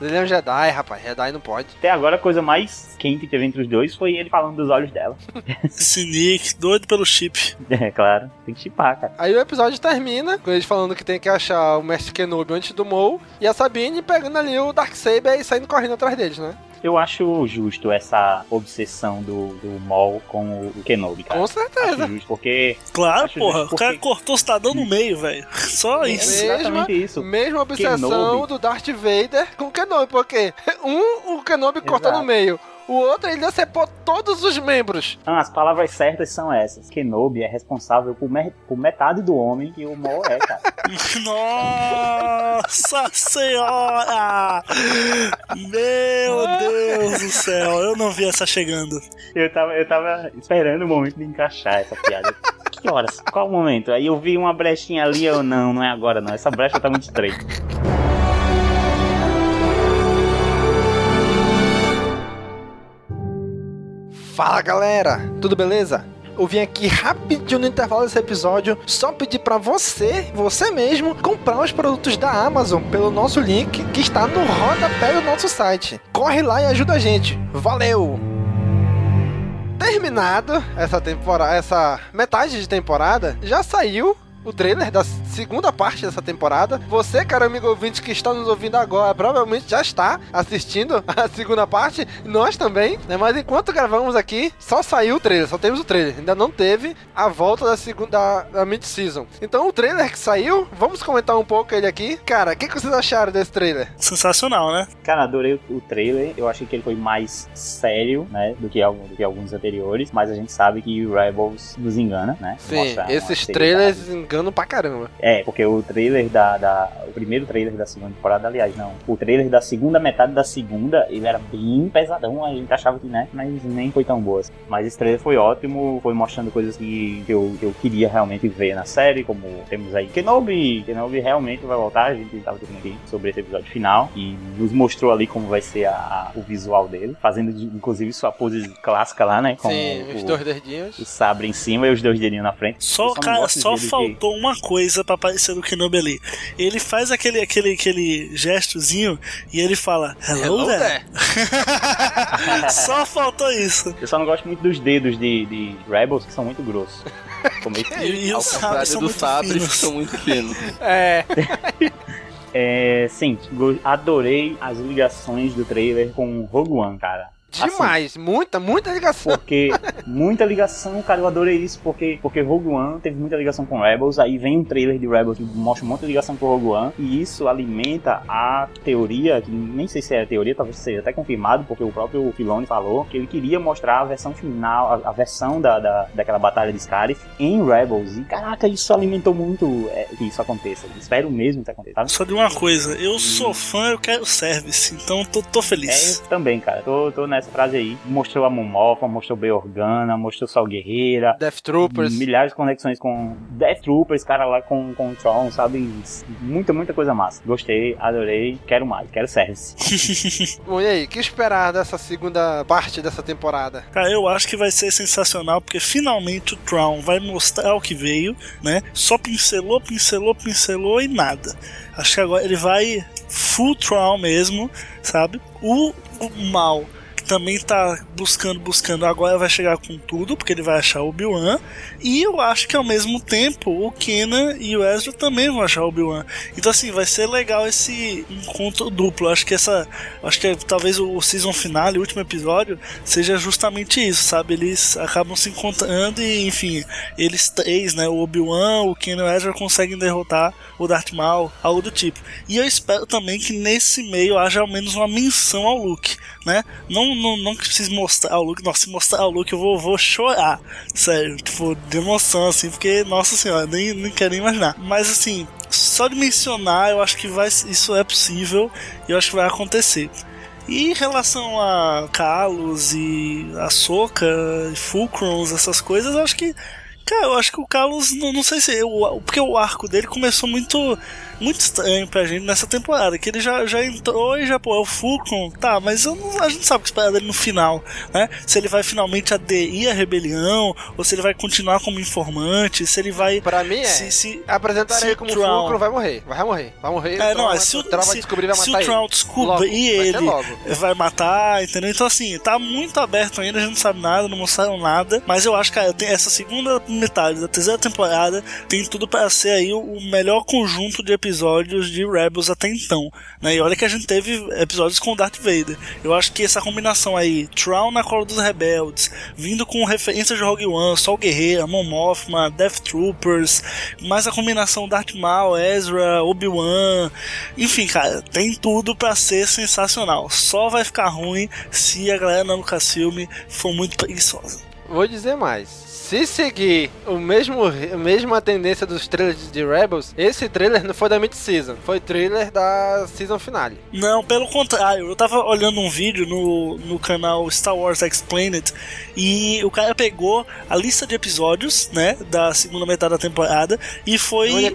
Ele é um Jedi, rapaz. Jedi não pode. Até agora a coisa mais quente que teve entre os dois foi ele falando dos olhos dela. Esse Nick, doido pelo chip. É, claro. Tem que chipar, cara. Aí o episódio termina com eles falando que tem que achar o Mestre Kenobi antes do Maul e a Sabine pegando ali o Darksaber e saindo correndo atrás deles, né? Eu acho justo essa obsessão do, do Maul com o Kenobi, cara. Com certeza. Acho justo, porque... Claro, acho porra. justo O cara porque- cortou o cidadão no meio, velho. Só isso. É exatamente isso. Mesma obsessão Kenobi. do Darth Vader com o Kenobi, porque um, o Kenobi corta Exato. no meio, o outro ele decepou todos os membros. Ah, as palavras certas são essas. Kenobi é responsável por, me- por metade do homem que o Maul é, cara. Nossa senhora! Meu Deus do céu, eu não vi essa chegando. Eu tava, eu tava esperando o momento de encaixar essa piada. Que horas? Qual o momento? Aí eu vi uma brechinha ali, eu não, não é agora não. Essa brecha tá muito estreita. Fala galera, tudo beleza? Eu vim aqui rapidinho no intervalo desse episódio só pedir pra você, você mesmo, comprar os produtos da Amazon pelo nosso link que está no rodapé do nosso site. Corre lá e ajuda a gente. Valeu! Terminado essa temporada, essa metade de temporada, já saiu o trailer da segunda parte dessa temporada. Você, cara amigo ouvinte que está nos ouvindo agora, provavelmente já está assistindo a segunda parte. Nós também, né? Mas enquanto gravamos aqui, só saiu o trailer, só temos o trailer. Ainda não teve a volta da segunda da, da mid-season. Então o trailer que saiu, vamos comentar um pouco ele aqui. Cara, o que, que vocês acharam desse trailer? Sensacional, né? Cara, adorei o, trailer. Eu achei que ele foi mais sério, né? Do que, algum- do que alguns anteriores. Mas a gente sabe que o Rebels nos engana, né? Sim, Mostra esses seriedade. trailers chegando pra caramba. É, porque o trailer da, da. O primeiro trailer da segunda temporada, aliás, não. O trailer da segunda metade da segunda, ele era bem pesadão, a gente achava que, né? Mas nem foi tão boa. assim. Mas esse trailer foi ótimo, foi mostrando coisas que, que, eu, que eu queria realmente ver na série, como temos aí Kenobi. Kenobi realmente vai voltar, a gente tava discutindo aqui sobre esse episódio final. E nos mostrou ali como vai ser a, a- o visual dele, fazendo inclusive sua pose clássica lá, né? Com Sim, o, os dois dedinhos. o sabre em cima e os dois dedinhos na frente. Só, cara, só que- faltou uma coisa pra aparecer no Kenobi ali. Ele faz aquele, aquele, aquele gestozinho e ele fala Hello, Hello there. só faltou isso. Eu só não gosto muito dos dedos de, de Rebels, que são muito grossos. Meio- E, e Ao os sabres contrário são do muito sabre, são muito finos. É. É, sim, adorei as ligações do trailer com Rogue One, cara. Assim, Demais. muita, muita ligação. porque muita ligação, cara, eu adorei isso, porque, porque Rogue One teve muita ligação com Rebels, aí vem um trailer de Rebels que mostra um monte de ligação com Rogue One, e isso alimenta a teoria, que nem sei se é a teoria, talvez seja até confirmado, porque o próprio Filoni falou que ele queria mostrar a versão final, a, a versão da, da, daquela batalha de Scarif em Rebels, e caraca, isso alimentou muito é, que isso aconteça. Espero mesmo que isso aconteça. sabe? Só de uma coisa, eu sou fã, eu quero service, então tô, tô É, feliz. eu também, cara. Tô, tô nessa frase aí. Mostrou a Momofa, mostrou B Organa, mostrou Sol Guerreira. Death Troopers. Milhares de conexões com Death Troopers, cara lá com, com o Tron, sabe? Muita, muita coisa massa. Gostei, adorei, quero mais, quero service. Bom, e aí, o que esperar dessa segunda parte dessa temporada? Cara, eu acho que vai ser sensacional, porque finalmente o Tron vai mostrar o que veio, né? Só pincelou, pincelou, pincelou e nada. Acho que agora ele vai full Tron mesmo, sabe? O, o mal também tá buscando, buscando, agora vai chegar com tudo, porque ele vai achar o Obi-Wan. E eu acho que ao mesmo tempo o Kenan e o Ezra também vão achar o Obi-Wan. Então assim, vai ser legal esse encontro duplo. Acho que essa. Acho que talvez o season final, o último episódio, seja justamente isso, sabe? Eles acabam se encontrando e, enfim, eles três, né? O Obi-Wan, o Kenan e o Ezra conseguem derrotar o Darth Maul, algo do tipo. E eu espero também que nesse meio haja ao menos uma menção ao Luke, né? Não, não, não que precise mostrar o Luke, nossa, se mostrar o Luke eu vou, vou chorar, sério, tipo, de emoção, assim, porque, nossa senhora, nem, nem quero nem imaginar. Mas, assim, só de mencionar, eu acho que vai, isso é possível e eu acho que vai acontecer. E em relação a Carlos e Ahsoka e Fulcrons, essas coisas, eu acho que. Cara, eu acho que o Carlos, não, não sei se. Eu, porque o arco dele começou muito muito estranho pra gente nessa temporada. Que ele já, já entrou e já, pô, é o Fulcrum. Tá, mas não- a gente sabe o que esperar dele no final, né? Se ele vai finalmente aderir à rebelião, ou se ele vai continuar como informante, se ele vai. Pra mim é. Se, se, Apresentar se ele o como Tron- fulcro vai morrer. Vai morrer. Vai morrer. É, o não, Tron é, vai- se o, o se, descobrir vai se matar o Trout ele. descobrir Logo, ele, logo. vai matar, entendeu? Então, assim, tá muito aberto ainda, a gente não sabe nada, não mostraram nada. Mas eu acho que essa segunda metade da terceira temporada tem tudo pra ser aí o, o melhor conjunto de episódios de Rebels até então. Né? E olha que a gente teve episódios com Darth Vader. Eu acho que essa combinação aí, Trout na cola dos rebeldes, vindo com referências de Rogue One, Sol Guerreira, Mon Mothma, Death Troopers, mais a combinação Darth Maul, Ezra, Obi-Wan, enfim, cara, tem tudo pra ser sensacional. Só vai ficar ruim se a galera na Lucasfilm for muito preguiçosa. Vou dizer mais. Se seguir o mesmo, a mesma tendência dos trailers de Rebels, esse trailer não foi da mid-season, foi trailer da season finale. Não, pelo contrário, eu tava olhando um vídeo no, no canal Star Wars Explained e o cara pegou a lista de episódios, né, da segunda metade da temporada e foi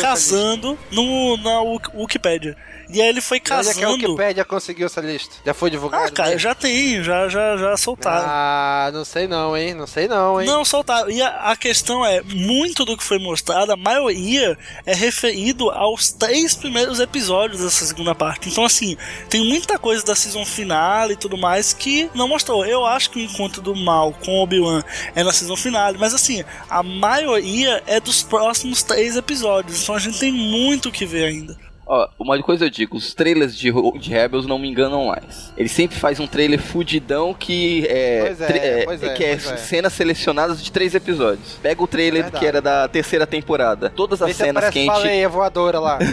casando no, na Wik- Wikipedia. E aí ele foi Onde é que a casando. Wikipedia conseguiu essa lista? Já foi divulgado? Ah, cara, já tem, já, já, já soltaram. Ah, não sei não, hein? Não sei não, hein? Não, E a, a questão é, muito do que foi mostrado, a maioria é referido aos três primeiros episódios dessa segunda parte. Então, assim, tem muita coisa da season finale e tudo mais que não mostrou. Eu acho que o encontro do mal com Obi-Wan é na season finale, mas assim, a maioria é dos próximos três episódios. Então a gente tem muito o que ver ainda. Ó, uma coisa eu digo, os trailers de, de Rebels não me enganam mais. Ele sempre faz um trailer fudidão que é, Pois é, é, pois é, que é pois é. cenas selecionadas de três episódios. Pega o trailer que era da terceira temporada. Todas as Vê se cenas que a gente baleia voadora lá.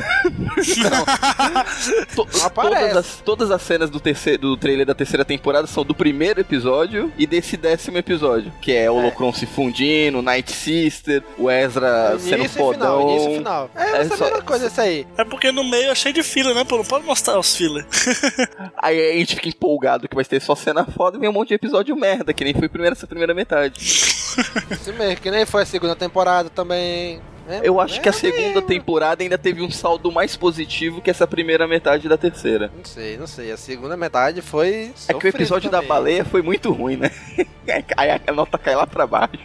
To- todas, as, todas as cenas do, terceiro, do trailer da terceira temporada são do primeiro episódio e desse décimo episódio. Que é o Holocron se fundindo, Night Sister, o Ezra Início sendo e final, fodão. início e final. É, essa só- mesma coisa isso aí. É porque no meio é cheio de fila, né? Pô, não pode mostrar os fila. Aí a gente fica empolgado que vai ter só cena foda e vem um monte de episódio merda, que nem foi a primeira, essa primeira metade. Isso mesmo, que nem foi a segunda temporada também. né? Eu acho É, que a segunda temporada ainda teve um saldo mais positivo que essa primeira metade da terceira. Não sei, não sei. A segunda metade foi. É que o episódio da baleia foi muito ruim, né? Aí a nota cai lá pra baixo.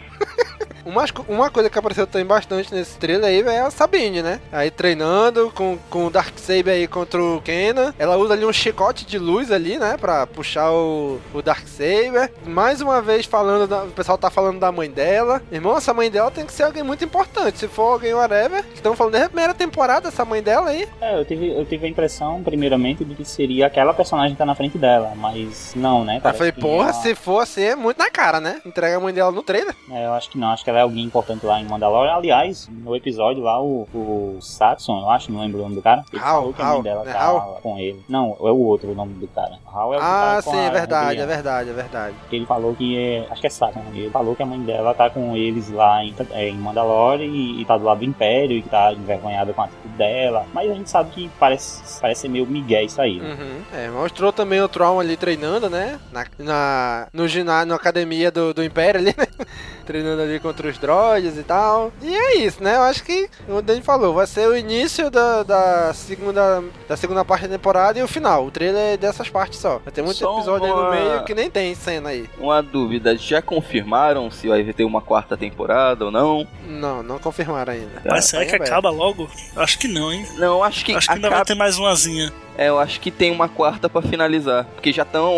Uma, uma coisa que apareceu também bastante nesse trailer aí é a Sabine, né? Aí treinando com, com o Darksaber aí contra o Kenan. Ela usa ali um chicote de luz ali, né? Pra puxar o, o Darksaber. Mais uma vez falando, da- o pessoal tá falando da mãe dela. Irmão, essa mãe dela tem que ser alguém muito importante. Se for alguém whatever. Estão falando desde a primeira temporada essa mãe dela aí. É, eu tive, eu tive a impressão, primeiramente, de que seria aquela personagem que tá na frente dela, mas não, né? Parece falei, porra, ela- se for assim, é muito na cara, né? Entrega a mãe dela no trailer. É, eu acho que não, acho que ela é alguém importante lá em Mandalorian. Aliás, no episódio lá, o, o Satson, eu acho, não lembro o nome do cara. Ele falou que Hal, dela né, tá Hal? com ele. Não, é o outro o nome do cara. Hal é o Ah, tá com sim, é verdade, é verdade, é verdade. Ele falou que é. Acho que é Satson. Ele falou que a mãe dela tá com eles lá em, é, em Mandalore e, e tá do lado do Império e que tá envergonhada com a atitude dela. Mas a gente sabe que parece, parece ser meio migué isso aí. né? Uhum. É, mostrou também o Tron ali treinando, né? Na, na, no ginásio, na academia do, do Império ali, né? treinando ali contra os droids e tal. E é isso, né? Eu acho que, como o Dani falou, vai ser o início da, da, segunda, da segunda parte da temporada e o final. O trailer é dessas partes só. Vai ter muito Só episódio aí no uma- meio que nem tem cena aí. Uma dúvida, já confirmaram se vai ter uma quarta temporada ou não? Não, não confirmaram ainda. Mas será Tá que aberto. acaba logo? Acho que não, hein? Não, acho que Acho que ainda vai acaba- ter mais umazinha. É, eu acho que tem uma quarta pra finalizar. Porque já estão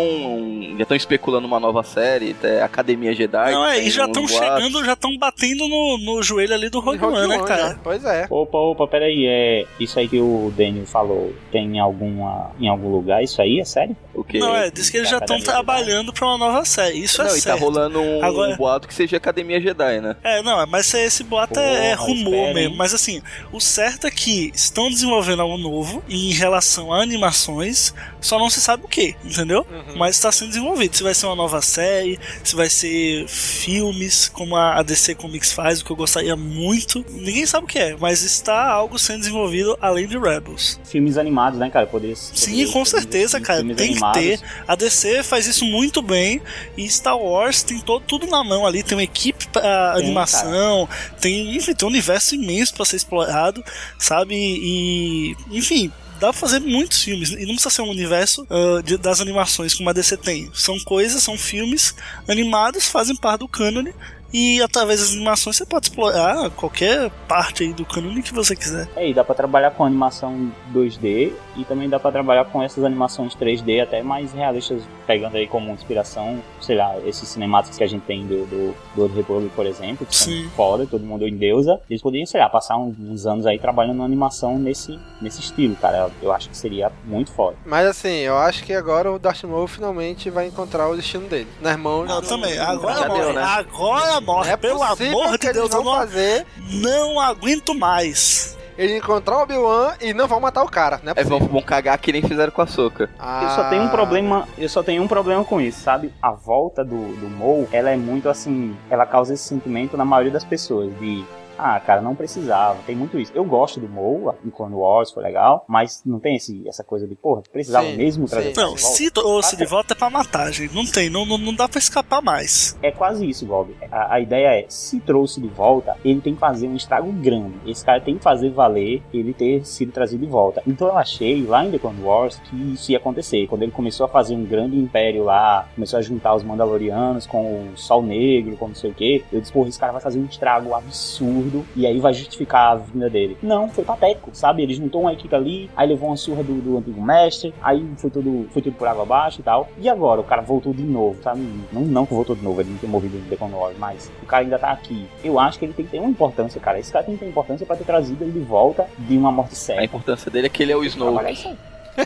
já estão especulando uma nova série, até Academia Jedi. Não, é, e já estão chegando, já estão batendo no, no joelho ali do Rogue, Rogue One, né, cara? né? Pois é. Opa, opa, peraí, é. Isso aí que o Daniel falou, tem em alguma. em algum lugar? Isso aí é sério? O quê? Não, é, diz que eles já estão trabalhando pra uma nova série. Isso Não, é e certo. tá rolando um Agora- boato que seja Academia Jedi, né? É, não, mas esse boato é, é Porra, rumor espera, hein? mesmo. Mas assim, o certo é que estão desenvolvendo algo novo em relação a animações, só não se sabe o que, entendeu? Uhum. Mas está sendo desenvolvido. Se vai ser uma nova série, se vai ser filmes, como a DC Comics faz, o que eu gostaria muito. Ninguém sabe o que é, mas está algo sendo desenvolvido além de Rebels. Filmes animados, né, cara? Poder, Sim, com certeza, cara. Tem animados. que ter. A DC faz isso muito bem. E Star Wars tem todo, tudo na mão ali. Tem uma equipe pra Tem, animação. Tem, enfim, tem um universo imenso pra ser explorado, sabe? E, enfim. Dá pra fazer muitos filmes, e não precisa ser um universo ah, de- das animações como a DC tem. São coisas, são filmes animados, fazem parte do cânone, e através das animações você pode explorar qualquer parte aí do cânone que você quiser. É, e dá pra trabalhar com animação 2D e também dá pra trabalhar com essas animações 3D até mais realistas, pegando aí como inspiração, sei lá, esses cinemáticos que a gente tem do, do, do Old Republic, por exemplo, que Sim. são foda, todo mundo em deusa. Eles poderiam, sei lá, passar uns, uns anos aí trabalhando na animação nesse, nesse estilo, cara. Eu acho que seria muito foda. Mas assim, eu acho que agora o Darth Maul finalmente vai encontrar o destino dele. Nas mãos. Não, também. Já Agora deu, morre. né? Agora morre. É Pelo amor que de Deus, eu vão não, fazer não aguento mais. ele encontrar o Obi-Wan e não vão matar o cara, né? É, vão, vão cagar que nem fizeram com a Soca. Eu só tenho um problema, eu só tenho um problema com isso, sabe? A volta do, do Mo, ela é muito assim, ela causa esse sentimento na maioria das pessoas de ah, cara, não precisava. Tem muito isso. Eu gosto do Mo, em Clone Wars foi legal, mas não tem esse, essa coisa de, porra, precisava Sim, mesmo trazer Não, de volta. se trouxe de volta é pra matar, gente. Não tem, não, não, não dá pra escapar mais. É quase isso, Bob. A, a ideia é, se trouxe de volta, ele tem que fazer um estrago grande. Esse cara tem que fazer valer ele ter sido trazido de volta. Então eu achei, lá em The Clone Wars, que isso ia acontecer. Quando ele começou a fazer um grande império lá, começou a juntar os Mandalorianos com o Sol Negro, com não sei o que, eu disse, porra, esse cara vai fazer um estrago absurdo absurdo e aí vai justificar a vinda dele. Não, foi patético, sabe? Ele juntou uma equipe ali, aí levou uma surra do, do antigo mestre, aí foi tudo, foi tudo por água abaixo e tal. E agora o cara voltou de novo, sabe? Não, não que voltou de novo, ele não tem morrido no Clone Wars, mas o cara ainda tá aqui. Eu acho que ele tem que ter uma importância, cara. Esse cara tem que ter importância pra ter trazido ele de volta de uma morte certa. A importância dele é que ele é o Snow.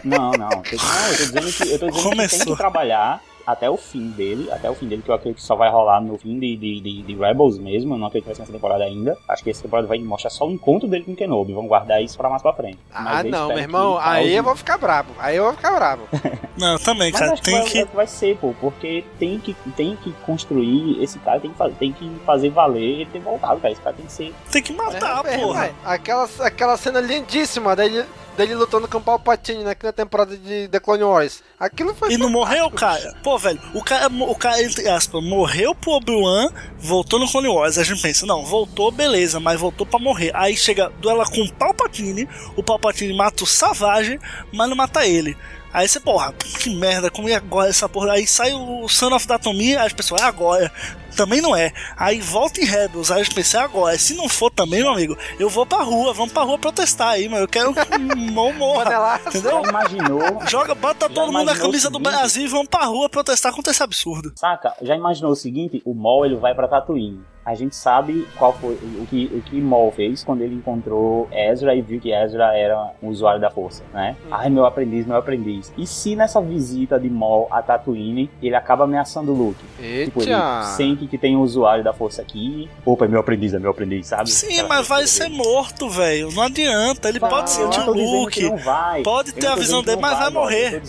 Não, não. Eu, não, eu tô dizendo que, eu tô dizendo que tem que trabalhar até o fim dele, até o fim dele, que eu acredito que só vai rolar no fim de, de, de, de Rebels mesmo, eu não acredito que vai ser nessa temporada ainda. Acho que essa temporada vai mostrar só o encontro dele com Kenobi, vamos guardar isso pra mais pra frente. Ah, não, meu irmão, aí eu vou ficar bravo, aí eu vou ficar bravo. não, também, Mas cara, tem que... Vai, vai ser, pô, porque tem que, tem que construir, esse cara tem que, fazer, tem que fazer valer ele ter voltado, cara, esse cara tem que ser... Tem que matar, é, porra. É, aquela, aquela cena lindíssima dele dele lutando com o Palpatine né, na temporada de The Clone Wars. Aquilo foi. E não morreu, cara? Pô, velho, o cara, o cara entre aspas, morreu pro Obi-Wan, voltou no Clone Wars. A gente pensa, não, voltou, beleza, mas voltou pra morrer. Aí chega duela com o Palpatine, o Palpatine mata o Savage, mas não mata ele. Aí você, porra, que merda, como é agora essa porra? Aí sai o Son of Datomia, aí as pessoas, é agora. Também não é. Aí volta em Rebels, aí eu pensei, é agora. Se não for também, meu amigo, eu vou pra rua, vamos pra rua protestar aí, mano. Eu quero que o Mol morra. entendeu? Já imaginou? Joga, bota todo mundo na camisa do Brasil e vamos pra rua protestar contra esse absurdo. Saca? Já imaginou o seguinte? O Mol ele vai pra Tatooine a gente sabe qual foi o que, o que Maul fez quando ele encontrou Ezra e viu que Ezra era um usuário da força, né? Hum. Ai, meu aprendiz, meu aprendiz. E se nessa visita de Maul a Tatooine, ele acaba ameaçando Luke? Eita. Tipo, ele sente que tem um usuário da força aqui. Opa, é meu aprendiz, é meu aprendiz, sabe? Sim, Aquela mas vai ser dele. morto, velho. Não adianta. Ele vai, pode sentir o Luke. Pode ter a visão dele, mas vai morrer.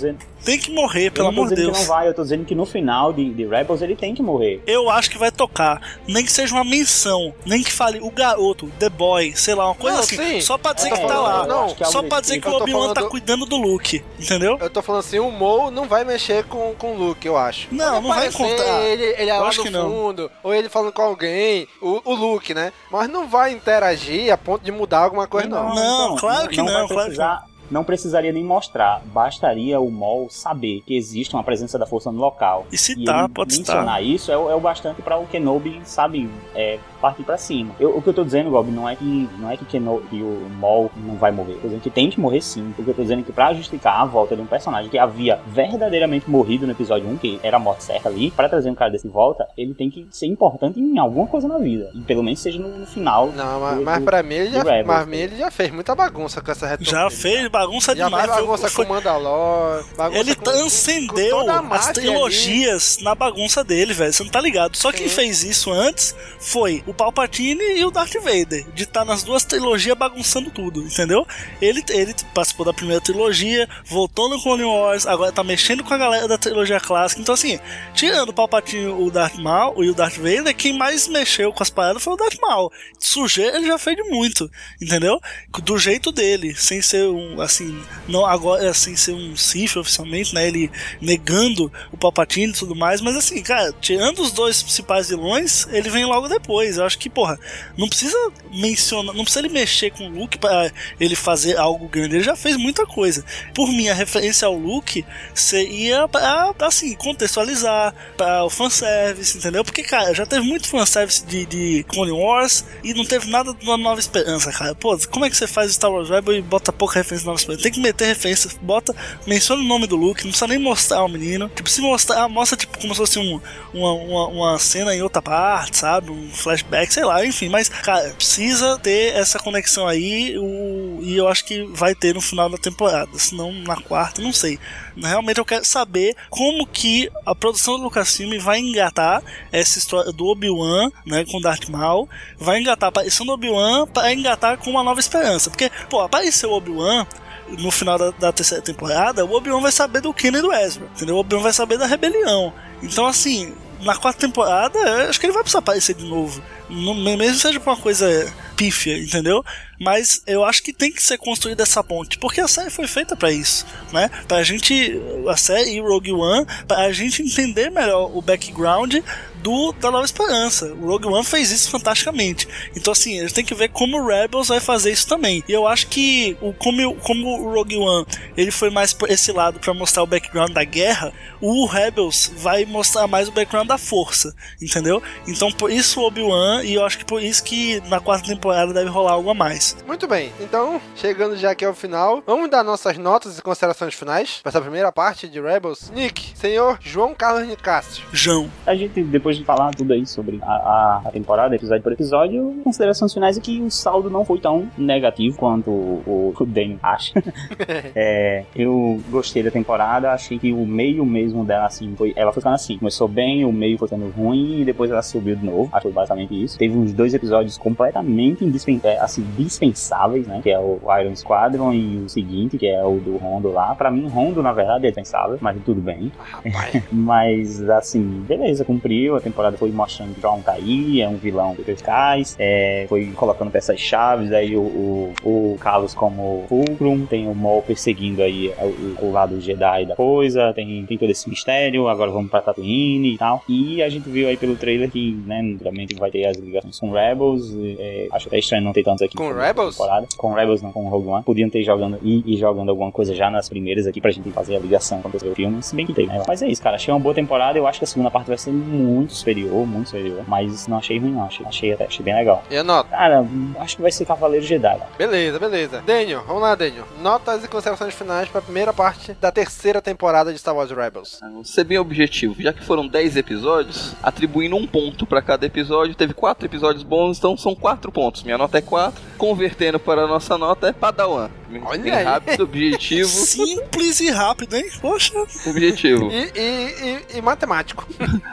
Tem que morrer, pelo amor de Deus. Que não vai, eu tô dizendo que no final de, de Rebels ele tem que morrer. Eu acho que vai tocar. Nem que seja uma menção. Nem que fale o garoto, The Boy, sei lá, uma coisa não, assim. Sim. Só pra dizer é, que tá lá. Não, só pra dizer que o Obi-Wan tá do... cuidando do Luke. Entendeu? Eu tô falando assim, o Mo não vai mexer com, com o Luke, eu acho. Não, não vai encontrar. Ele, ele é lá no fundo, ou ele falando com alguém, o, o Luke, né? Mas não vai interagir a ponto de mudar alguma coisa, não. Não, não, não claro que não, não claro que não não precisaria nem mostrar, bastaria o Mol saber que existe uma presença da força no local. E se tá, pode mencionar estar. isso é, é, o bastante para o Kenobi, sabe, é, partir para cima. Eu, o que eu tô dizendo, Gob, não é que não é que, Kenobi, que o Mol não vai morrer. Eu tô dizendo que tem que morrer sim. O que eu tô dizendo é que para justificar a volta de um personagem que havia verdadeiramente morrido no episódio 1, que era a morte certa ali, para trazer um cara desse de volta, ele tem que ser importante em alguma coisa na vida. E pelo menos seja no, no final. Não, mas, do, mas para mim ele já, mas ele já fez muita bagunça com essa retomada. Já fez bagunça já demais. Bagunça foi... com Mandalor, bagunça Ele transcendeu as trilogias ali. na bagunça dele, velho. Você não tá ligado. Só Sim. quem fez isso antes foi o Palpatine e o Darth Vader, de estar tá nas duas trilogias bagunçando tudo, entendeu? Ele, ele participou da primeira trilogia, voltou no Clone Wars, agora tá mexendo com a galera da trilogia clássica. Então, assim, tirando o Palpatine o Darth Maul e o Darth Vader, quem mais mexeu com as paradas foi o Darth Maul. Sujeira ele já fez de muito, entendeu? Do jeito dele, sem ser um, assim, não agora, sem ser um Sith oficialmente, né? Ele negando o Palpatine e tudo mais, mas assim, cara, tirando os dois principais vilões, ele vem logo depois. Eu acho que, porra, não precisa mencionar, não precisa ele mexer com o Luke para ele fazer algo grande. Ele já fez muita coisa. Por mim, a referência ao Luke seria pra, assim, contextualizar para o fanservice, entendeu? Porque, cara, já teve muito fanservice de, de Clone Wars e não teve nada de uma Nova Esperança, cara. Pô, como é que você faz Star Wars Rebel e bota pouca referência Tem que meter referência, bota, menciona o nome do Luke, não precisa nem mostrar o menino. Tipo, se mostrar, mostra tipo como se fosse um, uma, uma, uma cena em outra parte, sabe? Um flashback, sei lá, enfim, mas, cara, precisa ter essa conexão aí o, e eu acho que vai ter no final da temporada, senão na quarta, não sei. Realmente eu quero saber como que a produção do Lucasfilm vai engatar essa história do Obi-Wan, né, com Darth Maul, vai engatar a aparição do Obi-Wan para engatar com uma nova esperança, porque, pô, apareceu o Obi-Wan no final da, da, terceira temporada, o Obi-Wan vai saber do Kenan e do Ezra, entendeu? O Obi-Wan vai saber da rebelião. Então, assim, na quarta temporada, acho que ele vai precisar aparecer de novo. Não, mesmo seja pra uma coisa pífia, entendeu? Mas eu acho que tem que ser construída essa ponte, porque a série foi feita para isso, né? Pra gente, a série e Rogue One, pra gente entender melhor o background do da Nova Esperança. O Rogue One fez isso fantasticamente. Então, assim, a gente tem que ver como o Rebels vai fazer isso também. E eu acho que o, como, como o Rogue One ele foi mais por esse lado para mostrar o background da guerra, o Rebels vai mostrar mais o background da força, entendeu? Então, por isso o Obi-Wan, e eu acho que por isso que na quarta temporada deve rolar algo a mais. Muito bem, então, chegando já aqui ao final, vamos dar nossas notas e considerações finais para essa primeira parte de Rebels. Nick, senhor João Carlos Nicásio. João. A gente, depois de falar tudo aí sobre a, a, a temporada, episódio por episódio, considerações finais é que o saldo não foi tão negativo quanto o, o Daniel acha. é, eu gostei da temporada, achei que o meio mesmo dela, assim, foi, ela foi ficando assim. Começou bem, o meio foi ficando ruim e depois ela subiu de novo. Acho que foi basicamente isso. Teve uns dois episódios completamente indispen é, assim, dispensáveis, né? Que é o Iron Squadron e o seguinte, que é o do Rondo lá. Pra mim, Rondo, na verdade, é dispensável, mas tudo bem. mas, assim, beleza, cumpriu. Temporada foi mostrando que o John tá aí, é um vilão eficaz, é, foi colocando peças chaves, aí o, o, o Carlos como Fulcrum, tem o Maul perseguindo aí o, o, lado Jedi da coisa, tem, tem todo esse mistério, agora vamos pra Tatooine e tal. E a gente viu aí pelo trailer que, né, naturalmente vai ter as ligações com Rebels, é, acho até estranho não ter tantos aqui. Com Rebels? Temporada. Com Rebels, não, com Rogue One. Podiam ter jogando e, jogando alguma coisa já nas primeiras aqui pra gente fazer a ligação quando o filme, se bem que tem, né? Mas é isso, cara, achei uma boa temporada, eu acho que a segunda parte vai ser muito superior, muito superior, mas não achei ruim não, achei, achei até, achei bem legal. E a nota? Cara, acho que vai ser Cavaleiro Jedi. Beleza, beleza. Daniel, vamos lá, Daniel. Notas e considerações finais pra primeira parte da terceira temporada de Star Wars Rebels. Vou ser bem objetivo, já que foram 10 episódios, atribuindo um ponto para cada episódio, teve 4 episódios bons, então são 4 pontos. Minha nota é 4, convertendo para a nossa nota é Padawan. Olha bem aí. rápido, objetivo. Simples e rápido, hein? Poxa. Objetivo. E, e, e, e matemático.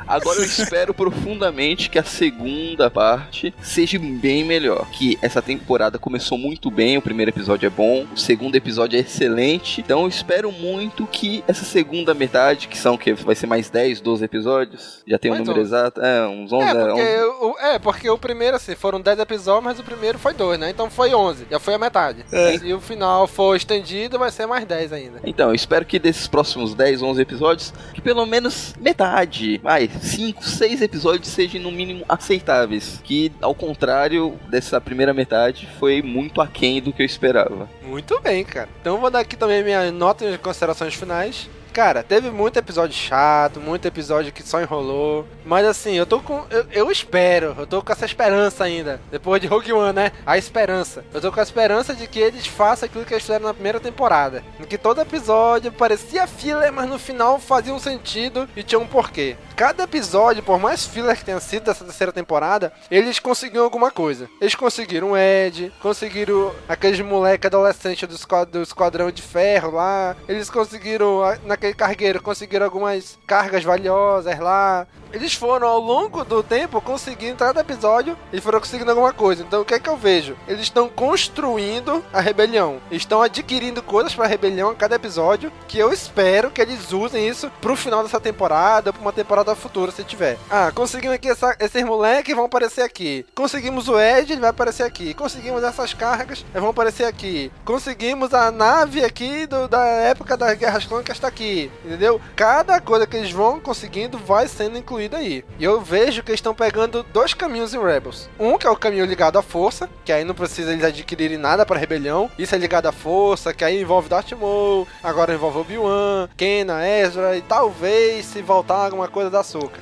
Agora eu espero profundamente que a segunda parte seja bem melhor. Que essa temporada começou muito bem, o primeiro episódio é bom, o segundo episódio é excelente. Então eu espero muito que essa segunda metade, que são que vai ser mais 10, 12 episódios, já tem o um Mais número 11. exato, é, uns 11, É é, porque, 11. o, é, porque o primeiro, assim, foram 10 episódios, mas o primeiro foi 2, né? Então foi 11, já foi a metade. É. E o final for estendido, vai ser mais 10 ainda. Então, eu espero que desses próximos 10, 11 episódios, que pelo menos metade, vai, 5, 6 episódios sejam no mínimo aceitáveis. Que, ao contrário dessa primeira metade, foi muito aquém do que eu esperava. Muito bem, cara. Então vou dar aqui também minha nota e considerações finais. Cara, teve muito episódio chato, muito episódio que só enrolou. Mas assim, eu tô com. Eu, eu espero, eu tô com essa esperança ainda. Depois de Rogue One, né? A esperança. Eu tô com a esperança de que eles façam aquilo que eles fizeram na primeira temporada. Em que todo episódio parecia filler, mas no final fazia um sentido e tinha um porquê. Cada episódio, por mais filler que tenha sido dessa terceira temporada, eles conseguiram alguma coisa. Eles conseguiram o Ed, conseguiram aqueles moleque adolescente do, esquad- do Esquadrão de Ferro lá. Eles conseguiram, a- naquele cargueiro, conseguiram algumas cargas valiosas lá. Eles foram ao longo do tempo conseguindo, cada episódio, eles foram conseguindo alguma coisa. Então o que é que eu vejo? Eles estão construindo a rebelião. Estão adquirindo coisas pra rebelião a cada episódio. Que eu espero que eles usem isso pro final dessa temporada, pra uma temporada futura, se tiver. Ah, conseguimos aqui essa, esses moleques vão aparecer aqui. Conseguimos o Ed, ele vai aparecer aqui. Conseguimos essas cargas, eles vão aparecer aqui. Conseguimos a nave aqui do- da época das Guerras Clônicas tá aqui. Entendeu? Cada coisa que eles vão conseguindo vai sendo incluída aí. E eu vejo que eles estão pegando dois caminhos em Rebels. Um que é o caminho ligado à força, que aí não precisa eles adquirirem nada para rebelião. Isso é ligado à força, que aí envolve Darth Maul, agora envolve Obi-Wan, Kena, Ezra e talvez se voltar alguma coisa da Ahsoka.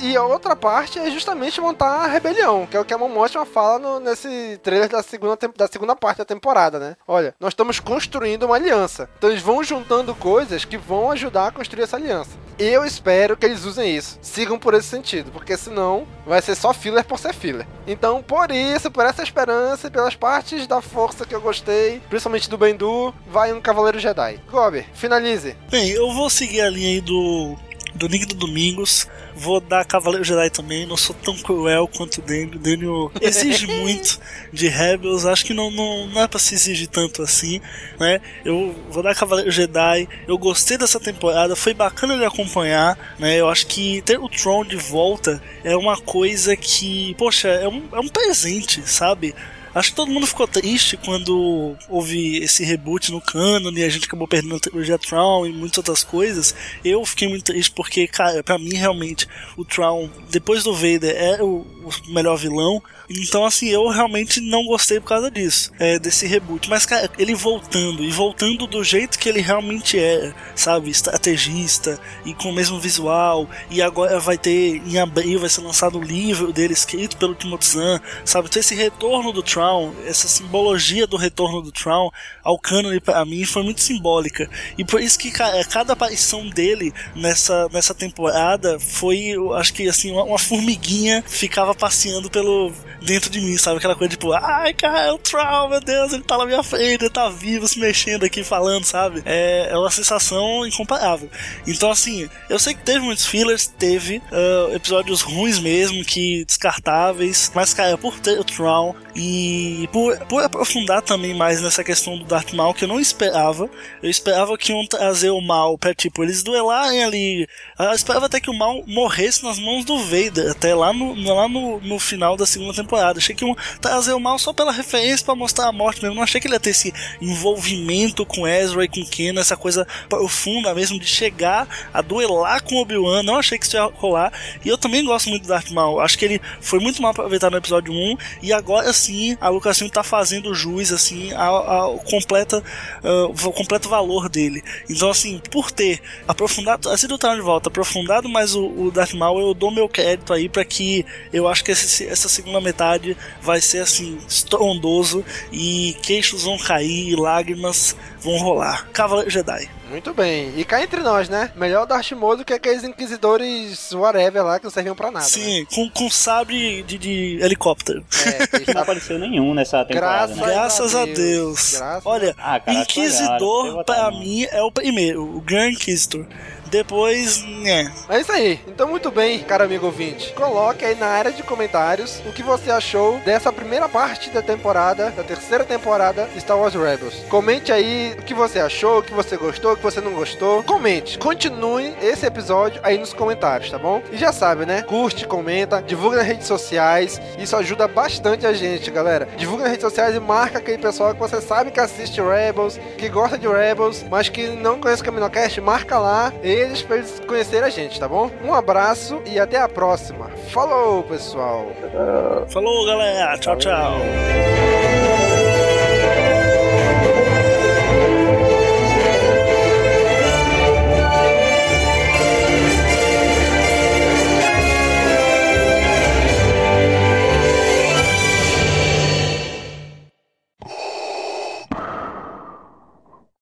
E a outra parte é justamente montar a rebelião, que é o que a Mon fala no- nesse trailer da segunda, da segunda parte da temporada, né? Olha, nós estamos construindo uma aliança. Então eles vão juntando coisas que vão ajudar a construir essa aliança. Eu espero que eles usem isso. Sigam por esse sentido, porque senão vai ser só filler por ser filler. Então, por isso, por essa esperança e pelas partes da força que eu gostei, principalmente do Bendu, vai um Cavaleiro Jedi. Gobi, finalize. Bem, eu vou seguir a linha aí do, do Nick do Domingos. Vou dar Cavaleiro Jedi também. Não sou tão cruel quanto o Daniel. Daniel exige muito de Rebels. Acho que não, não, não é pra se exigir tanto assim, né? Eu vou dar Cavaleiro Jedi. Eu gostei dessa temporada. Foi bacana de acompanhar, né? Eu acho que ter o Tron de volta é uma coisa que, poxa, é um, é um presente, sabe? Acho que todo mundo ficou triste quando houve esse reboot no canon e a gente acabou perdendo a trilogia Tron e muitas outras coisas. Eu fiquei muito triste porque, cara, pra mim realmente o Tron, depois do Vader, é o, o melhor vilão. Então, assim, eu realmente não gostei por causa disso, é, desse reboot. Mas, cara, ele voltando, e voltando do jeito que ele realmente é, sabe? Estrategista, e com o mesmo visual, e agora vai ter, em abril, vai ser lançado o livro dele escrito pelo Timothy Zahn, sabe? Então, esse retorno do Tron, essa simbologia do retorno do Tron ao cânone, pra mim, foi muito simbólica. E por isso que, cara, cada aparição dele nessa, nessa temporada foi, eu acho que, assim, uma, uma formiguinha ficava passeando pelo dentro de mim, sabe? Aquela coisa tipo, ai, cara, é o Troll, meu Deus, ele tá na minha frente, ele tá vivo, se mexendo aqui, falando, sabe? É, é uma sensação incomparável. Então, assim, eu sei que teve muitos fillers, teve uh, episódios ruins mesmo, que descartáveis, mas, cara, por ter o Troll e por, por aprofundar também mais nessa questão do Darth Maul, que eu não esperava, eu esperava que iam trazer o mal pra, tipo, eles duelarem ali. Eu esperava até que o mal morresse nas mãos do Vader, até lá no, lá no, no final da segunda temporada temporada. Achei que iam trazer o mal só pela referência para mostrar a morte mesmo. Não achei que ele ia ter esse envolvimento com Ezra e com Ken, essa coisa profunda mesmo de chegar a duelar com Obi-Wan. Não achei que isso ia rolar. E eu também gosto muito do Darth Maul. Acho que ele foi muito mal aproveitado no episódio 1 e agora sim a Lucasfilm tá fazendo jus assim ao, ao completa, uh, completo valor dele. Então assim, por ter aprofundado, assim do de volta, aprofundado mais o, o Darth Maul, eu dou meu crédito aí para que eu acho que esse, essa segunda metade metade vai ser assim, estrondoso e queixos vão cair e lágrimas vão rolar. Cavaleiro Jedi. Muito bem. E cá entre nós, né? Melhor Darth Maul do que aqueles inquisidores whatever lá que não serviam pra nada. Sim, né? com, com sabre de, de helicóptero. É, não apareceu nenhum nessa temporada. Graças, né? Graças a Deus. Deus. Graças Olha, ah, cara, Inquisidor pra mim é o primeiro, o Grand Inquisitor. Depois, né. É isso aí. Então, muito bem, cara amigo ouvinte. Coloque aí na área de comentários o que você achou dessa primeira parte da temporada, da terceira temporada de Star Wars Rebels. Comente aí o que você achou, o que você gostou, o que você não gostou. Comente. Continue esse episódio aí nos comentários, tá bom? E já sabe, né? Curte, comenta, divulga nas redes sociais. Isso ajuda bastante a gente, galera. Divulga nas redes sociais e marca aquele pessoal que você sabe que assiste Rebels, que gosta de Rebels, mas que não conhece o CaminoCast, marca lá. E para eles conhecerem a gente, tá bom? Um abraço e até a próxima. Falou, pessoal. Falou, galera. Tchau, tchau.